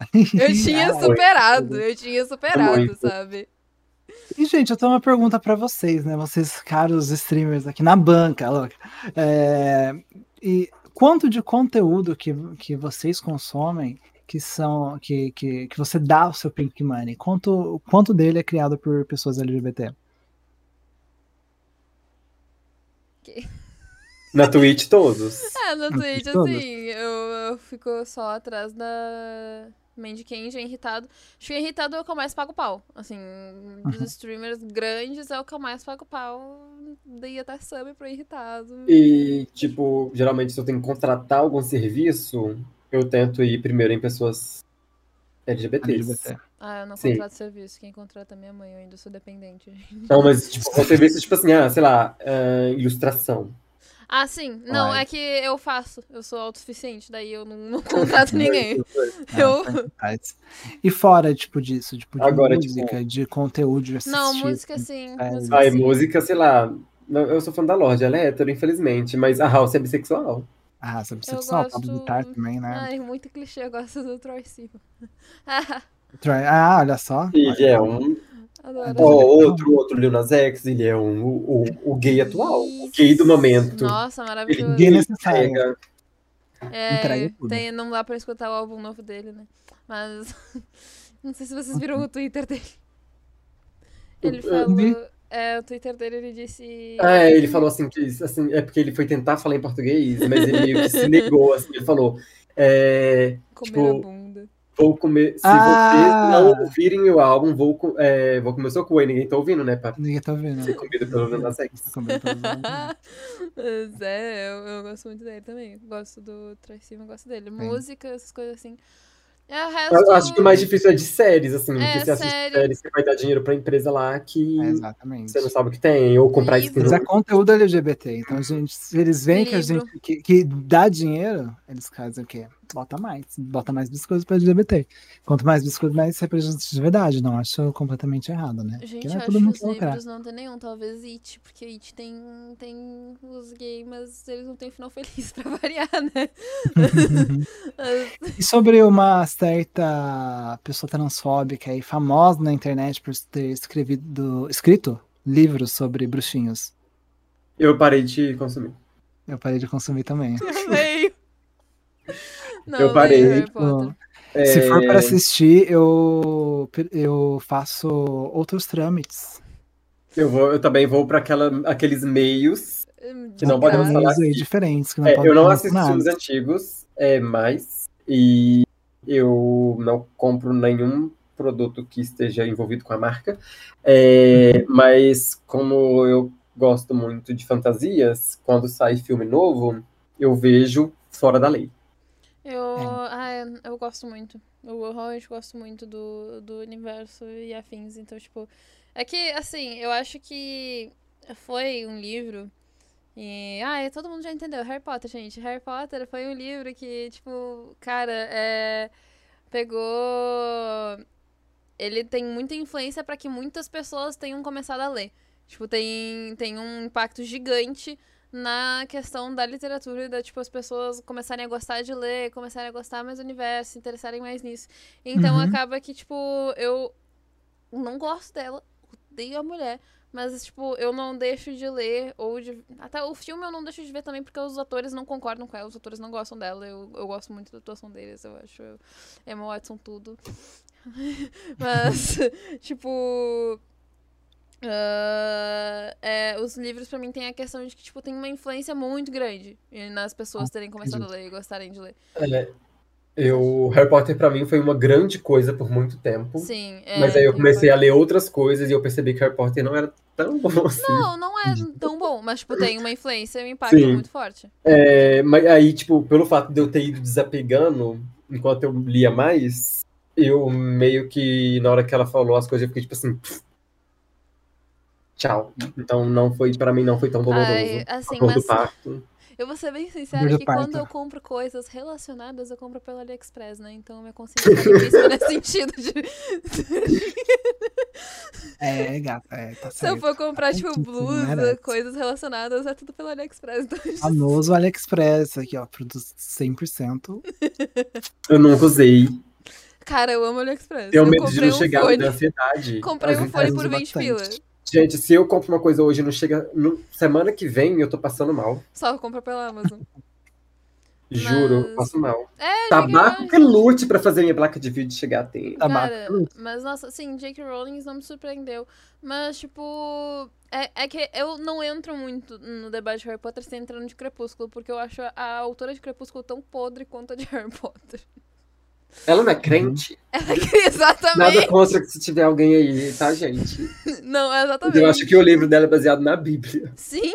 Eu tinha superado, eu tinha superado, sabe? E, gente, eu tenho uma pergunta para vocês, né? Vocês, caros streamers aqui na banca, louca. É, e quanto de conteúdo que, que vocês consomem que são que, que, que você dá o seu Pink Money? Quanto, quanto dele é criado por pessoas LGBT? Okay. Na Twitch todos. É, na Twitch, assim, eu, eu fico só atrás da, Mandy Candy é irritado. Acho que irritado é o que eu mais pago pau. Assim, dos uhum. streamers grandes é o que eu mais pago pau. Daí até sub pro irritado. E, tipo, geralmente se eu tenho que contratar algum serviço, eu tento ir primeiro em pessoas LGBTs. LGBT. Ah, eu não Sim. contrato serviço. Quem contrata é minha mãe, eu ainda sou dependente. Não, mas, tipo, serviço, tipo assim, ah, sei lá, uh, ilustração. Ah, sim. Não, Ai. é que eu faço. Eu sou autossuficiente, daí eu não, não contrato ninguém. Ah, eu... E fora, tipo, disso, tipo, de Agora, música, tipo... de conteúdo de assistir. Não, música sim. É, música, Ai, sim. música, sei lá. Eu sou fã da Lorde, ela é hétero, infelizmente, mas a House é bissexual. A House é bissexual, gosto... Pablo Vittar também, né? Ai, muito clichê, eu gosto do Troy Sivan. ah, olha só. Ele é um Oh, outro, outro Lil Nas X, ele é um, o, o, o gay atual, o gay do momento. Nossa, maravilhoso. Gay necessário. É, tem, não dá pra escutar o álbum novo dele, né? Mas não sei se vocês viram o Twitter dele. Ele falou. É, o Twitter dele ele disse. Ah, é, ele falou assim que assim, é porque ele foi tentar falar em português, mas ele meio que se negou, assim, ele falou. É, Comer tipo, a bunda. Vou comer. Se ah. vocês não ouvirem o álbum, vou, é, vou comer o seu cu aí. Ninguém tá ouvindo, né, papi? Ninguém tá ouvindo. Ser comido pelo Lil Nas X. Mas é, eu, eu, gosto muito dele também. Gosto do Tracima, gosto dele. Música, essas coisas assim. É, resto... Eu acho que o mais difícil é de séries, assim. É, porque você assiste série... séries, você vai dar dinheiro pra empresa lá que é, exatamente. você não sabe o que tem, ou comprar skin. Mas é conteúdo LGBT. Então, gente, se eles veem que a gente que, que dá dinheiro, eles fazem o quê? Bota mais, bota mais biscoitos para LGBT. Quanto mais biscoito, mais representatividade. Não acho completamente errado, né? Gente, não é acho que os livros não tem nenhum, talvez It, porque It tem, tem os gays, mas eles não têm final feliz pra variar, né? e sobre uma certa pessoa transfóbica e famosa na internet por ter escrevido, escrito livros sobre bruxinhos. Eu parei de consumir. Eu parei de consumir também. Eu não, eu parei. É... Se for para assistir, eu, eu faço outros trâmites. Eu, vou, eu também vou para aqueles meios que não podemos falar. Aí diferentes. Que não é, eu não assisto filmes antigos, é, mais. E eu não compro nenhum produto que esteja envolvido com a marca. É, uhum. Mas como eu gosto muito de fantasias, quando sai filme novo, eu vejo fora da lei. Eu, é. ah, eu gosto muito. Eu realmente gosto muito do, do universo e afins. Então, tipo. É que, assim, eu acho que foi um livro. E. Ah, todo mundo já entendeu. Harry Potter, gente. Harry Potter foi um livro que, tipo, cara, é. Pegou. Ele tem muita influência para que muitas pessoas tenham começado a ler. Tipo, tem, tem um impacto gigante na questão da literatura e da, tipo, as pessoas começarem a gostar de ler, começarem a gostar mais do universo, se interessarem mais nisso. Então uhum. acaba que, tipo, eu não gosto dela, odeio a mulher, mas, tipo, eu não deixo de ler ou de... Até o filme eu não deixo de ver também porque os atores não concordam com ela, os atores não gostam dela, eu, eu gosto muito da atuação deles, eu acho Emma Watson tudo. mas, tipo Uh, é, os livros para mim tem a questão de que tipo tem uma influência muito grande nas pessoas terem começado a ler e gostarem de ler. É, eu Harry Potter para mim foi uma grande coisa por muito tempo. Sim. É, mas aí eu comecei a ler outras coisas e eu percebi que Harry Potter não era tão bom assim. Não, não é tão bom, mas tipo tem uma influência e um impacto Sim. muito forte. É, mas aí tipo pelo fato de eu ter ido desapegando enquanto eu lia mais, eu meio que na hora que ela falou as coisas eu fiquei tipo assim tchau. Então não foi, para mim não foi tão doloroso. Ai, assim, mas... do parto. Eu vou ser bem sincera que quando eu compro coisas relacionadas, eu compro pelo AliExpress, né? Então minha consciência tá difícil nesse sentido de. é, gata, é, tá certo. Se eu for comprar, tá tipo, blusa, coisas relacionadas, é tudo pelo AliExpress. Então... Famoso AliExpress, aqui, ó, produto 100%. eu nunca usei. Cara, eu amo AliExpress. Tenho medo de não um chegar fone. da ansiedade. Comprei um fone por 20 pilas. Gente, se eu compro uma coisa hoje não chega. No, semana que vem eu tô passando mal. Só compra pela Amazon. Juro, mas... passo mal. É, Tabaco que lute pra fazer minha placa de vídeo chegar a ter. Cara, mas nossa, assim, Jake Rowling não me surpreendeu. Mas, tipo. É, é que eu não entro muito no debate de Harry Potter sem entrando de Crepúsculo, porque eu acho a autora de Crepúsculo tão podre quanto a de Harry Potter. Ela não é crente? Ela é exatamente. Nada contra que se tiver alguém aí, tá, gente? Não, exatamente. Eu acho que o livro dela é baseado na Bíblia. Sim.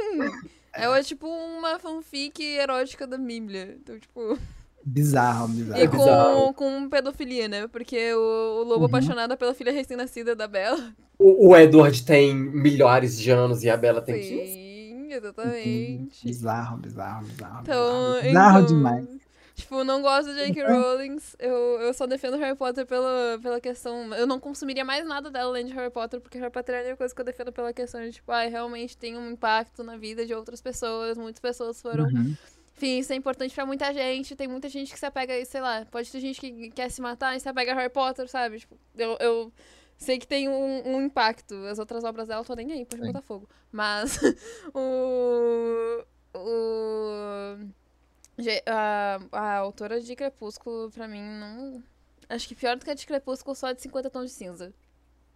Ela é tipo uma fanfic erótica da Bíblia. Então, tipo. Bizarro, bizarro. E com, bizarro. com pedofilia, né? Porque o, o lobo uhum. apaixonado pela filha recém-nascida da Bela. O, o, Edward tem milhares de anos e a Bela tem Sim, 15. exatamente. Bizarro, bizarro, bizarro. Então, bizarro, bizarro então, demais. Tipo, não gosto de J.K. Rowling. Eu, eu só defendo Harry Potter pela, pela questão. Eu não consumiria mais nada dela além de Harry Potter, porque Harry Potter é a única coisa que eu defendo pela questão de, tipo, ah, realmente tem um impacto na vida de outras pessoas. Muitas pessoas foram. Uhum. Enfim, isso é importante pra muita gente. Tem muita gente que se apega, sei lá, pode ter gente que quer se matar e se apega a Harry Potter, sabe? Tipo, eu, eu sei que tem um, um, impacto. As outras obras dela, eu tô nem aí, pode botar fogo. Mas o. O a, a autora de Crepúsculo, pra mim, não. Acho que pior do que a de Crepúsculo, só de 50 tons de cinza.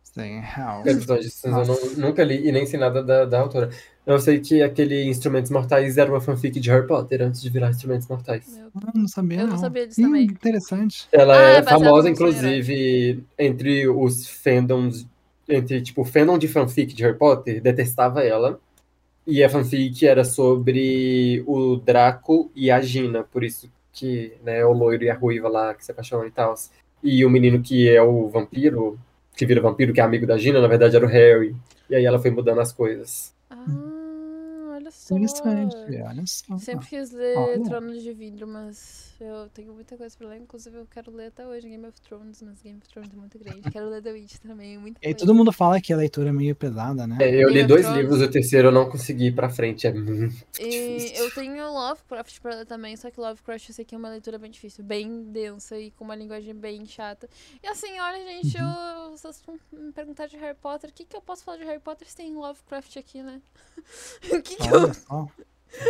Sim, real. 50 tons de cinza eu não, nunca li e nem sei nada da, da autora. Eu sei que aquele Instrumentos Mortais era uma fanfic de Harry Potter antes de virar Instrumentos Mortais. Meu... Ah, não sabia. Eu não, sabia disso também. Interessante. Ela ah, é, é famosa, inclusive, entre os fandoms. Entre, tipo, o fandom de fanfic de Harry Potter detestava ela. E a fanfic era sobre o Draco e a Gina, por isso que, né, o loiro e a ruiva lá que se apaixonam e tal. E o menino que é o vampiro, que vira vampiro, que é amigo da Gina, na verdade era o Harry. E aí ela foi mudando as coisas. Ah, só. Interessante, olha só. Sempre quis ler olha. Tronos de Vidro, mas eu tenho muita coisa pra ler. Inclusive, eu quero ler até hoje Game of Thrones, mas Game of Thrones é muito grande. Quero ler The Witch também, muito E todo mundo fala que a leitura é meio pesada, né? É, eu Game li dois Thrones... livros, o terceiro eu não consegui ir pra frente. É muito e difícil. Eu tenho Lovecraft pra ler também, só que Lovecraft eu sei que é uma leitura bem difícil, bem densa e com uma linguagem bem chata. E assim, olha, gente, uhum. eu, vocês vão me perguntar de Harry Potter, o que, que eu posso falar de Harry Potter se tem Lovecraft aqui, né? o que, que eu.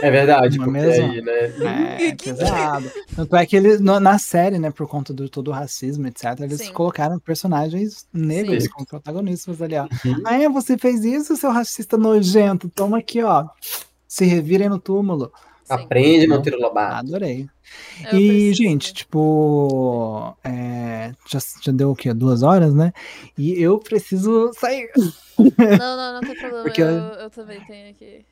É verdade, porque mesmo, aí, né? É, pesado. Tanto é que eles, na série, né, por conta de todo o racismo, etc., eles Sim. colocaram personagens negros Sim. como protagonistas ali, ó. Uhum. Ah, você fez isso, seu racista nojento? Toma aqui, ó. Se revirem no túmulo. Sim. Aprende, Monteiro Lobato. Adorei. Eu e, preciso. gente, tipo, é, já, já deu o quê? Duas horas, né? E eu preciso sair. Não, não, não tem problema. Porque eu, eu também tenho aqui.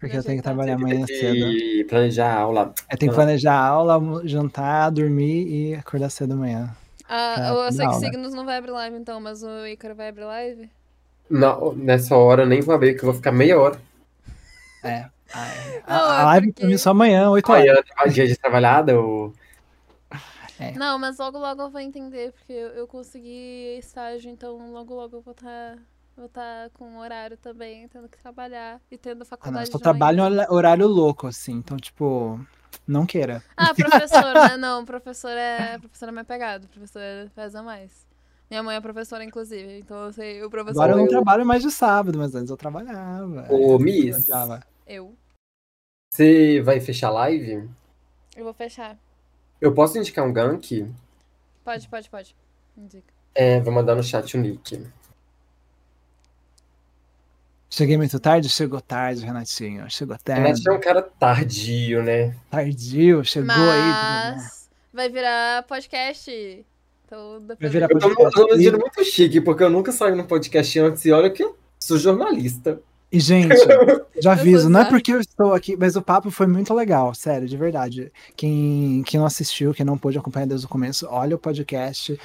Porque eu tenho que trabalhar amanhã cedo. E planejar a aula. Eu tenho que planejar a aula, jantar, dormir e acordar cedo amanhã. Ah, eu sei que Signos não vai abrir live então, mas o Icaro vai abrir live? Não, nessa hora eu nem vou abrir, que eu vou ficar meia hora. É. Ai, não, a, a, live porque... só amanhã, 8 horas. Amanhã é dia de trabalhada ou... É. Não, mas logo logo eu vou entender, porque eu, eu consegui estágio, então logo logo eu vou estar... Tá Vou estar tá com horário também, tendo que trabalhar e tendo faculdade. Ah, não, só trabalho em horário louco, assim. Então, tipo, não queira. Ah, professor, né? Não, professor é, professor é mais pegado. Professor pesa mais. Minha mãe é professora, inclusive. Então eu sei, o professor. Agora eu não trabalho mais de sábado, mas antes eu trabalhava. Ô, Miss. Eu. Você vai fechar a live? Eu vou fechar. Eu posso indicar um gank? Pode, pode, pode. Indica. É, vou mandar no chat o nick. Cheguei muito tarde? Chegou tarde, Renatinho. Chegou tarde. Renatinho é um cara tardio, né? Tardio, chegou Mas... aí. Vai virar podcast. Então, vai virar podcast. Eu tô, me muito chique, porque eu nunca saio no podcast antes e olha que eu sou jornalista. E, gente, já aviso, não é porque eu estou aqui, mas o papo foi muito legal, sério, de verdade. Quem, quem não assistiu, quem não pôde acompanhar desde o começo, olha o podcast.